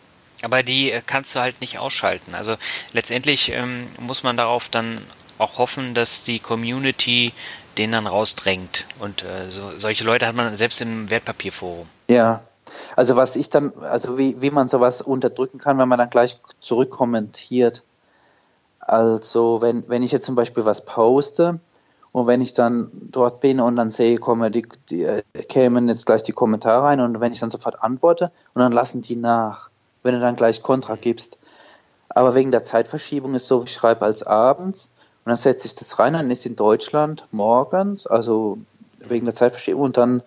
Aber die äh, kannst du halt nicht ausschalten. Also letztendlich ähm, muss man darauf dann auch hoffen, dass die Community den dann rausdrängt. Und äh, so, solche Leute hat man selbst im Wertpapierforum. Ja, also was ich dann, also wie, wie man sowas unterdrücken kann, wenn man dann gleich zurückkommentiert. Also wenn, wenn ich jetzt zum Beispiel was poste und wenn ich dann dort bin und dann sehe, komme die, die äh, kämen jetzt gleich die Kommentare rein und wenn ich dann sofort antworte und dann lassen die nach, wenn du dann gleich Kontra gibst. Aber wegen der Zeitverschiebung ist so, ich schreibe als abends und dann setze ich das rein, dann ist in Deutschland morgens, also wegen der Zeitverschiebung und dann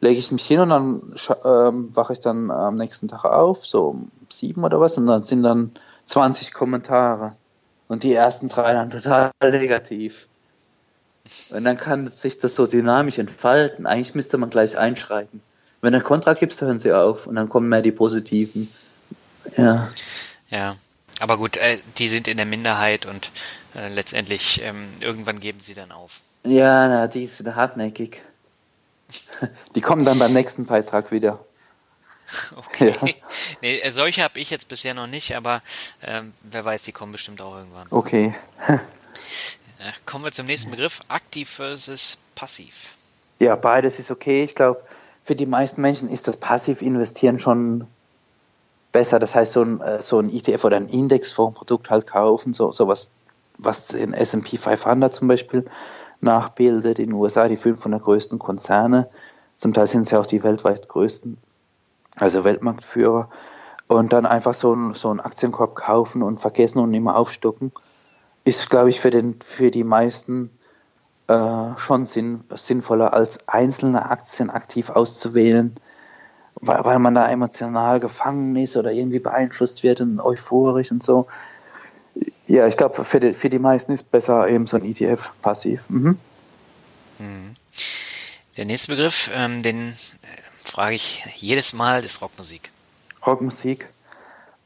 lege ich mich hin und dann ähm, wache ich dann am nächsten Tag auf, so um sieben oder was, und dann sind dann 20 Kommentare. Und die ersten drei dann total negativ. Und dann kann sich das so dynamisch entfalten. Eigentlich müsste man gleich einschreiten. Wenn er Kontra gibt, hören sie auf und dann kommen mehr die positiven. Ja. Ja. Aber gut, äh, die sind in der Minderheit und äh, letztendlich ähm, irgendwann geben sie dann auf. Ja, na, die sind hartnäckig. Die kommen dann beim nächsten Beitrag wieder. Okay. Ja. Nee, äh, solche habe ich jetzt bisher noch nicht, aber ähm, wer weiß, die kommen bestimmt auch irgendwann. Okay. kommen wir zum nächsten Begriff, aktiv versus passiv. Ja, beides ist okay. Ich glaube, für die meisten Menschen ist das passiv investieren schon besser. Das heißt, so ein, äh, so ein ETF oder ein Indexfondsprodukt halt kaufen, so sowas, was in S&P 500 zum Beispiel nachbildet, in den USA die 500 größten Konzerne. Zum Teil sind es ja auch die weltweit größten also Weltmarktführer, und dann einfach so, ein, so einen Aktienkorb kaufen und vergessen und immer aufstocken, ist, glaube ich, für, den, für die meisten äh, schon sinn, sinnvoller, als einzelne Aktien aktiv auszuwählen, weil, weil man da emotional gefangen ist oder irgendwie beeinflusst wird und euphorisch und so. Ja, ich glaube, für die, für die meisten ist besser eben so ein ETF passiv. Mhm. mhm. Der nächste Begriff, ähm, den frage ich jedes Mal, ist Rockmusik. Rockmusik?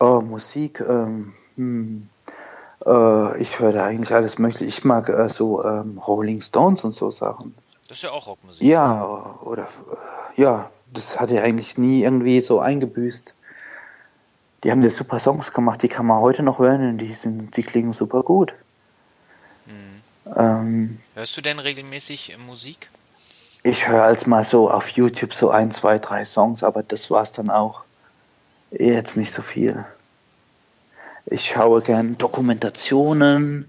Oh, Musik, ähm, hm, äh, ich höre da eigentlich alles mögliche. Ich mag äh, so ähm, Rolling Stones und so Sachen. Das ist ja auch Rockmusik. Ja, oder äh, ja, das hat ja eigentlich nie irgendwie so eingebüßt. Die haben ja super Songs gemacht, die kann man heute noch hören und die, sind, die klingen super gut. Mhm. Ähm, Hörst du denn regelmäßig Musik? Ich höre als mal so auf YouTube so ein, zwei, drei Songs, aber das war es dann auch. Jetzt nicht so viel. Ich schaue gern Dokumentationen.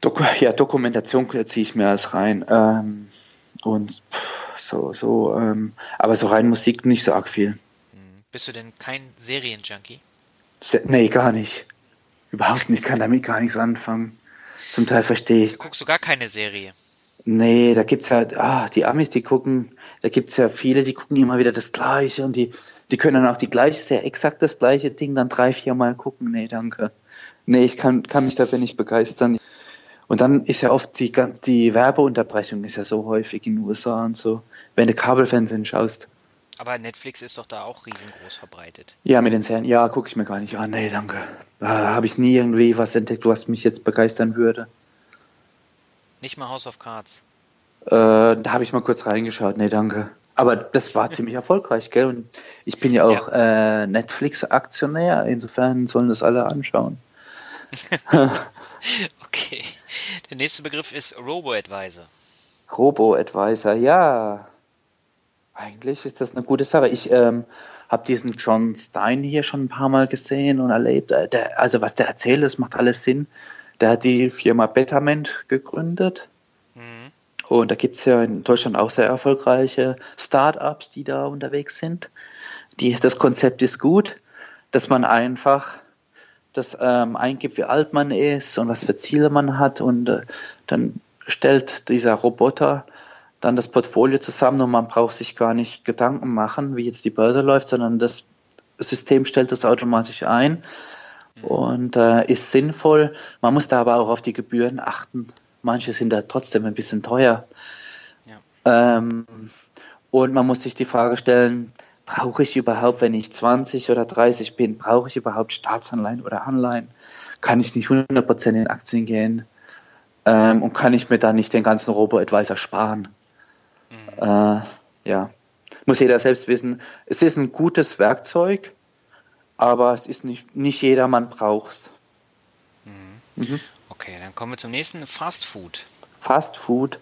Doku ja, Dokumentation ziehe ich mir als rein. Ähm, und so, so, ähm, aber so rein Musik nicht so arg viel. Hm. Bist du denn kein Serienjunkie? Se nee, gar nicht. Überhaupt nicht. Ich kann damit gar nichts anfangen. Zum Teil verstehe ich. Guckst du gar keine Serie? Nee, da gibt's ja, ah, die Amis, die gucken, da gibt's ja viele, die gucken immer wieder das Gleiche und die, die können dann auch die gleiche, sehr exakt das gleiche Ding dann drei, vier Mal gucken. Nee, danke. Nee, ich kann, kann mich dafür nicht begeistern. Und dann ist ja oft die, die Werbeunterbrechung ist ja so häufig in den USA und so, wenn du Kabelfernsehen schaust. Aber Netflix ist doch da auch riesengroß verbreitet. Ja, mit den Serien, ja, gucke ich mir gar nicht an. Nee, danke. Da habe ich nie irgendwie was entdeckt, was mich jetzt begeistern würde. Nicht mal House of Cards. Äh, da habe ich mal kurz reingeschaut. Nee, danke. Aber das war ziemlich erfolgreich, gell? Und ich bin ja auch ja. äh, Netflix-Aktionär, insofern sollen das alle anschauen. okay. Der nächste Begriff ist Robo-Advisor. Robo-Advisor, ja. Eigentlich ist das eine gute Sache. Ich ähm, habe diesen John Stein hier schon ein paar Mal gesehen und erlebt. Äh, der, also was der erzählt, das macht alles Sinn. Der hat die Firma Betterment gegründet. Mhm. Und da gibt es ja in Deutschland auch sehr erfolgreiche Start-ups, die da unterwegs sind. Die, das Konzept ist gut, dass man einfach das ähm, eingibt, wie alt man ist und was für Ziele man hat. Und äh, dann stellt dieser Roboter dann das Portfolio zusammen und man braucht sich gar nicht Gedanken machen, wie jetzt die Börse läuft, sondern das System stellt das automatisch ein und äh, ist sinnvoll. Man muss da aber auch auf die Gebühren achten. Manche sind da trotzdem ein bisschen teuer. Ja. Ähm, und man muss sich die Frage stellen, brauche ich überhaupt, wenn ich 20 oder 30 bin, brauche ich überhaupt Staatsanleihen oder Anleihen? Kann ich nicht 100% in Aktien gehen? Ähm, und kann ich mir da nicht den ganzen Robo-Advisor sparen? Mhm. Äh, ja, muss jeder selbst wissen. Es ist ein gutes Werkzeug, aber es ist nicht, nicht jedermann braucht es. Mhm. Mhm. Okay, dann kommen wir zum nächsten, Fast Food. Fast Food.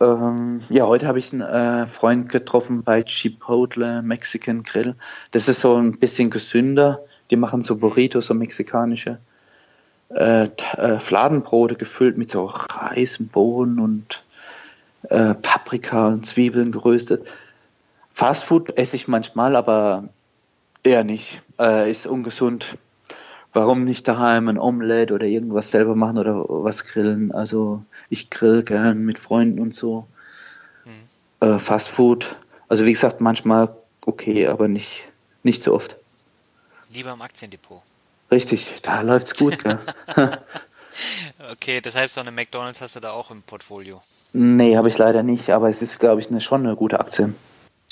Ähm, ja, heute habe ich einen äh, Freund getroffen bei Chipotle Mexican Grill. Das ist so ein bisschen gesünder. Die machen so Burritos, so mexikanische äh, äh, Fladenbrote gefüllt mit so Reis und Bohnen und äh, Paprika und Zwiebeln geröstet. Fastfood esse ich manchmal, aber eher nicht. Äh, ist ungesund. Warum nicht daheim ein Omelette oder irgendwas selber machen oder was grillen? Also ich grill gern mit Freunden und so. Mhm. Äh, Fastfood, also wie gesagt, manchmal okay, aber nicht, nicht so oft. Lieber im Aktiendepot. Richtig, da läuft's gut. okay, das heißt, so eine McDonalds hast du da auch im Portfolio. Nee, habe ich leider nicht, aber es ist, glaube ich, eine, schon eine gute Aktie.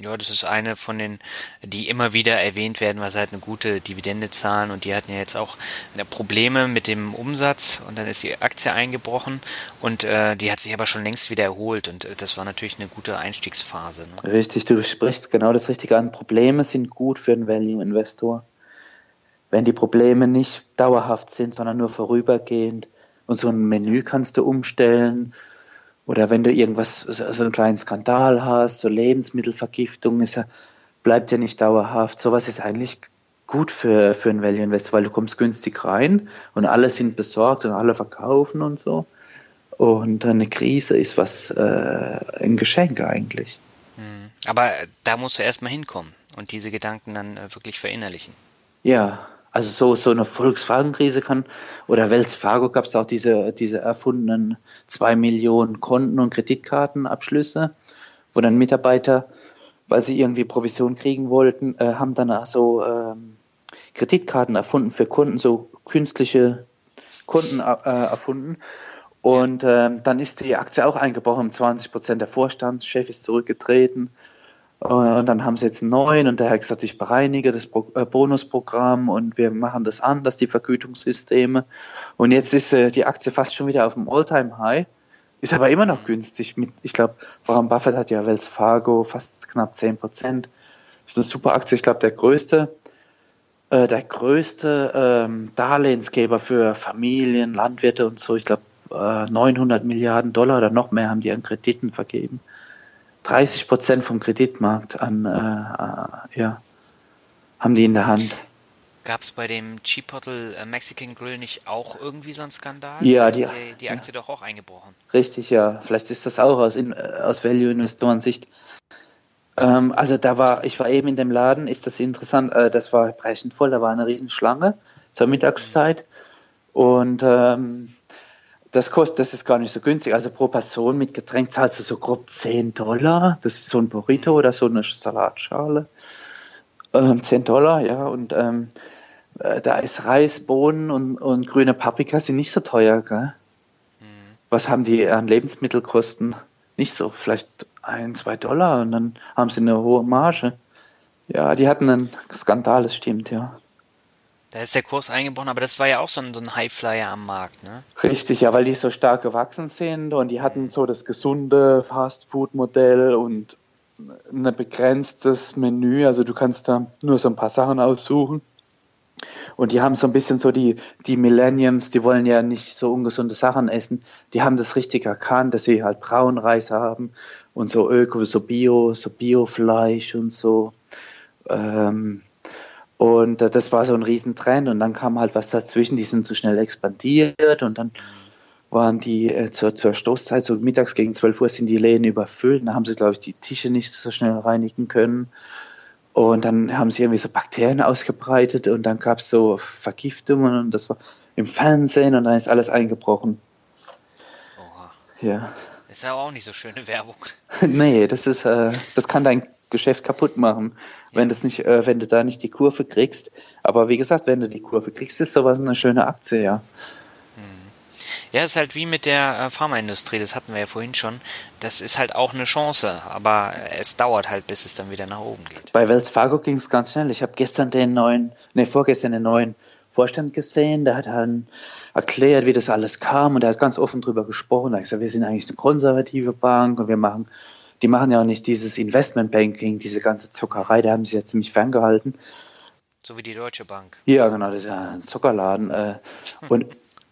Ja, das ist eine von den, die immer wieder erwähnt werden, weil sie halt eine gute Dividende zahlen und die hatten ja jetzt auch Probleme mit dem Umsatz und dann ist die Aktie eingebrochen und äh, die hat sich aber schon längst wieder erholt und äh, das war natürlich eine gute Einstiegsphase. Ne? Richtig, du sprichst genau das Richtige an. Probleme sind gut für einen Value-Investor. Wenn die Probleme nicht dauerhaft sind, sondern nur vorübergehend und so ein Menü kannst du umstellen, oder wenn du irgendwas, so einen kleinen Skandal hast, so Lebensmittelvergiftung, ist ja, bleibt ja nicht dauerhaft. Sowas ist eigentlich gut für, für einen Value Investor, weil du kommst günstig rein und alle sind besorgt und alle verkaufen und so. Und eine Krise ist was, äh, ein Geschenk eigentlich. Hm. Aber da musst du erstmal hinkommen und diese Gedanken dann äh, wirklich verinnerlichen. Ja, also so, so eine Volkswagen-Krise kann, oder Wells Fargo gab es auch diese, diese erfundenen zwei Millionen Konten- und Kreditkartenabschlüsse, wo dann Mitarbeiter, weil sie irgendwie Provision kriegen wollten, äh, haben dann so ähm, Kreditkarten erfunden für Kunden, so künstliche Kunden äh, erfunden. Und ähm, dann ist die Aktie auch eingebrochen, 20 Prozent der Vorstandschef ist zurückgetreten. Und dann haben sie jetzt einen neuen und der hat gesagt, ich bereinige das äh, Bonusprogramm und wir machen das anders, die Vergütungssysteme. Und jetzt ist äh, die Aktie fast schon wieder auf dem All-Time-High, ist aber immer noch günstig. ich glaube, Warren Buffett hat ja Wells Fargo fast knapp 10 Prozent. Ist eine super Aktie. Ich glaube, der größte, äh, der größte ähm, Darlehensgeber für Familien, Landwirte und so, ich glaube, 900 Milliarden Dollar oder noch mehr haben die an Krediten vergeben. 30 Prozent vom Kreditmarkt an, äh, äh, ja, haben die in der Hand. Gab es bei dem Chipotle äh, Mexican Grill nicht auch irgendwie so einen Skandal? Ja, die, die, die Aktie ja. doch auch eingebrochen. Richtig, ja. Vielleicht ist das auch aus, in, aus Value-Investoren-Sicht. Ähm, also da war, ich war eben in dem Laden, ist das interessant, äh, das war brechend voll, da war eine Riesenschlange zur Mittagszeit. Und ähm, Das kostet, das ist gar nicht so günstig. Also pro Person mit Getränk zahlst du so grob 10 Dollar. Das ist so ein Burrito oder so eine Salatschale. Ähm, 10 Dollar, ja. Und ähm, äh, da ist Reis, Bohnen und, und grüne Paprika sind nicht so teuer, gell? Mhm. Was haben die an Lebensmittelkosten? Nicht so, vielleicht ein, zwei Dollar und dann haben sie eine hohe Marge. Ja, die hatten einen Skandal, das stimmt, ja. Da ist der Kurs eingebrochen, aber das war ja auch so ein, so ein Highflyer am Markt, ne? Richtig, ja, weil die so stark gewachsen sind und die hatten so das gesunde Fast-Food-Modell und ein begrenztes Menü. Also du kannst da nur so ein paar Sachen aussuchen. Und die haben so ein bisschen so die, die Millenniums, die wollen ja nicht so ungesunde Sachen essen. Die haben das richtig erkannt, dass sie halt Braunreis haben und so Öko, so Bio, so Biofleisch und so. Ähm, und äh, das war so ein Riesentrend und dann kam halt was dazwischen, die sind zu schnell expandiert und dann waren die äh, zur, zur Stoßzeit, so mittags gegen 12 Uhr sind die Läden überfüllt, da haben sie, glaube ich, die Tische nicht so schnell reinigen können. Und dann haben sie irgendwie so Bakterien ausgebreitet und dann gab es so Vergiftungen und das war im Fernsehen und dann ist alles eingebrochen. Oha. Ja. Ist ja auch nicht so schöne Werbung. nee, das ist, äh, das kann dein Geschäft kaputt machen, wenn, das nicht, äh, wenn du da nicht die Kurve kriegst. Aber wie gesagt, wenn du die Kurve kriegst, ist sowas eine schöne Aktie, ja. Hm. Ja, es ist halt wie mit der äh, Pharmaindustrie, das hatten wir ja vorhin schon. Das ist halt auch eine Chance, aber es dauert halt, bis es dann wieder nach oben geht. Bei Wells Fargo ging es ganz schnell. Ich habe gestern den neuen, ne, vorgestern den neuen Vorstand gesehen, der hat dann erklärt, wie das alles kam und er hat ganz offen drüber gesprochen. Er hat gesagt, wir sind eigentlich eine konservative Bank und wir machen die machen ja auch nicht dieses Investmentbanking, diese ganze Zuckerei, da haben sie ja ziemlich ferngehalten. So wie die Deutsche Bank. Ja, genau, das ist ja ein Zuckerladen. Äh, und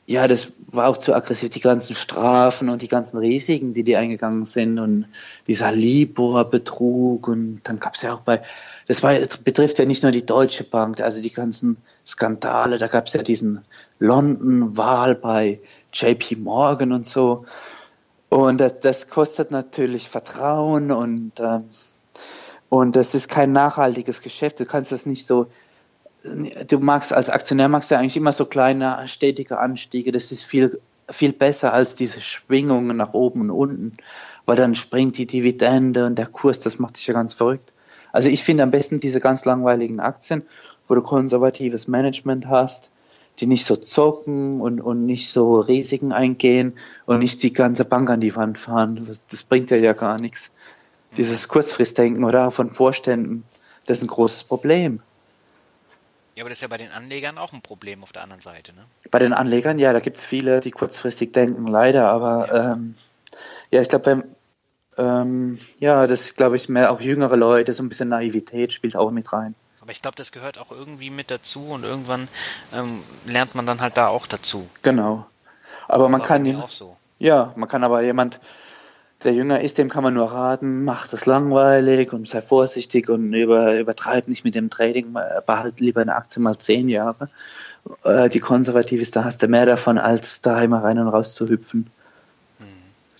ja, das war auch zu aggressiv, die ganzen Strafen und die ganzen Risiken, die die eingegangen sind und dieser Libor-Betrug und dann gab es ja auch bei, das war, das betrifft ja nicht nur die Deutsche Bank, also die ganzen Skandale, da gab es ja diesen London-Wahl bei JP Morgan und so. Und das, das kostet natürlich Vertrauen und, äh, und das ist kein nachhaltiges Geschäft. Du kannst das nicht so, du magst als Aktionär magst du eigentlich immer so kleine, stetige Anstiege. Das ist viel, viel besser als diese Schwingungen nach oben und unten, weil dann springt die Dividende und der Kurs, das macht dich ja ganz verrückt. Also ich finde am besten diese ganz langweiligen Aktien, wo du konservatives Management hast, die nicht so zocken und, und nicht so Risiken eingehen und nicht die ganze Bank an die Wand fahren. Das, bringt ja ja gar nichts. Dieses Kurzfristdenken oder von Vorständen, das ist ein großes Problem. Ja, aber das ist ja bei den Anlegern auch ein Problem auf der anderen Seite, ne? Bei den Anlegern, ja, da gibt es viele, die kurzfristig denken, leider, aber ja, ähm, ja ich glaube, ähm, ja, das glaube ich mehr auch jüngere Leute, so ein bisschen Naivität spielt auch mit rein. Aber ich glaube, das gehört auch irgendwie mit dazu und irgendwann ähm, lernt man dann halt da auch dazu. Genau. Aber man kann auch so. Ja, man kann aber jemand, der jünger ist, dem kann man nur raten, mach das langweilig und sei vorsichtig und über, übertreib nicht mit dem Trading, behalte lieber eine Aktie mal zehn Jahre. Äh, die konservativ ist, da hast du mehr davon, als da immer rein und raus zu hüpfen. Hm,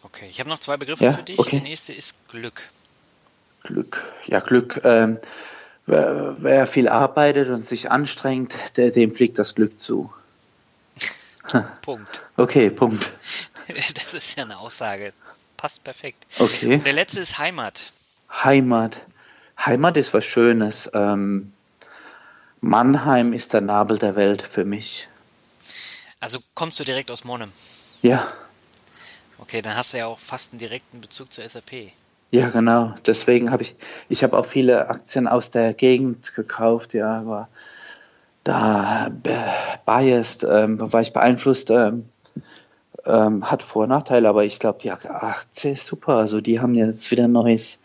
okay, ich habe noch zwei Begriffe ja? für dich. Okay. Der nächste ist Glück. Glück, ja, Glück. Ähm, wer, wer viel arbeitet und sich anstrengt, der, dem fliegt das Glück zu. Punkt. Okay, Punkt. Das ist ja eine Aussage. Passt perfekt. Okay. Und der letzte ist Heimat. Heimat. Heimat ist was Schönes. Ähm, Mannheim ist der Nabel der Welt für mich. Also kommst du direkt aus Monnem? Ja. Okay, dann hast du ja auch fast einen direkten Bezug zur SAP. Ja, genau. Deswegen habe ich, ich habe auch viele Aktien aus der Gegend gekauft, ja, aber da biased, ähm, war ich beeinflusst, ähm, ähm, hat Vor- und Nachteile, aber ich glaube, die Aktie ist super. Also die haben jetzt wieder ein neues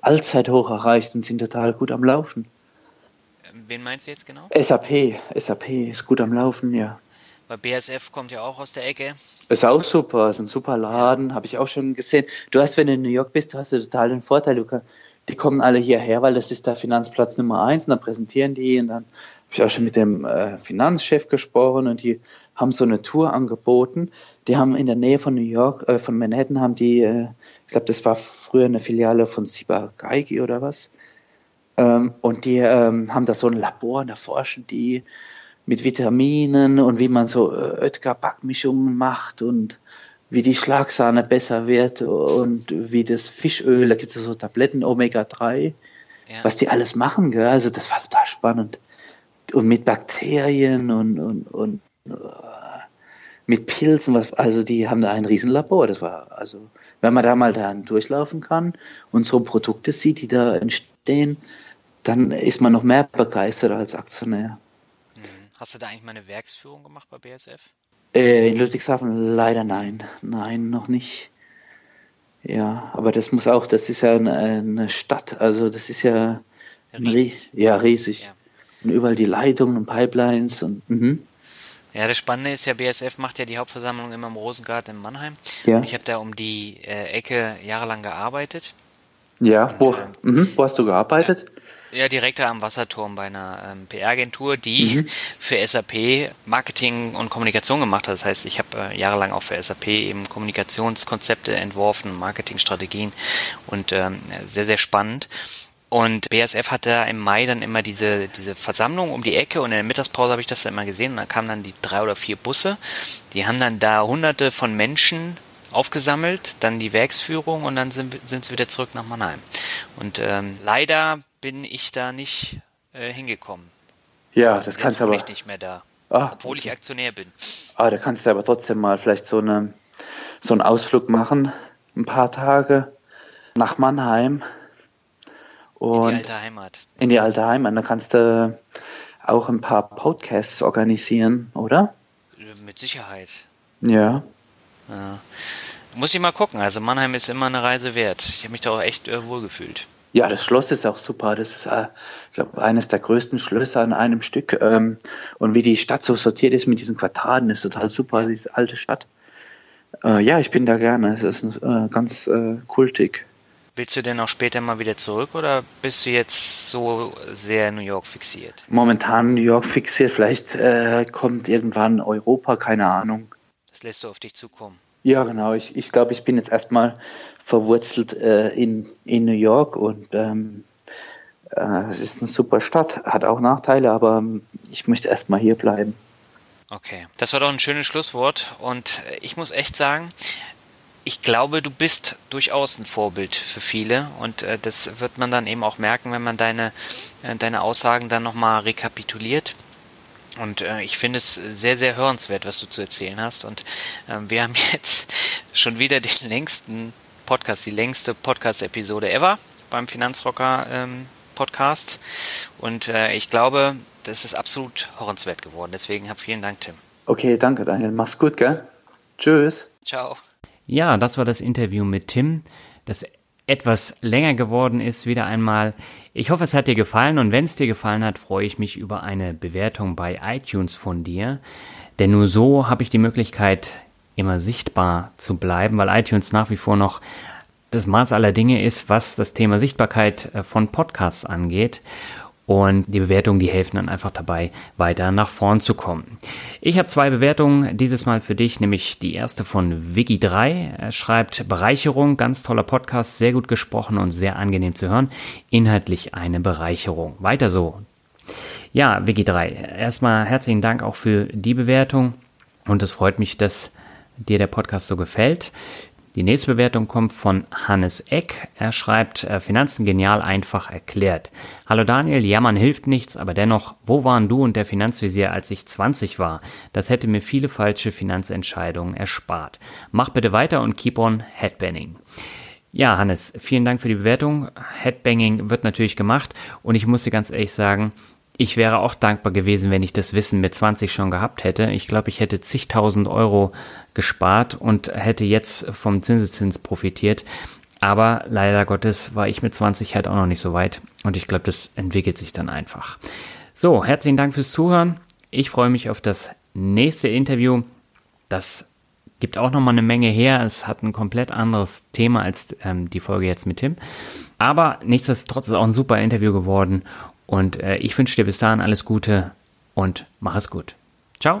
Allzeithoch erreicht und sind total gut am Laufen. Ähm, wen meinst du jetzt genau? SAP, SAP ist gut am Laufen, ja. Weil BSF kommt ja auch aus der Ecke. Ist auch super, ist ein super Laden, habe ich auch schon gesehen. Du hast, wenn du in New York bist, hast du total den Vorteil, du kann, die kommen alle hierher, weil das ist der Finanzplatz Nummer eins und dann präsentieren die und dann habe ich auch schon mit dem äh, Finanzchef gesprochen und die haben so eine Tour angeboten. Die haben in der Nähe von New York, äh, von Manhattan, haben die, äh, ich glaube, das war früher eine Filiale von Siba Geigi oder was. Ähm, und die ähm, haben da so ein Labor und da forschen die mit Vitaminen und wie man so äh, Oetker-Backmischungen macht und wie die Schlagsahne besser wird und wie das Fischöl, da gibt es so Tabletten Omega-3, ja. was die alles machen, gell? also das war total spannend. Und mit Bakterien und, und, und uh, mit Pilzen, was, also die haben da ein Riesenlabor, das war, also wenn man da mal dann durchlaufen kann und so Produkte sieht, die da entstehen, dann ist man noch mehr begeistert als Aktionär. Hast du da eigentlich mal eine Werksführung gemacht bei BSF? Äh, in Ludwigshafen leider nein. Nein, noch nicht. Ja, aber das muss auch, das ist ja eine, Stadt, also das ist ja riesig. Ja, riesig. Ja. Und überall die Leitungen und Pipelines und mhm. Ja, das Spannende ist ja, BSF macht ja die Hauptversammlung immer im Rosengarten in Mannheim. Ja. Und ich habe da um die äh, Ecke jahrelang gearbeitet. Ja, und, wo, äh, mh, wo hast du gearbeitet? Ja, direkt am Wasserturm bei einer ähm, PR-Agentur, die mhm. für SAP Marketing und Kommunikation gemacht hat. Das heißt, ich habe äh, jahrelang auch für SAP eben Kommunikationskonzepte entworfen, Marketingstrategien und ähm, sehr, sehr spannend. Und BSF hatte im Mai dann immer diese, diese Versammlung um die Ecke und in der Mittagspause habe ich das dann immer gesehen und da kamen dann die drei oder vier Busse. Die haben dann da hunderte von Menschen aufgesammelt, dann die Werksführung und dann sind, sind sie wieder zurück nach Mannheim. Und ähm, leider bin ich da nicht äh, hingekommen. Ja, also das kannst du aber. ich nicht mehr da. Ah, obwohl ich Aktionär bin. Ah, da kannst du aber trotzdem mal vielleicht so, eine, so einen Ausflug machen, ein paar Tage nach Mannheim. Und in die alte Heimat. In die alte Heimat. Da kannst du auch ein paar Podcasts organisieren, oder? Mit Sicherheit. Ja. ja. Muss ich mal gucken. Also Mannheim ist immer eine Reise wert. Ich habe mich da auch echt äh, wohlgefühlt. Ja, das Schloss ist auch super. Das ist, äh, ich glaube, eines der größten Schlösser in einem Stück. Ähm, und wie die Stadt so sortiert ist mit diesen Quadraten, ist total super, diese alte Stadt. Äh, ja, ich bin da gerne. Es ist äh, ganz äh, kultig. Willst du denn auch später mal wieder zurück oder bist du jetzt so sehr New York fixiert? Momentan New York fixiert. Vielleicht äh, kommt irgendwann Europa, keine Ahnung. Das lässt du auf dich zukommen. Ja, genau. Ich, ich glaube, ich bin jetzt erstmal verwurzelt äh, in, in New York und ähm, äh, es ist eine super Stadt, hat auch Nachteile, aber ähm, ich möchte erstmal hier bleiben. Okay, das war doch ein schönes Schlusswort und ich muss echt sagen, ich glaube, du bist durchaus ein Vorbild für viele und äh, das wird man dann eben auch merken, wenn man deine, äh, deine Aussagen dann nochmal rekapituliert. Und äh, ich finde es sehr, sehr hörenswert, was du zu erzählen hast. Und äh, wir haben jetzt schon wieder den längsten Podcast, die längste Podcast-Episode ever beim Finanzrocker ähm, Podcast. Und äh, ich glaube, das ist absolut hörenswert geworden. Deswegen hab vielen Dank, Tim. Okay, danke, Daniel. Mach's gut, gell? Tschüss. Ciao. Ja, das war das Interview mit Tim, das etwas länger geworden ist, wieder einmal. Ich hoffe, es hat dir gefallen und wenn es dir gefallen hat, freue ich mich über eine Bewertung bei iTunes von dir. Denn nur so habe ich die Möglichkeit, immer sichtbar zu bleiben, weil iTunes nach wie vor noch das Maß aller Dinge ist, was das Thema Sichtbarkeit äh, von Podcasts angeht. Und die Bewertungen, die helfen dann einfach dabei, weiter nach vorn zu kommen. Ich habe zwei Bewertungen dieses Mal für dich, nämlich die erste von Wiki3. Er schreibt Bereicherung, ganz toller Podcast, sehr gut gesprochen und sehr angenehm zu hören. Inhaltlich eine Bereicherung. Weiter so. Ja, Wiki3, erstmal herzlichen Dank auch für die Bewertung und es freut mich, dass dir der Podcast so gefällt. Die nächste Bewertung kommt von Hannes Eck. Er schreibt, äh, Finanzen genial einfach erklärt. Hallo Daniel, jammern hilft nichts, aber dennoch, wo waren du und der Finanzvisier, als ich 20 war? Das hätte mir viele falsche Finanzentscheidungen erspart. Mach bitte weiter und keep on headbanning. Ja, Hannes, vielen Dank für die Bewertung. Headbanging wird natürlich gemacht und ich muss dir ganz ehrlich sagen, ich wäre auch dankbar gewesen, wenn ich das Wissen mit 20 schon gehabt hätte. Ich glaube, ich hätte zigtausend Euro gespart und hätte jetzt vom Zinseszins profitiert. Aber leider Gottes war ich mit 20 halt auch noch nicht so weit. Und ich glaube, das entwickelt sich dann einfach. So, herzlichen Dank fürs Zuhören. Ich freue mich auf das nächste Interview. Das gibt auch nochmal eine Menge her. Es hat ein komplett anderes Thema als ähm, die Folge jetzt mit Tim. Aber nichtsdestotrotz ist auch ein super Interview geworden. Und äh, ich wünsche dir bis dahin alles Gute und mach es gut. Ciao.